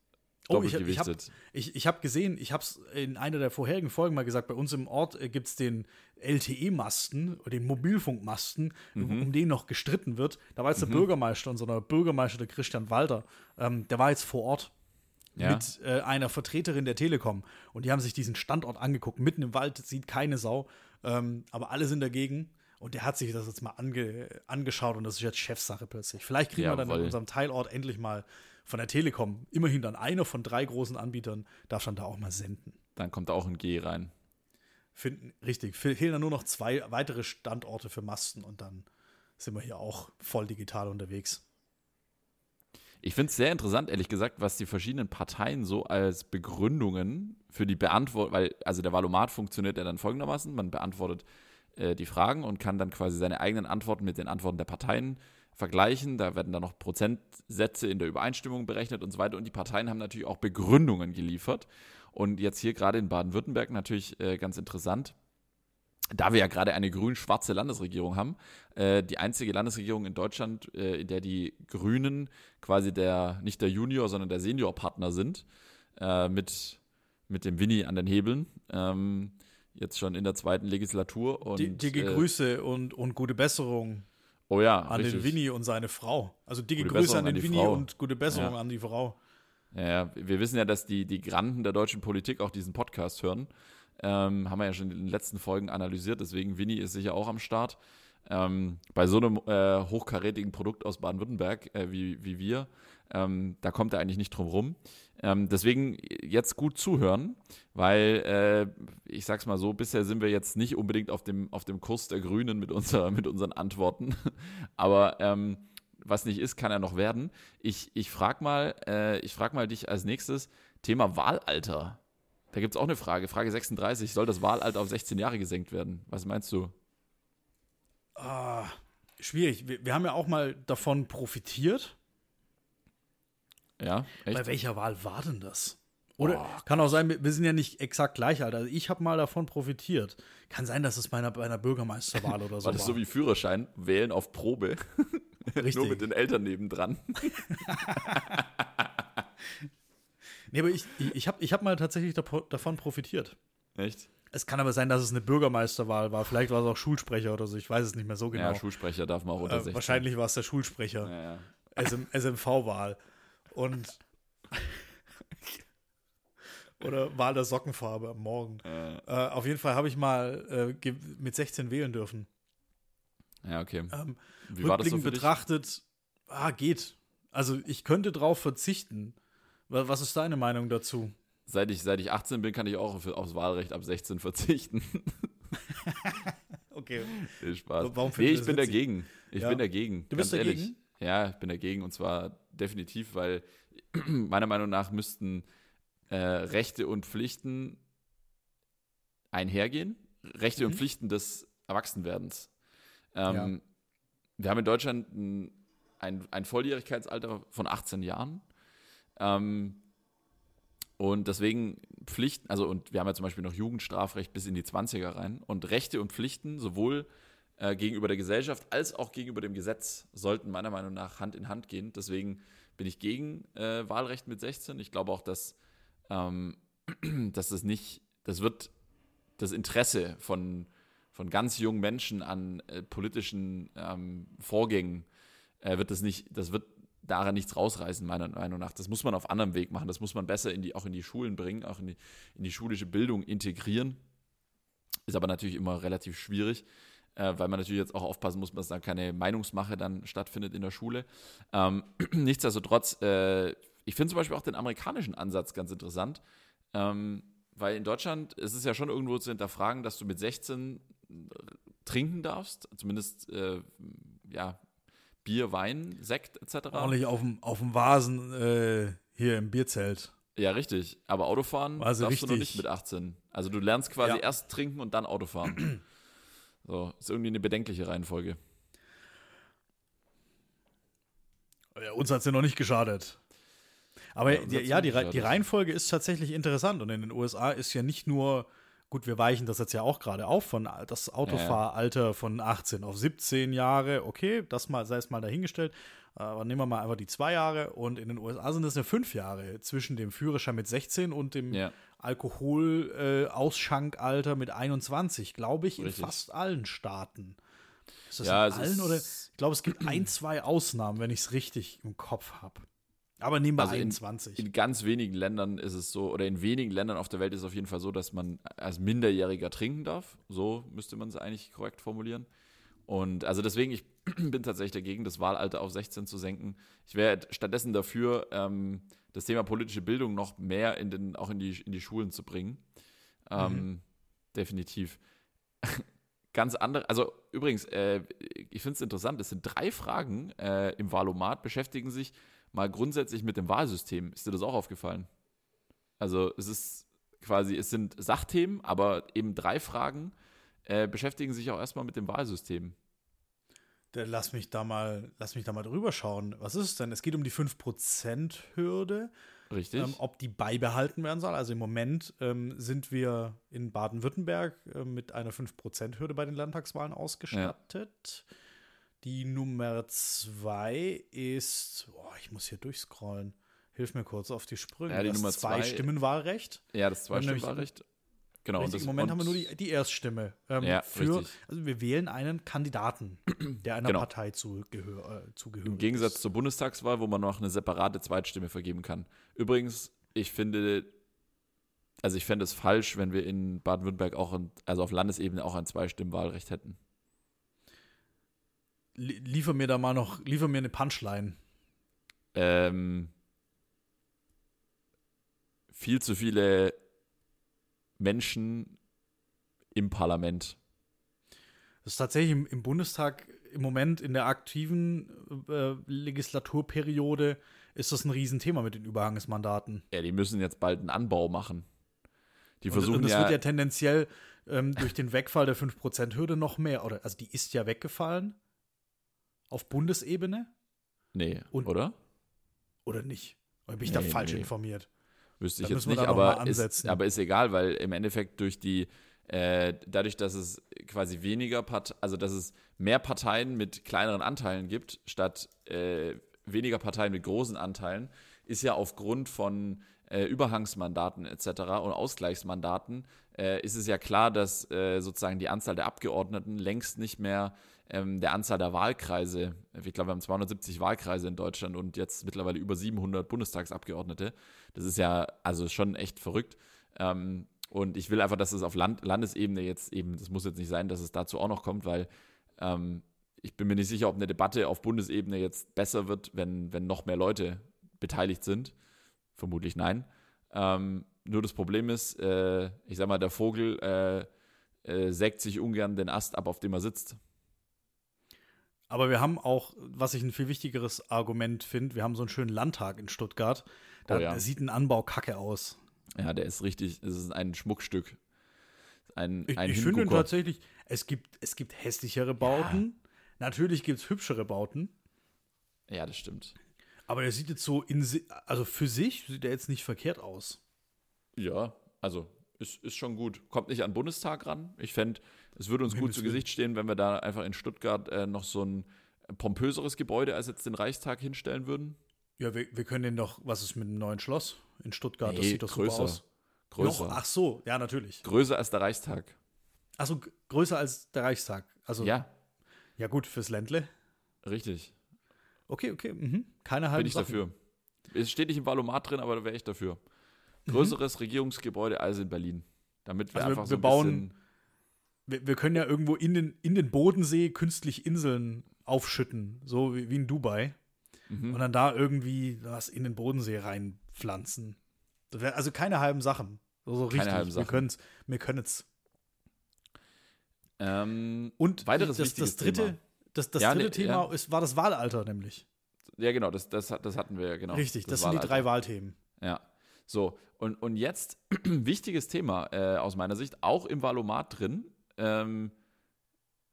Oh, ich, ich habe ich, ich hab gesehen, ich habe es in einer der vorherigen Folgen mal gesagt, bei uns im Ort äh, gibt es den LTE-Masten, den Mobilfunkmasten, mhm. um den noch gestritten wird. Da war jetzt der mhm. Bürgermeister, unser Bürgermeister, der Christian Walter, ähm, der war jetzt vor Ort ja. mit äh, einer Vertreterin der Telekom. Und die haben sich diesen Standort angeguckt. Mitten im Wald sieht keine Sau, ähm, aber alle sind dagegen. Und der hat sich das jetzt mal ange angeschaut und das ist jetzt Chefsache plötzlich. Vielleicht kriegen Jawohl. wir dann in unserem Teilort endlich mal von der Telekom, immerhin dann einer von drei großen Anbietern, darf dann da auch mal senden. Dann kommt da auch ein G rein. Finden, richtig. Fehlen dann nur noch zwei weitere Standorte für Masten und dann sind wir hier auch voll digital unterwegs. Ich finde es sehr interessant, ehrlich gesagt, was die verschiedenen Parteien so als Begründungen für die Beantwortung, weil, also der Valomat funktioniert ja dann folgendermaßen, man beantwortet äh, die Fragen und kann dann quasi seine eigenen Antworten mit den Antworten der Parteien vergleichen. Da werden dann noch Prozentsätze in der Übereinstimmung berechnet und so weiter. Und die Parteien haben natürlich auch Begründungen geliefert. Und jetzt hier gerade in Baden-Württemberg natürlich äh, ganz interessant da wir ja gerade eine grün-schwarze Landesregierung haben, äh, die einzige Landesregierung in Deutschland, äh, in der die Grünen quasi der, nicht der Junior, sondern der Senior-Partner sind, äh, mit, mit dem Winnie an den Hebeln. Ähm, jetzt schon in der zweiten Legislatur. Und, die, dicke äh, Grüße und, und gute Besserung oh ja, an richtig. den Winnie und seine Frau. Also dicke gute Grüße an den Winnie Frau. und gute Besserung ja. an die Frau. Ja, wir wissen ja, dass die, die Granden der deutschen Politik auch diesen Podcast hören. Ähm, haben wir ja schon in den letzten Folgen analysiert, deswegen Winnie ist sicher auch am Start. Ähm, bei so einem äh, hochkarätigen Produkt aus Baden-Württemberg äh, wie, wie wir, ähm, da kommt er eigentlich nicht drum rum. Ähm, deswegen jetzt gut zuhören, weil äh, ich sag's mal so, bisher sind wir jetzt nicht unbedingt auf dem, auf dem Kurs der Grünen mit, unserer, mit unseren Antworten. Aber ähm, was nicht ist, kann er noch werden. Ich, ich frage mal, äh, frag mal dich als nächstes, Thema Wahlalter. Da gibt es auch eine Frage. Frage 36. Soll das Wahlalter auf 16 Jahre gesenkt werden? Was meinst du? Ah, schwierig. Wir, wir haben ja auch mal davon profitiert. Ja, echt? Bei welcher Wahl war denn das? Oder oh, kann auch sein, wir sind ja nicht exakt gleich alt. Also ich habe mal davon profitiert. Kann sein, dass es bei einer, bei einer Bürgermeisterwahl oder so war. Das war so wie Führerschein, wählen auf Probe. Richtig. Nur mit den Eltern nebendran. Nee, aber ich, ich, ich habe ich hab mal tatsächlich davon profitiert. Echt? Es kann aber sein, dass es eine Bürgermeisterwahl war. Vielleicht war es auch Schulsprecher oder so. Ich weiß es nicht mehr so genau. Ja, Schulsprecher darf man auch unter 16. Äh, wahrscheinlich war es der Schulsprecher. Ja, ja. SM, SMV-Wahl. Und. oder Wahl der Sockenfarbe am Morgen. Ja. Äh, auf jeden Fall habe ich mal äh, mit 16 wählen dürfen. Ja, okay. Ähm, Wie war das so betrachtet, ah, geht. Also ich könnte drauf verzichten. Was ist deine Meinung dazu? Seit ich, seit ich 18 bin, kann ich auch auf, aufs Wahlrecht ab 16 verzichten. okay. Viel Spaß. Warum nee, ich bin dagegen. Ich ja. bin dagegen. Du bist dagegen? Ehrlich. Ja, ich bin dagegen und zwar definitiv, weil meiner Meinung nach müssten äh, Rechte und Pflichten einhergehen. Rechte mhm. und Pflichten des Erwachsenwerdens. Ähm, ja. Wir haben in Deutschland ein, ein, ein Volljährigkeitsalter von 18 Jahren. Ähm, und deswegen Pflichten, also und wir haben ja zum Beispiel noch Jugendstrafrecht bis in die 20er rein. Und Rechte und Pflichten sowohl äh, gegenüber der Gesellschaft als auch gegenüber dem Gesetz sollten meiner Meinung nach Hand in Hand gehen. Deswegen bin ich gegen äh, Wahlrecht mit 16. Ich glaube auch, dass, ähm, dass das nicht, das wird das Interesse von, von ganz jungen Menschen an äh, politischen ähm, Vorgängen äh, wird das nicht, das wird daran nichts rausreißen, meiner Meinung nach. Das muss man auf anderem Weg machen. Das muss man besser in die, auch in die Schulen bringen, auch in die, in die schulische Bildung integrieren. Ist aber natürlich immer relativ schwierig, äh, weil man natürlich jetzt auch aufpassen muss, dass da keine Meinungsmache dann stattfindet in der Schule. Ähm, nichtsdestotrotz, äh, ich finde zum Beispiel auch den amerikanischen Ansatz ganz interessant, ähm, weil in Deutschland ist es ja schon irgendwo zu hinterfragen, dass du mit 16 trinken darfst, zumindest äh, ja, Bier, Wein, Sekt etc. Ordentlich auf dem, auf dem Vasen äh, hier im Bierzelt. Ja, richtig. Aber Autofahren also darfst richtig. du noch nicht mit 18. Also du lernst quasi ja. erst trinken und dann Autofahren. so, ist irgendwie eine bedenkliche Reihenfolge. Ja, uns hat es ja noch nicht geschadet. Aber ja, ja die, die Reihenfolge ist tatsächlich interessant. Und in den USA ist ja nicht nur Gut, wir weichen das jetzt ja auch gerade auf von das Autofahralter ja. von 18 auf 17 Jahre. Okay, das mal sei es mal dahingestellt. Aber nehmen wir mal einfach die zwei Jahre und in den USA sind es ja fünf Jahre zwischen dem Führerschein mit 16 und dem ja. Alkoholaussschankalter äh, mit 21, glaube ich, Richtig. in fast allen Staaten. Ist das ja, in allen oder? Ich glaube, es gibt ein, zwei Ausnahmen, wenn ich es richtig im Kopf habe. Aber nehmen wir also 21. In, in, ganz wenigen Ländern ist es so, oder in wenigen Ländern auf der Welt ist es auf jeden Fall so, dass man als Minderjähriger trinken darf. So müsste man es eigentlich korrekt formulieren. Und also deswegen, ich bin tatsächlich dagegen, das Wahlalter auf 16 zu senken. Ich wäre stattdessen dafür, ähm, das Thema politische Bildung noch mehr in den, auch in die, in die Schulen zu bringen. Ähm, mhm. Definitiv. Ganz andere, also übrigens, äh, ich finde es interessant, es sind drei Fragen äh, im Wahlomat, beschäftigen sich mal grundsätzlich mit dem Wahlsystem. Ist dir das auch aufgefallen? Also es ist quasi, es sind Sachthemen, aber eben drei Fragen äh, beschäftigen sich auch erstmal mit dem Wahlsystem. Dann lass mich da mal, lass mich da mal drüber schauen. Was ist es denn? Es geht um die 5%-Hürde. Richtig. Ähm, ob die beibehalten werden soll. Also im Moment ähm, sind wir in Baden-Württemberg äh, mit einer 5%-Hürde bei den Landtagswahlen ausgestattet. Ja. Die Nummer zwei ist, oh, ich muss hier durchscrollen. Hilf mir kurz auf die Sprünge. Ja, die das Nummer zwei, Stimmenwahlrecht. Ja, das Zwei-Stimmenwahlrecht. Genau. Richtig, das, Im Moment haben wir nur die, die Erststimme. Ähm, ja, für, richtig. Also wir wählen einen Kandidaten, der einer Genau. Partei zugehör, äh, zugehört. Im Gegensatz ist. zur Bundestagswahl, wo man noch eine separate Zweitstimme vergeben kann. Übrigens, ich finde, also ich fände es falsch, wenn wir in Baden-Württemberg auch, ein, also auf Landesebene auch ein Zweistimmenwahlrecht hätten. Lie- Liefer mir da mal noch, liefer mir eine Punchline. Ähm, viel zu viele Menschen im Parlament. Das ist tatsächlich im, im Bundestag im Moment in der aktiven äh, Legislaturperiode ist das ein Riesenthema mit den Überhangsmandaten. Ja, die müssen jetzt bald einen Anbau machen. Die Und, versuchen und das ja, wird ja tendenziell ähm, durch den Wegfall der 5%-Hürde noch mehr, oder also die ist ja weggefallen auf Bundesebene nee, und- oder? oder nicht? Oder bin ich da Nee, falsch nee. informiert? Wüsste ich Da jetzt nicht, da aber ist, ansetzen. aber ist egal, weil im Endeffekt durch die, äh, dadurch, dass es quasi weniger Part also dass es mehr Parteien mit kleineren Anteilen gibt, statt äh, weniger Parteien mit großen Anteilen, ist ja aufgrund von äh, Überhangsmandaten etc. und Ausgleichsmandaten, äh, ist es ja klar, dass äh, sozusagen die Anzahl der Abgeordneten längst nicht mehr ähm, der Anzahl der Wahlkreise, ich glaube, wir haben 270 Wahlkreise in Deutschland und jetzt mittlerweile über 700 Bundestagsabgeordnete. Das ist ja also schon echt verrückt. Ähm, und ich will einfach, dass es auf Land Landesebene jetzt eben, das muss jetzt nicht sein, dass es dazu auch noch kommt, weil ähm, ich bin mir nicht sicher, ob eine Debatte auf Bundesebene jetzt besser wird, wenn, wenn noch mehr Leute beteiligt sind. Vermutlich nein. Ähm, nur das Problem ist, äh, ich sag mal, der Vogel äh, äh, sägt sich ungern den Ast ab, auf dem er sitzt. Aber wir haben auch, was ich ein viel wichtigeres Argument finde, wir haben so einen schönen Landtag in Stuttgart. Da Oh ja. sieht ein Anbau kacke aus. Ja, der ist richtig, es ist ein Schmuckstück. Ein, Ich, ein ich finde tatsächlich, es gibt, es gibt hässlichere Bauten. Natürlich gibt es hübschere Bauten. Ja, das stimmt. Aber der sieht jetzt so in also für sich sieht er jetzt nicht verkehrt aus. Ja, also ist, ist schon gut. Kommt nicht an den Bundestag ran. Ich fände, es würde uns gut zu. Gesicht stehen, wenn wir da einfach in Stuttgart äh, noch so ein pompöseres Gebäude als jetzt den Reichstag hinstellen würden. Ja, wir, wir können den doch, was ist mit dem neuen Schloss in Stuttgart? das Nee, sieht doch größer. super aus. Größer. Noch, ach so, ja, natürlich. Größer als der Reichstag. Achso, g- größer als der Reichstag. Also, ja, Ja, gut, fürs Ländle. richtig. Okay, okay, mhm. keine halben Bin ich Sachen. dafür. Es steht nicht im Valomat drin, aber da wäre ich dafür. Größeres Regierungsgebäude als in Berlin. Damit wir Also wir- einfach so wir ein bauen- bisschen. Wir, wir können ja irgendwo in den, in den Bodensee künstlich Inseln aufschütten, so wie, wie in Dubai. Mhm. Und dann da irgendwie was in den Bodensee reinpflanzen. Das wär, also keine halben Sachen. So, so Keine richtig. halben Wir Sachen. können es. Wir können's. Ähm, Und Weiteres das, das dritte, Thema. das, das Ja, dritte nee, Thema ja. ist, war das Wahlalter nämlich. ja, genau, das, das, das hatten wir ja, genau. Richtig, das, sind die drei Wahlthemen. Ja. So, und, und jetzt wichtiges Thema äh, aus meiner Sicht, auch im Valomat drin. Ähm,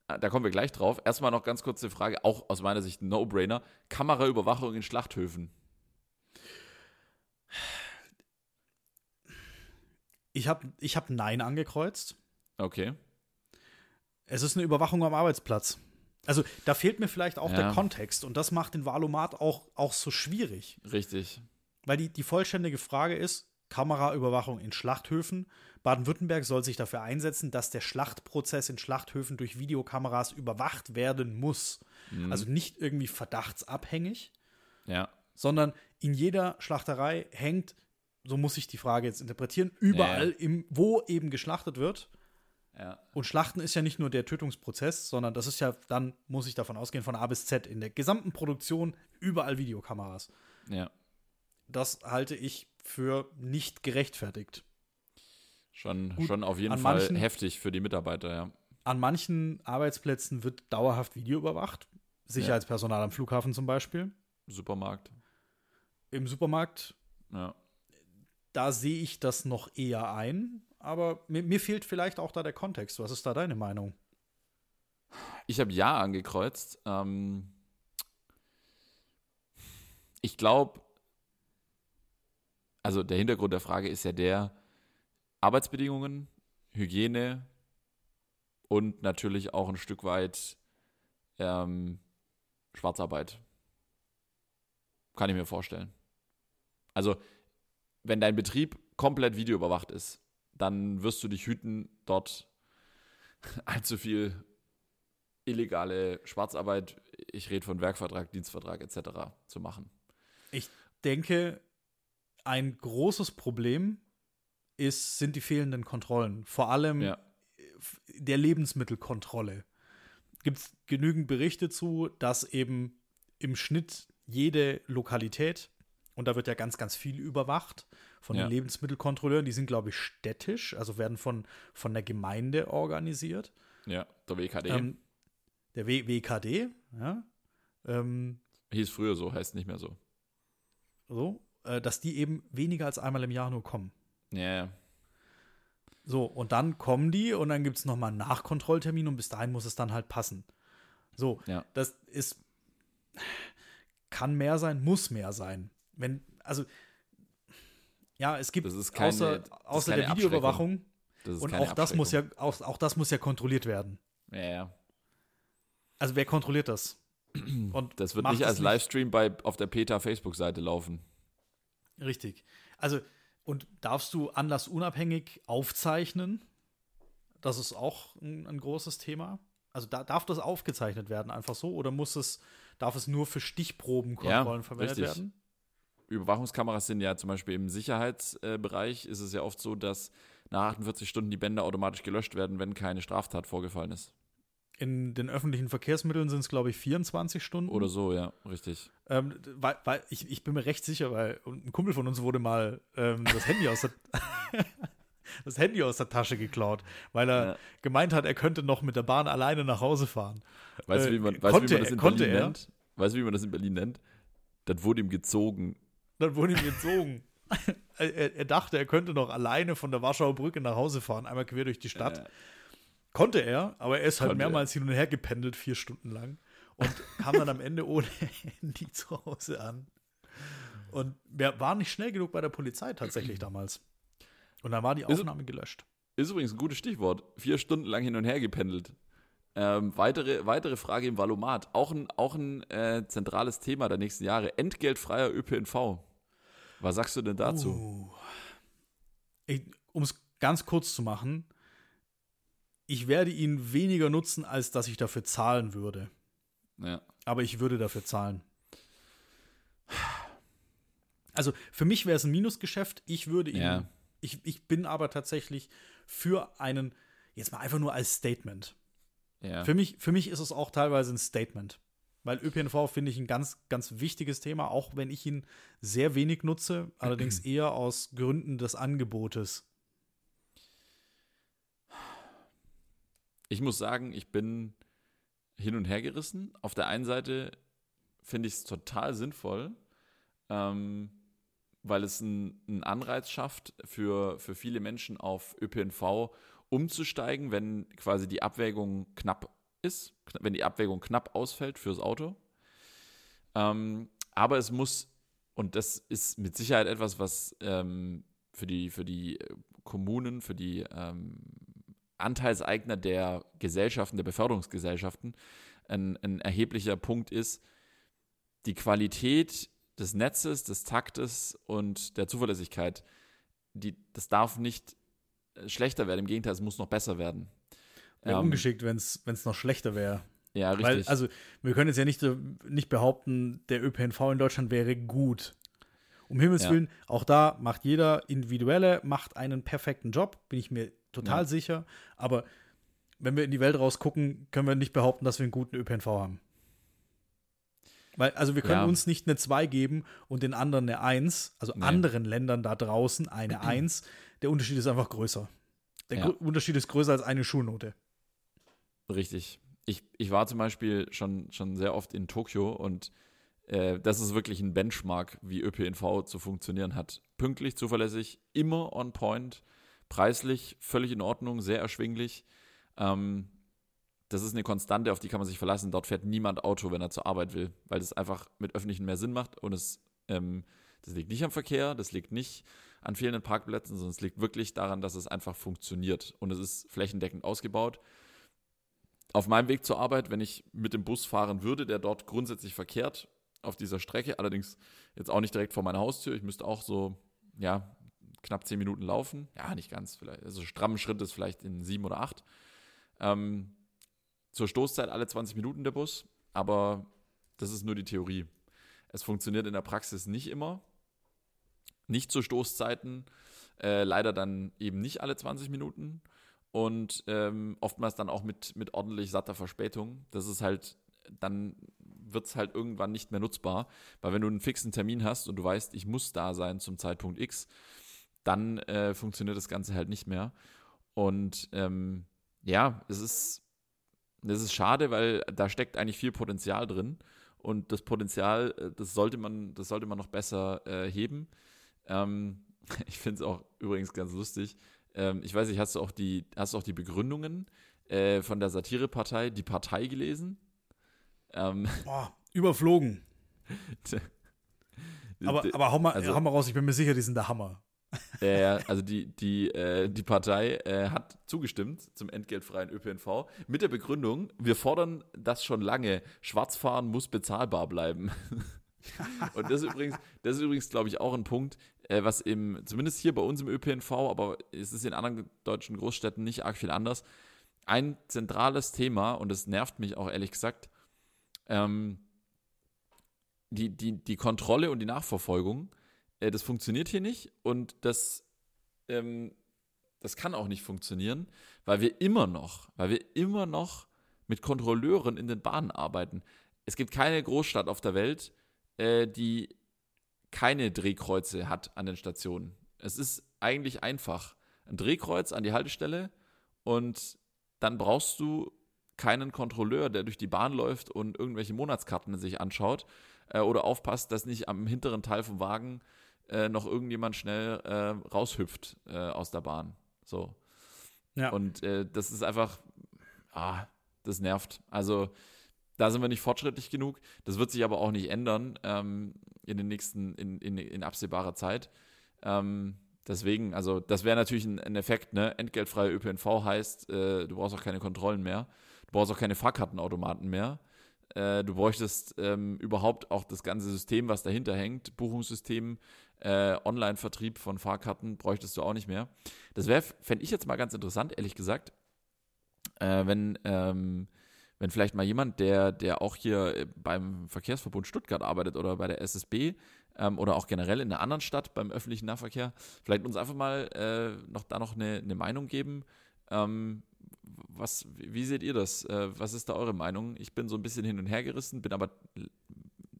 da kommen wir gleich drauf. Erstmal noch ganz kurze Frage, auch aus meiner Sicht ein No-Brainer. Kameraüberwachung in Schlachthöfen. Ich habe ich hab Nein angekreuzt. Okay. Es ist eine Überwachung am Arbeitsplatz. Also da fehlt mir vielleicht auch Ja. der Kontext und das macht den Wahlomat auch, auch so schwierig. Richtig. Weil die, die vollständige Frage ist, Kameraüberwachung in Schlachthöfen. Baden-Württemberg soll sich dafür einsetzen, dass der Schlachtprozess in Schlachthöfen durch Videokameras überwacht werden muss. Mhm. Also nicht irgendwie verdachtsabhängig, Ja. sondern in jeder Schlachterei hängt, so muss ich die Frage jetzt interpretieren, überall, Ja. im, wo eben geschlachtet wird. Ja. Und Schlachten ist ja nicht nur der Tötungsprozess, sondern das ist ja dann, muss ich davon ausgehen, von A bis Z in der gesamten Produktion überall Videokameras. Ja. Das halte ich für nicht gerechtfertigt. Schon, Gut, schon auf jeden Fall manchen- heftig für die Mitarbeiter, ja. An manchen Arbeitsplätzen wird dauerhaft Video überwacht. Sicherheitspersonal am Flughafen zum Beispiel. Supermarkt. im Supermarkt, Ja. da sehe ich das noch eher ein. Aber mir, mir fehlt vielleicht auch da der Kontext. Was ist da deine Meinung? Ich habe Ja angekreuzt. Ähm, ich glaube, also der Hintergrund der Frage ist ja der Arbeitsbedingungen, Hygiene und natürlich auch ein Stück weit ähm, Schwarzarbeit. Kann ich mir vorstellen. Also, wenn dein Betrieb komplett videoüberwacht ist, dann wirst du dich hüten, dort allzu viel illegale Schwarzarbeit, ich rede von Werkvertrag, Dienstvertrag etc. zu machen. Ich denke, ein großes Problem ist, sind die fehlenden Kontrollen. Vor allem Ja. der Lebensmittelkontrolle. Gibt es genügend Berichte zu, dass eben im Schnitt jede Lokalität, und da wird ja ganz, ganz viel überwacht von Ja. den Lebensmittelkontrolleuren, die sind, glaube ich, städtisch, also werden von, von der Gemeinde organisiert. Ja, der WKD. Ähm, der w WKD, ja. Ähm, Hieß früher so, heißt nicht mehr so. so, dass die eben weniger als einmal im Jahr nur kommen. Ja, ja. So, und dann kommen die und dann gibt es nochmal einen Nachkontrolltermin und bis dahin muss es dann halt passen. So, Ja. das ist, kann mehr sein, muss mehr sein. Wenn, also, ja, es gibt keine- außer, außer der Videoüberwachung und auch das muss ja, auch, auch das muss ja kontrolliert werden. Ja, ja. Also wer kontrolliert das? Und Das wird nicht als Livestream bei, auf der PETA Facebook-Seite laufen. Richtig. Also, und darfst du anlassunabhängig aufzeichnen? Das ist auch ein, ein großes Thema. Also da, darf das aufgezeichnet werden, einfach so? Oder muss es, darf es nur für Stichprobenkontrollen Ja, verwendet richtig. werden? Überwachungskameras sind ja zum Beispiel im Sicherheitsbereich, ist es ja oft so, dass nach 48 Stunden die Bänder automatisch gelöscht werden, wenn keine Straftat vorgefallen ist. In den öffentlichen Verkehrsmitteln sind es, glaube ich, 24 Stunden. Oder so, ja, richtig. Ähm, weil, weil ich, ich bin mir recht sicher, weil ein Kumpel von uns wurde mal ähm, das Handy aus der das Handy aus der Tasche geklaut, weil er Ja. gemeint hat, er könnte noch mit der Bahn alleine nach Hause fahren. Weißt du, Äh, wie man, weißt, konnte wie man das in Berlin er? nennt? Weißt du, wie man das in Berlin nennt? Das wurde ihm gezogen. Dann wurde ihm gezogen. er, er- dachte, er könnte noch alleine von der Warschauer Brücke nach Hause fahren, einmal quer durch die Stadt. Äh, Konnte er, aber er ist halt Konnte mehrmals hin und her gependelt, vier Stunden lang. Und kam dann am Ende ohne Handy zu Hause an. Und wir waren nicht schnell genug bei der Polizei tatsächlich damals. Und dann war die Ist- Aufnahme gelöscht. Ist übrigens ein gutes Stichwort. Vier Stunden lang hin und her gependelt. Ähm, weitere, weitere Frage im Valomat. Auch ein, auch ein äh, zentrales Thema der nächsten Jahre. Entgeltfreier ÖPNV. Was sagst du denn dazu? Uh. Um es ganz kurz zu machen, ich werde ihn weniger nutzen, als dass ich dafür zahlen würde. Ja. Aber ich würde dafür zahlen. Also für mich wäre es ein Minusgeschäft. Ich würde ihn. Ja. Ich, ich bin aber tatsächlich für einen, jetzt mal einfach nur als Statement. ja. Für, mich, für mich ist es auch teilweise ein Statement. Weil ÖPNV finde ich ein ganz, ganz wichtiges Thema, auch wenn ich ihn sehr wenig nutze, allerdings eher aus Gründen des Angebotes. Ich muss sagen, ich bin hin und her gerissen. Auf der einen Seite finde ich es total sinnvoll, ähm, weil es einen Anreiz schafft für, für viele Menschen auf ÖPNV umzusteigen, wenn quasi die Abwägung knapp ist, wenn die Abwägung knapp ausfällt fürs Auto. Ähm, aber es muss, und das ist mit Sicherheit etwas, was ähm, für, die, für die Kommunen, für die ähm, Anteilseigner der Gesellschaften, der Beförderungsgesellschaften, ein, ein erheblicher Punkt ist, die Qualität des Netzes, des Taktes und der Zuverlässigkeit, die, das darf nicht äh, schlechter werden. Im Gegenteil, es muss noch besser werden. Wäre Ähm, ungeschickt, wenn es noch schlechter wäre. Ja, richtig. Weil, also, wir können jetzt ja nicht, äh, nicht behaupten, der ÖPNV in Deutschland wäre gut. Um Himmels Ja. Willen, auch da macht jeder Individuelle, macht einen perfekten Job, bin ich mir total Ja. sicher. Aber wenn wir in die Welt rausgucken, können wir nicht behaupten, dass wir einen guten ÖPNV haben. Weil, also wir können Ja. uns nicht eine 2 geben und den anderen eine 1, also Nee. anderen Ländern da draußen eine 1. Der Unterschied ist einfach größer. Der Ja. Unterschied ist größer als eine Schulnote. Richtig. Ich, ich war zum Beispiel schon, schon sehr oft in Tokio und äh, das ist wirklich ein Benchmark, wie ÖPNV zu funktionieren hat. Pünktlich, zuverlässig, immer on point, preislich völlig in Ordnung, sehr erschwinglich. Ähm, das ist eine Konstante, auf die kann man sich verlassen. Dort fährt niemand Auto, wenn er zur Arbeit will, weil das einfach mit Öffentlichen mehr Sinn macht und es, ähm, das liegt nicht am Verkehr, das liegt nicht an fehlenden Parkplätzen, sondern es liegt wirklich daran, dass es einfach funktioniert und es ist flächendeckend ausgebaut. Auf meinem Weg zur Arbeit, wenn ich mit dem Bus fahren würde, der dort grundsätzlich verkehrt, auf dieser Strecke, allerdings jetzt auch nicht direkt vor meiner Haustür, ich müsste auch so, ja, knapp zehn Minuten laufen. Ja, nicht ganz, vielleicht. Also strammen Schritt ist vielleicht in sieben oder acht. Ähm, zur Stoßzeit alle 20 Minuten der Bus, aber das ist nur die Theorie. Es funktioniert in der Praxis nicht immer. Nicht zu Stoßzeiten, äh, leider dann eben nicht alle 20 Minuten und ähm, oftmals dann auch mit, mit ordentlich satter Verspätung. Das ist halt, dann wird es halt irgendwann nicht mehr nutzbar, weil wenn du einen fixen Termin hast und du weißt, ich muss da sein zum Zeitpunkt X, dann äh, funktioniert das Ganze halt nicht mehr. Und ähm, ja, es ist, es ist schade, weil da steckt eigentlich viel Potenzial drin. Und das Potenzial, äh, das sollte man, das sollte man noch besser äh, heben. Ähm, ich finde es auch übrigens ganz lustig. Ähm, ich weiß nicht, hast du auch die, hast du auch die Begründungen äh, von der Satirepartei, die Partei gelesen? Ähm, Boah, überflogen. aber, aber hau mal, also, hau mal raus, ich bin mir sicher, die sind der Hammer. Ja, also die, die, äh, die Partei äh, hat zugestimmt zum entgeltfreien ÖPNV mit der Begründung, wir fordern das schon lange. Schwarzfahren muss bezahlbar bleiben. Und das ist übrigens, das ist übrigens, glaube ich, auch ein Punkt, äh, was im, zumindest hier bei uns im ÖPNV, aber es ist in anderen deutschen Großstädten nicht arg viel anders, ein zentrales Thema, und das nervt mich auch ehrlich gesagt, ähm, die, die, die Kontrolle und die Nachverfolgung äh, das funktioniert hier nicht und das, ähm, das kann auch nicht funktionieren, weil wir immer noch, weil wir immer noch mit Kontrolleuren in den Bahnen arbeiten. Es gibt keine Großstadt auf der Welt, äh, die keine Drehkreuze hat an den Stationen. Es ist eigentlich einfach. Ein Drehkreuz an die Haltestelle und dann brauchst du keinen Kontrolleur, der durch die Bahn läuft und irgendwelche Monatskarten sich anschaut äh, oder aufpasst, dass nicht am hinteren Teil vom Wagen äh, noch irgendjemand schnell äh, raushüpft äh, aus der Bahn. So. Ja. Und äh, das ist einfach, ah, das nervt. Also da sind wir nicht fortschrittlich genug. Das wird sich aber auch nicht ändern ähm, in den nächsten, in, in, in absehbarer Zeit. Ähm, deswegen, also das wäre natürlich ein, ein, Effekt, ne? Entgeltfreie ÖPNV heißt, äh, du brauchst auch keine Kontrollen mehr. Du brauchst auch keine Fahrkartenautomaten mehr. Äh, du bräuchtest ähm, überhaupt auch das ganze System, was dahinter hängt, Buchungssystem, äh, Online-Vertrieb von Fahrkarten bräuchtest du auch nicht mehr. Das wäre, fände ich jetzt mal ganz interessant, ehrlich gesagt, äh, wenn, ähm, wenn vielleicht mal jemand, der, der auch hier äh, beim Verkehrsverbund Stuttgart arbeitet oder bei der SSB ähm, oder auch generell in einer anderen Stadt beim öffentlichen Nahverkehr, vielleicht uns einfach mal äh, noch da noch eine, eine Meinung geben. Ähm, was, wie seht ihr das? Äh, was ist da eure Meinung? Ich bin so ein bisschen hin und her gerissen, bin aber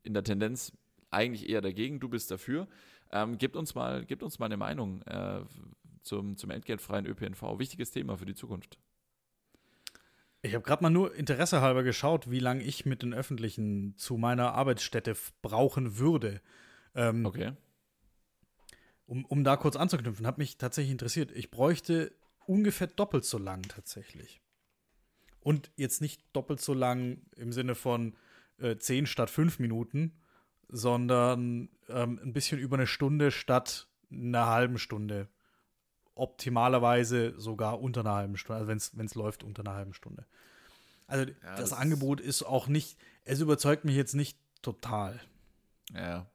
in der Tendenz eigentlich eher dagegen. Du bist dafür. Ähm, gebt, uns mal, gebt uns mal eine Meinung äh, zum, zum entgeltfreien ÖPNV. Wichtiges Thema für die Zukunft. Ich habe gerade mal nur Interesse halber geschaut, wie lange ich mit den Öffentlichen zu meiner Arbeitsstätte brauchen würde. Ähm, okay. Um, um da kurz anzuknüpfen, hat mich tatsächlich interessiert. Ich bräuchte ungefähr doppelt so lang tatsächlich. Und jetzt nicht doppelt so lang im Sinne von äh, 10 statt 5 Minuten, sondern ähm, ein bisschen über eine Stunde statt einer halben Stunde. Optimalerweise sogar unter einer halben Stunde, also wenn es läuft, unter einer halben Stunde. Also ja, das, das, Angebot ist auch nicht, es überzeugt mich jetzt nicht total. Ja.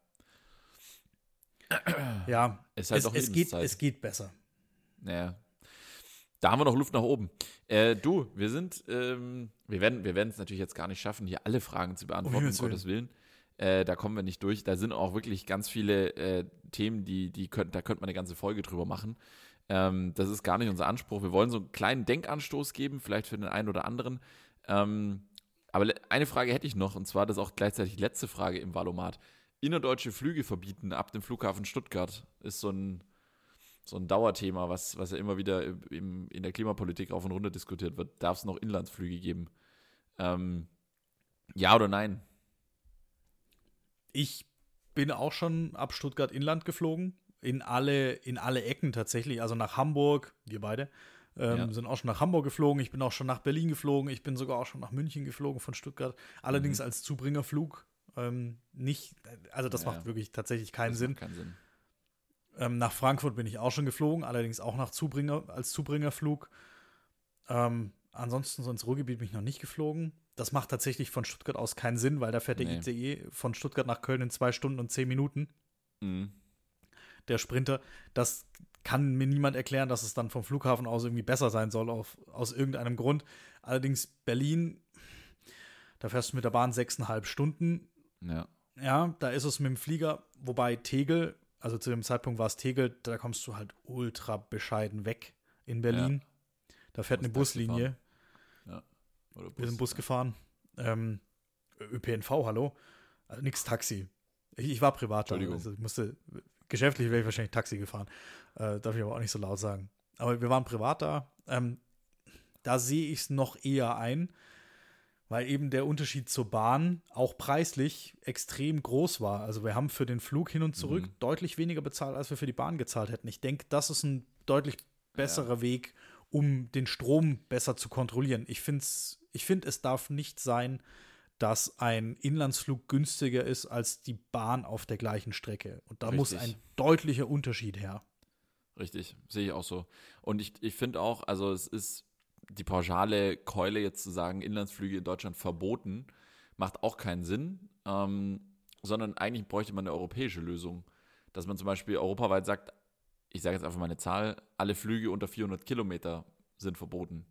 Ja, halt es, es, geht, es geht besser. Ja. Da haben wir noch Luft nach oben. Äh, du, wir sind, ähm, wir werden wir es natürlich jetzt gar nicht schaffen, hier alle Fragen zu beantworten, um Gottes Willen. Äh, da kommen wir nicht durch. Da sind auch wirklich ganz viele äh, Themen, die, die könnt, da könnte man eine ganze Folge drüber machen. Ähm, das ist gar nicht unser Anspruch. Wir wollen so einen kleinen Denkanstoß geben, vielleicht für den einen oder anderen. Ähm, aber eine Frage hätte ich noch, und zwar das auch gleichzeitig letzte Frage im Valomat. Innerdeutsche Flüge verbieten ab dem Flughafen Stuttgart ist so ein, so ein Dauerthema, was, was ja immer wieder im, in der Klimapolitik auf und runter diskutiert wird. Darf es noch Inlandsflüge geben? Ähm, ja oder nein? Ich bin auch schon ab Stuttgart Inland geflogen. In alle, in alle Ecken tatsächlich. Also nach Hamburg, wir beide. Ähm, ja. Sind auch schon nach Hamburg geflogen. Ich bin auch schon nach Berlin geflogen. Ich bin sogar auch schon nach München geflogen von Stuttgart. Allerdings mhm. als Zubringerflug. Ähm, nicht, also das ja. macht wirklich tatsächlich keinen Sinn. Keinen Sinn. Ähm, nach Frankfurt bin ich auch schon geflogen, allerdings auch nach Zubringer, als Zubringerflug. Ähm, ansonsten so ins Ruhrgebiet bin ich noch nicht geflogen. Das macht tatsächlich von Stuttgart aus keinen Sinn, weil da fährt der nee. ICE von Stuttgart nach Köln in zwei Stunden und zehn Minuten. Mhm. Der Sprinter. Das kann mir niemand erklären, dass es dann vom Flughafen aus irgendwie besser sein soll, auf, aus irgendeinem Grund. Allerdings Berlin, da fährst du mit der Bahn sechseinhalb Stunden. Ja. Ja, da ist es mit dem Flieger, wobei Tegel, also zu dem Zeitpunkt war es Tegel, da kommst du halt ultra bescheiden weg in Berlin. Ja. Da fährt eine Buslinie. Oder Bus, Wir sind Bus ja. gefahren. Ähm, ÖPNV, hallo? Also, nix Taxi. Ich, ich war privat da. Also ich musste, geschäftlich wäre ich wahrscheinlich Taxi gefahren. Äh, darf ich aber auch nicht so laut sagen. Aber wir waren privat da. Ähm, da sehe ich es noch eher ein, weil eben der Unterschied zur Bahn auch preislich extrem groß war. Also wir haben für den Flug hin und zurück mhm. deutlich weniger bezahlt, als wir für die Bahn gezahlt hätten. Ich denke, das ist ein deutlich besserer ja. Weg, um den Strom besser zu kontrollieren. Ich finde, ich find, es darf nicht sein, dass ein Inlandsflug günstiger ist als die Bahn auf der gleichen Strecke. Und da Richtig. muss ein deutlicher Unterschied her. Richtig, sehe ich auch so. Und ich, ich finde auch, also es ist die pauschale Keule jetzt zu sagen, Inlandsflüge in Deutschland verboten, macht auch keinen Sinn, ähm, sondern eigentlich bräuchte man eine europäische Lösung. Dass man zum Beispiel europaweit sagt, ich sage jetzt einfach mal eine Zahl, alle Flüge unter 400 Kilometer sind verboten.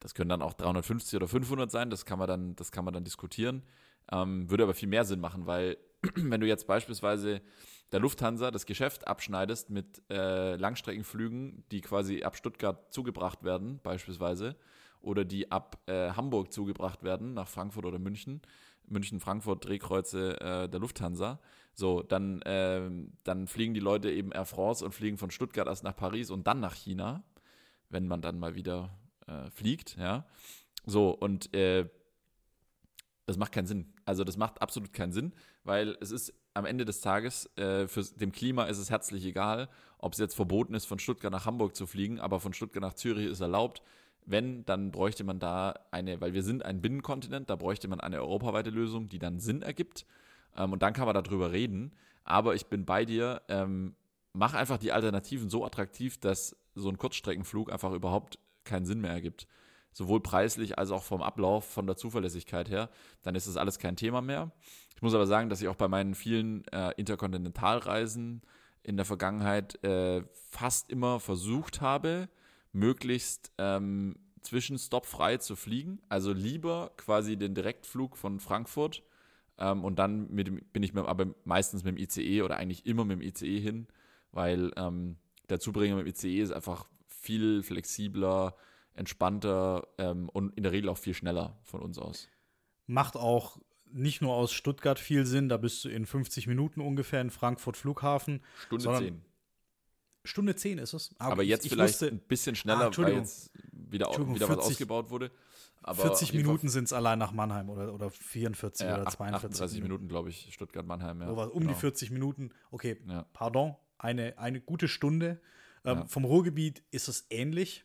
Das können dann auch 350 oder 500 sein, das kann man dann, das kann man dann diskutieren. Ähm, würde aber viel mehr Sinn machen, weil wenn du jetzt beispielsweise der Lufthansa das Geschäft abschneidest mit äh, Langstreckenflügen, die quasi ab Stuttgart zugebracht werden, beispielsweise, oder die ab äh, Hamburg zugebracht werden, nach Frankfurt oder München, München, Frankfurt, Drehkreuze äh, der Lufthansa. So, dann, äh, dann fliegen die Leute eben Air France und fliegen von Stuttgart erst nach Paris und dann nach China, wenn man dann mal wieder äh, fliegt, ja. So, und äh, das macht keinen Sinn. Also das macht absolut keinen Sinn, weil es ist am Ende des Tages, äh, für dem Klima ist es herzlich egal, ob es jetzt verboten ist, von Stuttgart nach Hamburg zu fliegen, aber von Stuttgart nach Zürich ist erlaubt. Wenn, dann bräuchte man da eine, weil wir sind ein Binnenkontinent, da bräuchte man eine europaweite Lösung, die dann Sinn ergibt. Ähm, und dann kann man darüber reden. Aber ich bin bei dir, ähm, mach einfach die Alternativen so attraktiv, dass so ein Kurzstreckenflug einfach überhaupt keinen Sinn mehr ergibt sowohl preislich als auch vom Ablauf, von der Zuverlässigkeit her, dann ist das alles kein Thema mehr. Ich muss aber sagen, dass ich auch bei meinen vielen äh, Interkontinentalreisen in der Vergangenheit äh, fast immer versucht habe, möglichst ähm, zwischenstoppfrei zu fliegen. Also lieber quasi den Direktflug von Frankfurt ähm, und dann mit bin ich mit, aber meistens mit dem ICE oder eigentlich immer mit dem ICE hin, weil ähm, der Zubringer mit dem ICE ist einfach viel flexibler, entspannter ähm, und in der Regel auch viel schneller von uns aus. Macht auch nicht nur aus Stuttgart viel Sinn, da bist du in 50 Minuten ungefähr in Frankfurt Flughafen. Stunde 10. Stunde 10 ist es. Aber, Aber jetzt ich vielleicht wusste, ein bisschen schneller, ah, weil jetzt wieder, wieder 40, was ausgebaut wurde. Aber 40 Minuten sind es allein nach Mannheim oder, oder 44 ja, oder 42 38 Minuten, glaube ich, Stuttgart-Mannheim. Ja. um genau. die 40 Minuten. Okay, ja. pardon, eine, eine gute Stunde. Ähm, ja. Vom Ruhrgebiet ist es ähnlich.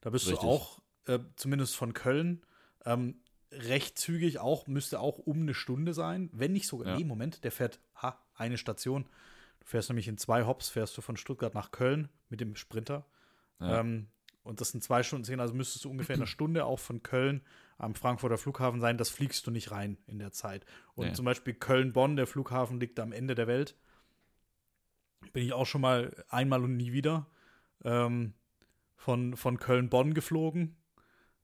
Da bist Richtig. du auch, äh, zumindest von Köln, ähm, recht zügig, auch, müsste auch um eine Stunde sein. Wenn nicht sogar, ja. nee, Moment, der fährt, ha, eine Station. Du fährst nämlich in zwei Hops, fährst du von Stuttgart nach Köln mit dem Sprinter. Ja. Ähm, und das sind zwei Stunden zehn, also müsstest du ungefähr eine Stunde auch von Köln am Frankfurter Flughafen sein. Das fliegst du nicht rein in der Zeit. Und nee. zum Beispiel Köln-Bonn, der Flughafen liegt am Ende der Welt. Bin ich auch schon mal einmal und nie wieder. Ähm, von, von Köln-Bonn geflogen.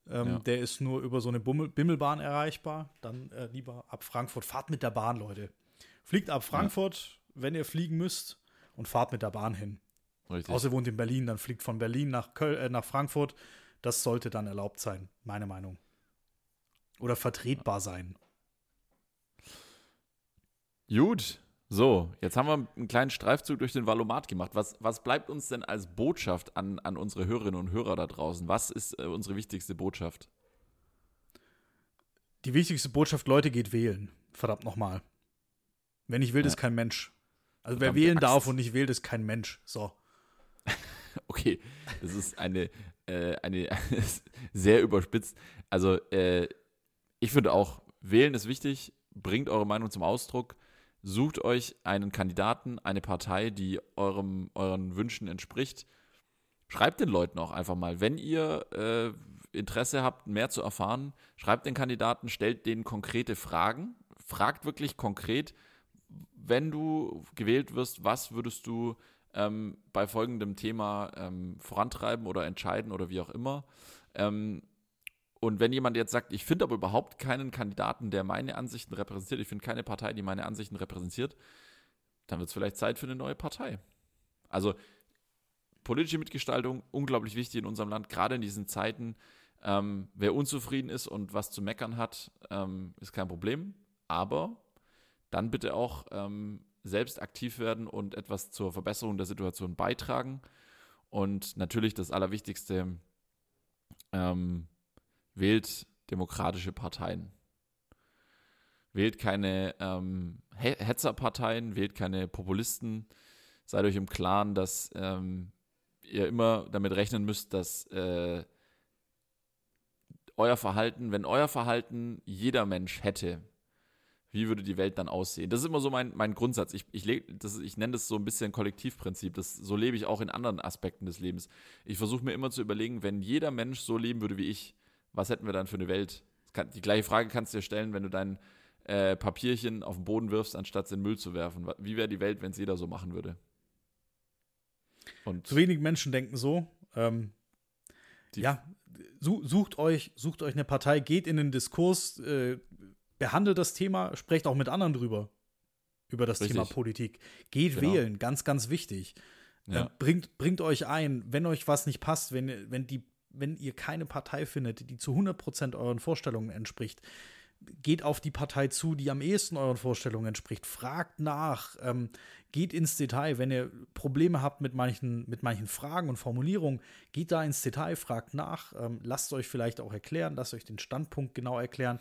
Ähm, ja. Der ist nur über so eine Bummel, Bimmelbahn erreichbar. Dann äh, lieber ab Frankfurt. Fahrt mit der Bahn, Leute. Fliegt ab Frankfurt, ja. wenn ihr fliegen müsst, und fahrt mit der Bahn hin. Richtig. Außer ihr wohnt in Berlin, dann fliegt von Berlin nach, Köl äh, nach Frankfurt. Das sollte dann erlaubt sein, meine Meinung. Oder vertretbar sein. Gut, so, jetzt haben wir einen kleinen Streifzug durch den Valomat gemacht. Was, was bleibt uns denn als Botschaft an, an unsere Hörerinnen und Hörer da draußen? Was ist äh, unsere wichtigste Botschaft? Die wichtigste Botschaft, Leute, geht wählen. Verdammt nochmal. Wer nicht will, ist kein Mensch. Also wer wählen darf und nicht wählt, ist kein Mensch. So. okay, das ist eine, äh, eine sehr überspitzt. Also äh, ich finde auch, wählen ist wichtig, bringt eure Meinung zum Ausdruck, sucht euch einen Kandidaten, eine Partei, die eurem, euren Wünschen entspricht. Schreibt den Leuten auch einfach mal, wenn ihr äh, Interesse habt, mehr zu erfahren, schreibt den Kandidaten, stellt denen konkrete Fragen, fragt wirklich konkret, wenn du gewählt wirst, was würdest du ähm, bei folgendem Thema ähm, vorantreiben oder entscheiden oder wie auch immer. Ähm, und wenn jemand jetzt sagt, ich finde aber überhaupt keinen Kandidaten, der meine Ansichten repräsentiert, ich finde keine Partei, die meine Ansichten repräsentiert, dann wird es vielleicht Zeit für eine neue Partei. Also politische Mitgestaltung, unglaublich wichtig in unserem Land, gerade in diesen Zeiten. Ähm, wer unzufrieden ist und was zu meckern hat, ähm, ist kein Problem. Aber dann bitte auch ähm, selbst aktiv werden und etwas zur Verbesserung der Situation beitragen. Und natürlich das Allerwichtigste, ähm, wählt demokratische Parteien. Wählt keine ähm, Hetzerparteien, wählt keine Populisten. Seid euch im Klaren, dass ähm, ihr immer damit rechnen müsst, dass äh, euer Verhalten, wenn euer Verhalten jeder Mensch hätte, wie würde die Welt dann aussehen? Das ist immer so mein, mein Grundsatz. Ich, ich, ich nenne das so ein bisschen Kollektivprinzip. Das, so lebe ich auch in anderen Aspekten des Lebens. Ich versuche mir immer zu überlegen, wenn jeder Mensch so leben würde wie ich, was hätten wir dann für eine Welt? Kann, die gleiche Frage kannst du dir stellen, wenn du dein äh, Papierchen auf den Boden wirfst, anstatt es in den Müll zu werfen. Wie wäre die Welt, wenn es jeder so machen würde? Und Zu wenig Menschen denken so. Ähm, ja, sucht euch, sucht euch eine Partei, geht in den Diskurs, äh, behandelt das Thema, sprecht auch mit anderen drüber. Über das Richtig. Thema Politik. Geht genau. wählen, ganz, ganz wichtig. Ja. Äh, bringt, bringt euch ein, wenn euch was nicht passt, wenn, wenn die wenn ihr keine Partei findet, die zu 100% euren Vorstellungen entspricht, geht auf die Partei zu, die am ehesten euren Vorstellungen entspricht. Fragt nach, ähm, geht ins Detail. Wenn ihr Probleme habt mit manchen, mit manchen Fragen und Formulierungen, geht da ins Detail, fragt nach, ähm, lasst euch vielleicht auch erklären, lasst euch den Standpunkt genau erklären.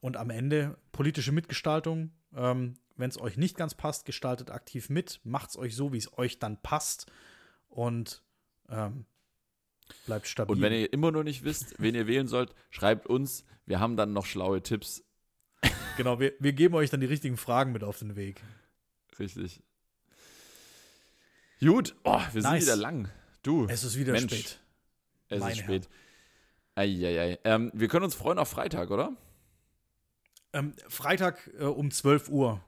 Und am Ende politische Mitgestaltung. Ähm, Wenn es euch nicht ganz passt, gestaltet aktiv mit, macht es euch so, wie es euch dann passt. Und ähm, Bleibt stabil. Und wenn ihr immer noch nicht wisst, wen ihr wählen sollt, schreibt uns. Wir haben dann noch schlaue Tipps. Genau, wir, wir geben euch dann die richtigen Fragen mit auf den Weg. Richtig. Gut, oh, wir nice. sind wieder lang. Du. Es ist wieder Mensch. spät. Es Meine ist spät. Eieiei. Ähm, wir können uns freuen auf Freitag, oder? Ähm, Freitag äh, um 12 Uhr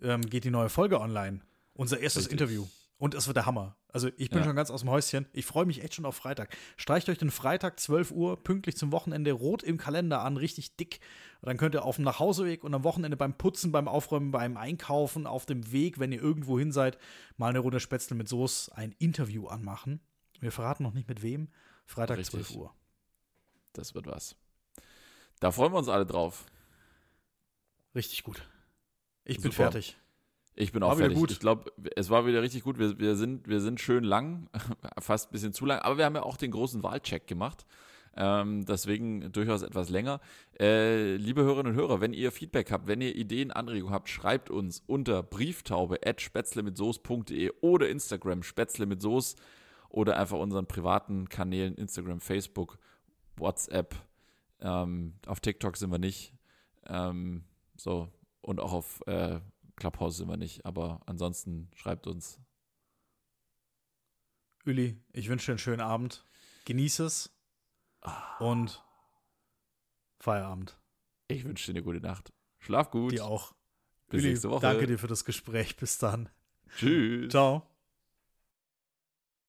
ähm, geht die neue Folge online. Unser erstes Richtig. Interview. Und es wird der Hammer. Also ich bin ja. schon ganz aus dem Häuschen. Ich freue mich echt schon auf Freitag. Streicht euch den Freitag 12 Uhr pünktlich zum Wochenende rot im Kalender an, richtig dick. Und dann könnt ihr auf dem Nachhauseweg und am Wochenende beim Putzen, beim Aufräumen, beim Einkaufen, auf dem Weg, wenn ihr irgendwo hin seid, mal eine Runde Spätzle mit Soße, ein Interview anmachen. Wir verraten noch nicht mit wem. Freitag richtig. 12 Uhr. Das wird was. Da freuen wir uns alle drauf. Richtig gut. Ich Super. bin fertig. Ich bin auch war fertig. Gut. Ich glaube, es war wieder richtig gut. Wir, wir, sind, wir sind schön lang, fast ein bisschen zu lang, aber wir haben ja auch den großen Wahlcheck gemacht. Ähm, deswegen durchaus etwas länger. Äh, liebe Hörerinnen und Hörer, wenn ihr Feedback habt, wenn ihr Ideen, Anregungen habt, schreibt uns unter brieftaube at spätzlemitsoße.de oder Instagram spätzle mit Soße oder einfach unseren privaten Kanälen Instagram, Facebook, WhatsApp. Ähm, auf TikTok sind wir nicht. Ähm, so und auch auf äh, Clubhouse sind wir nicht, aber ansonsten schreibt uns. Uli, ich wünsche dir einen schönen Abend. Genieß es. Und Feierabend. Ich wünsche dir eine gute Nacht. Schlaf gut. Dir auch. Bis Uli, nächste Woche. Danke dir für das Gespräch. Bis dann. Tschüss. Ciao.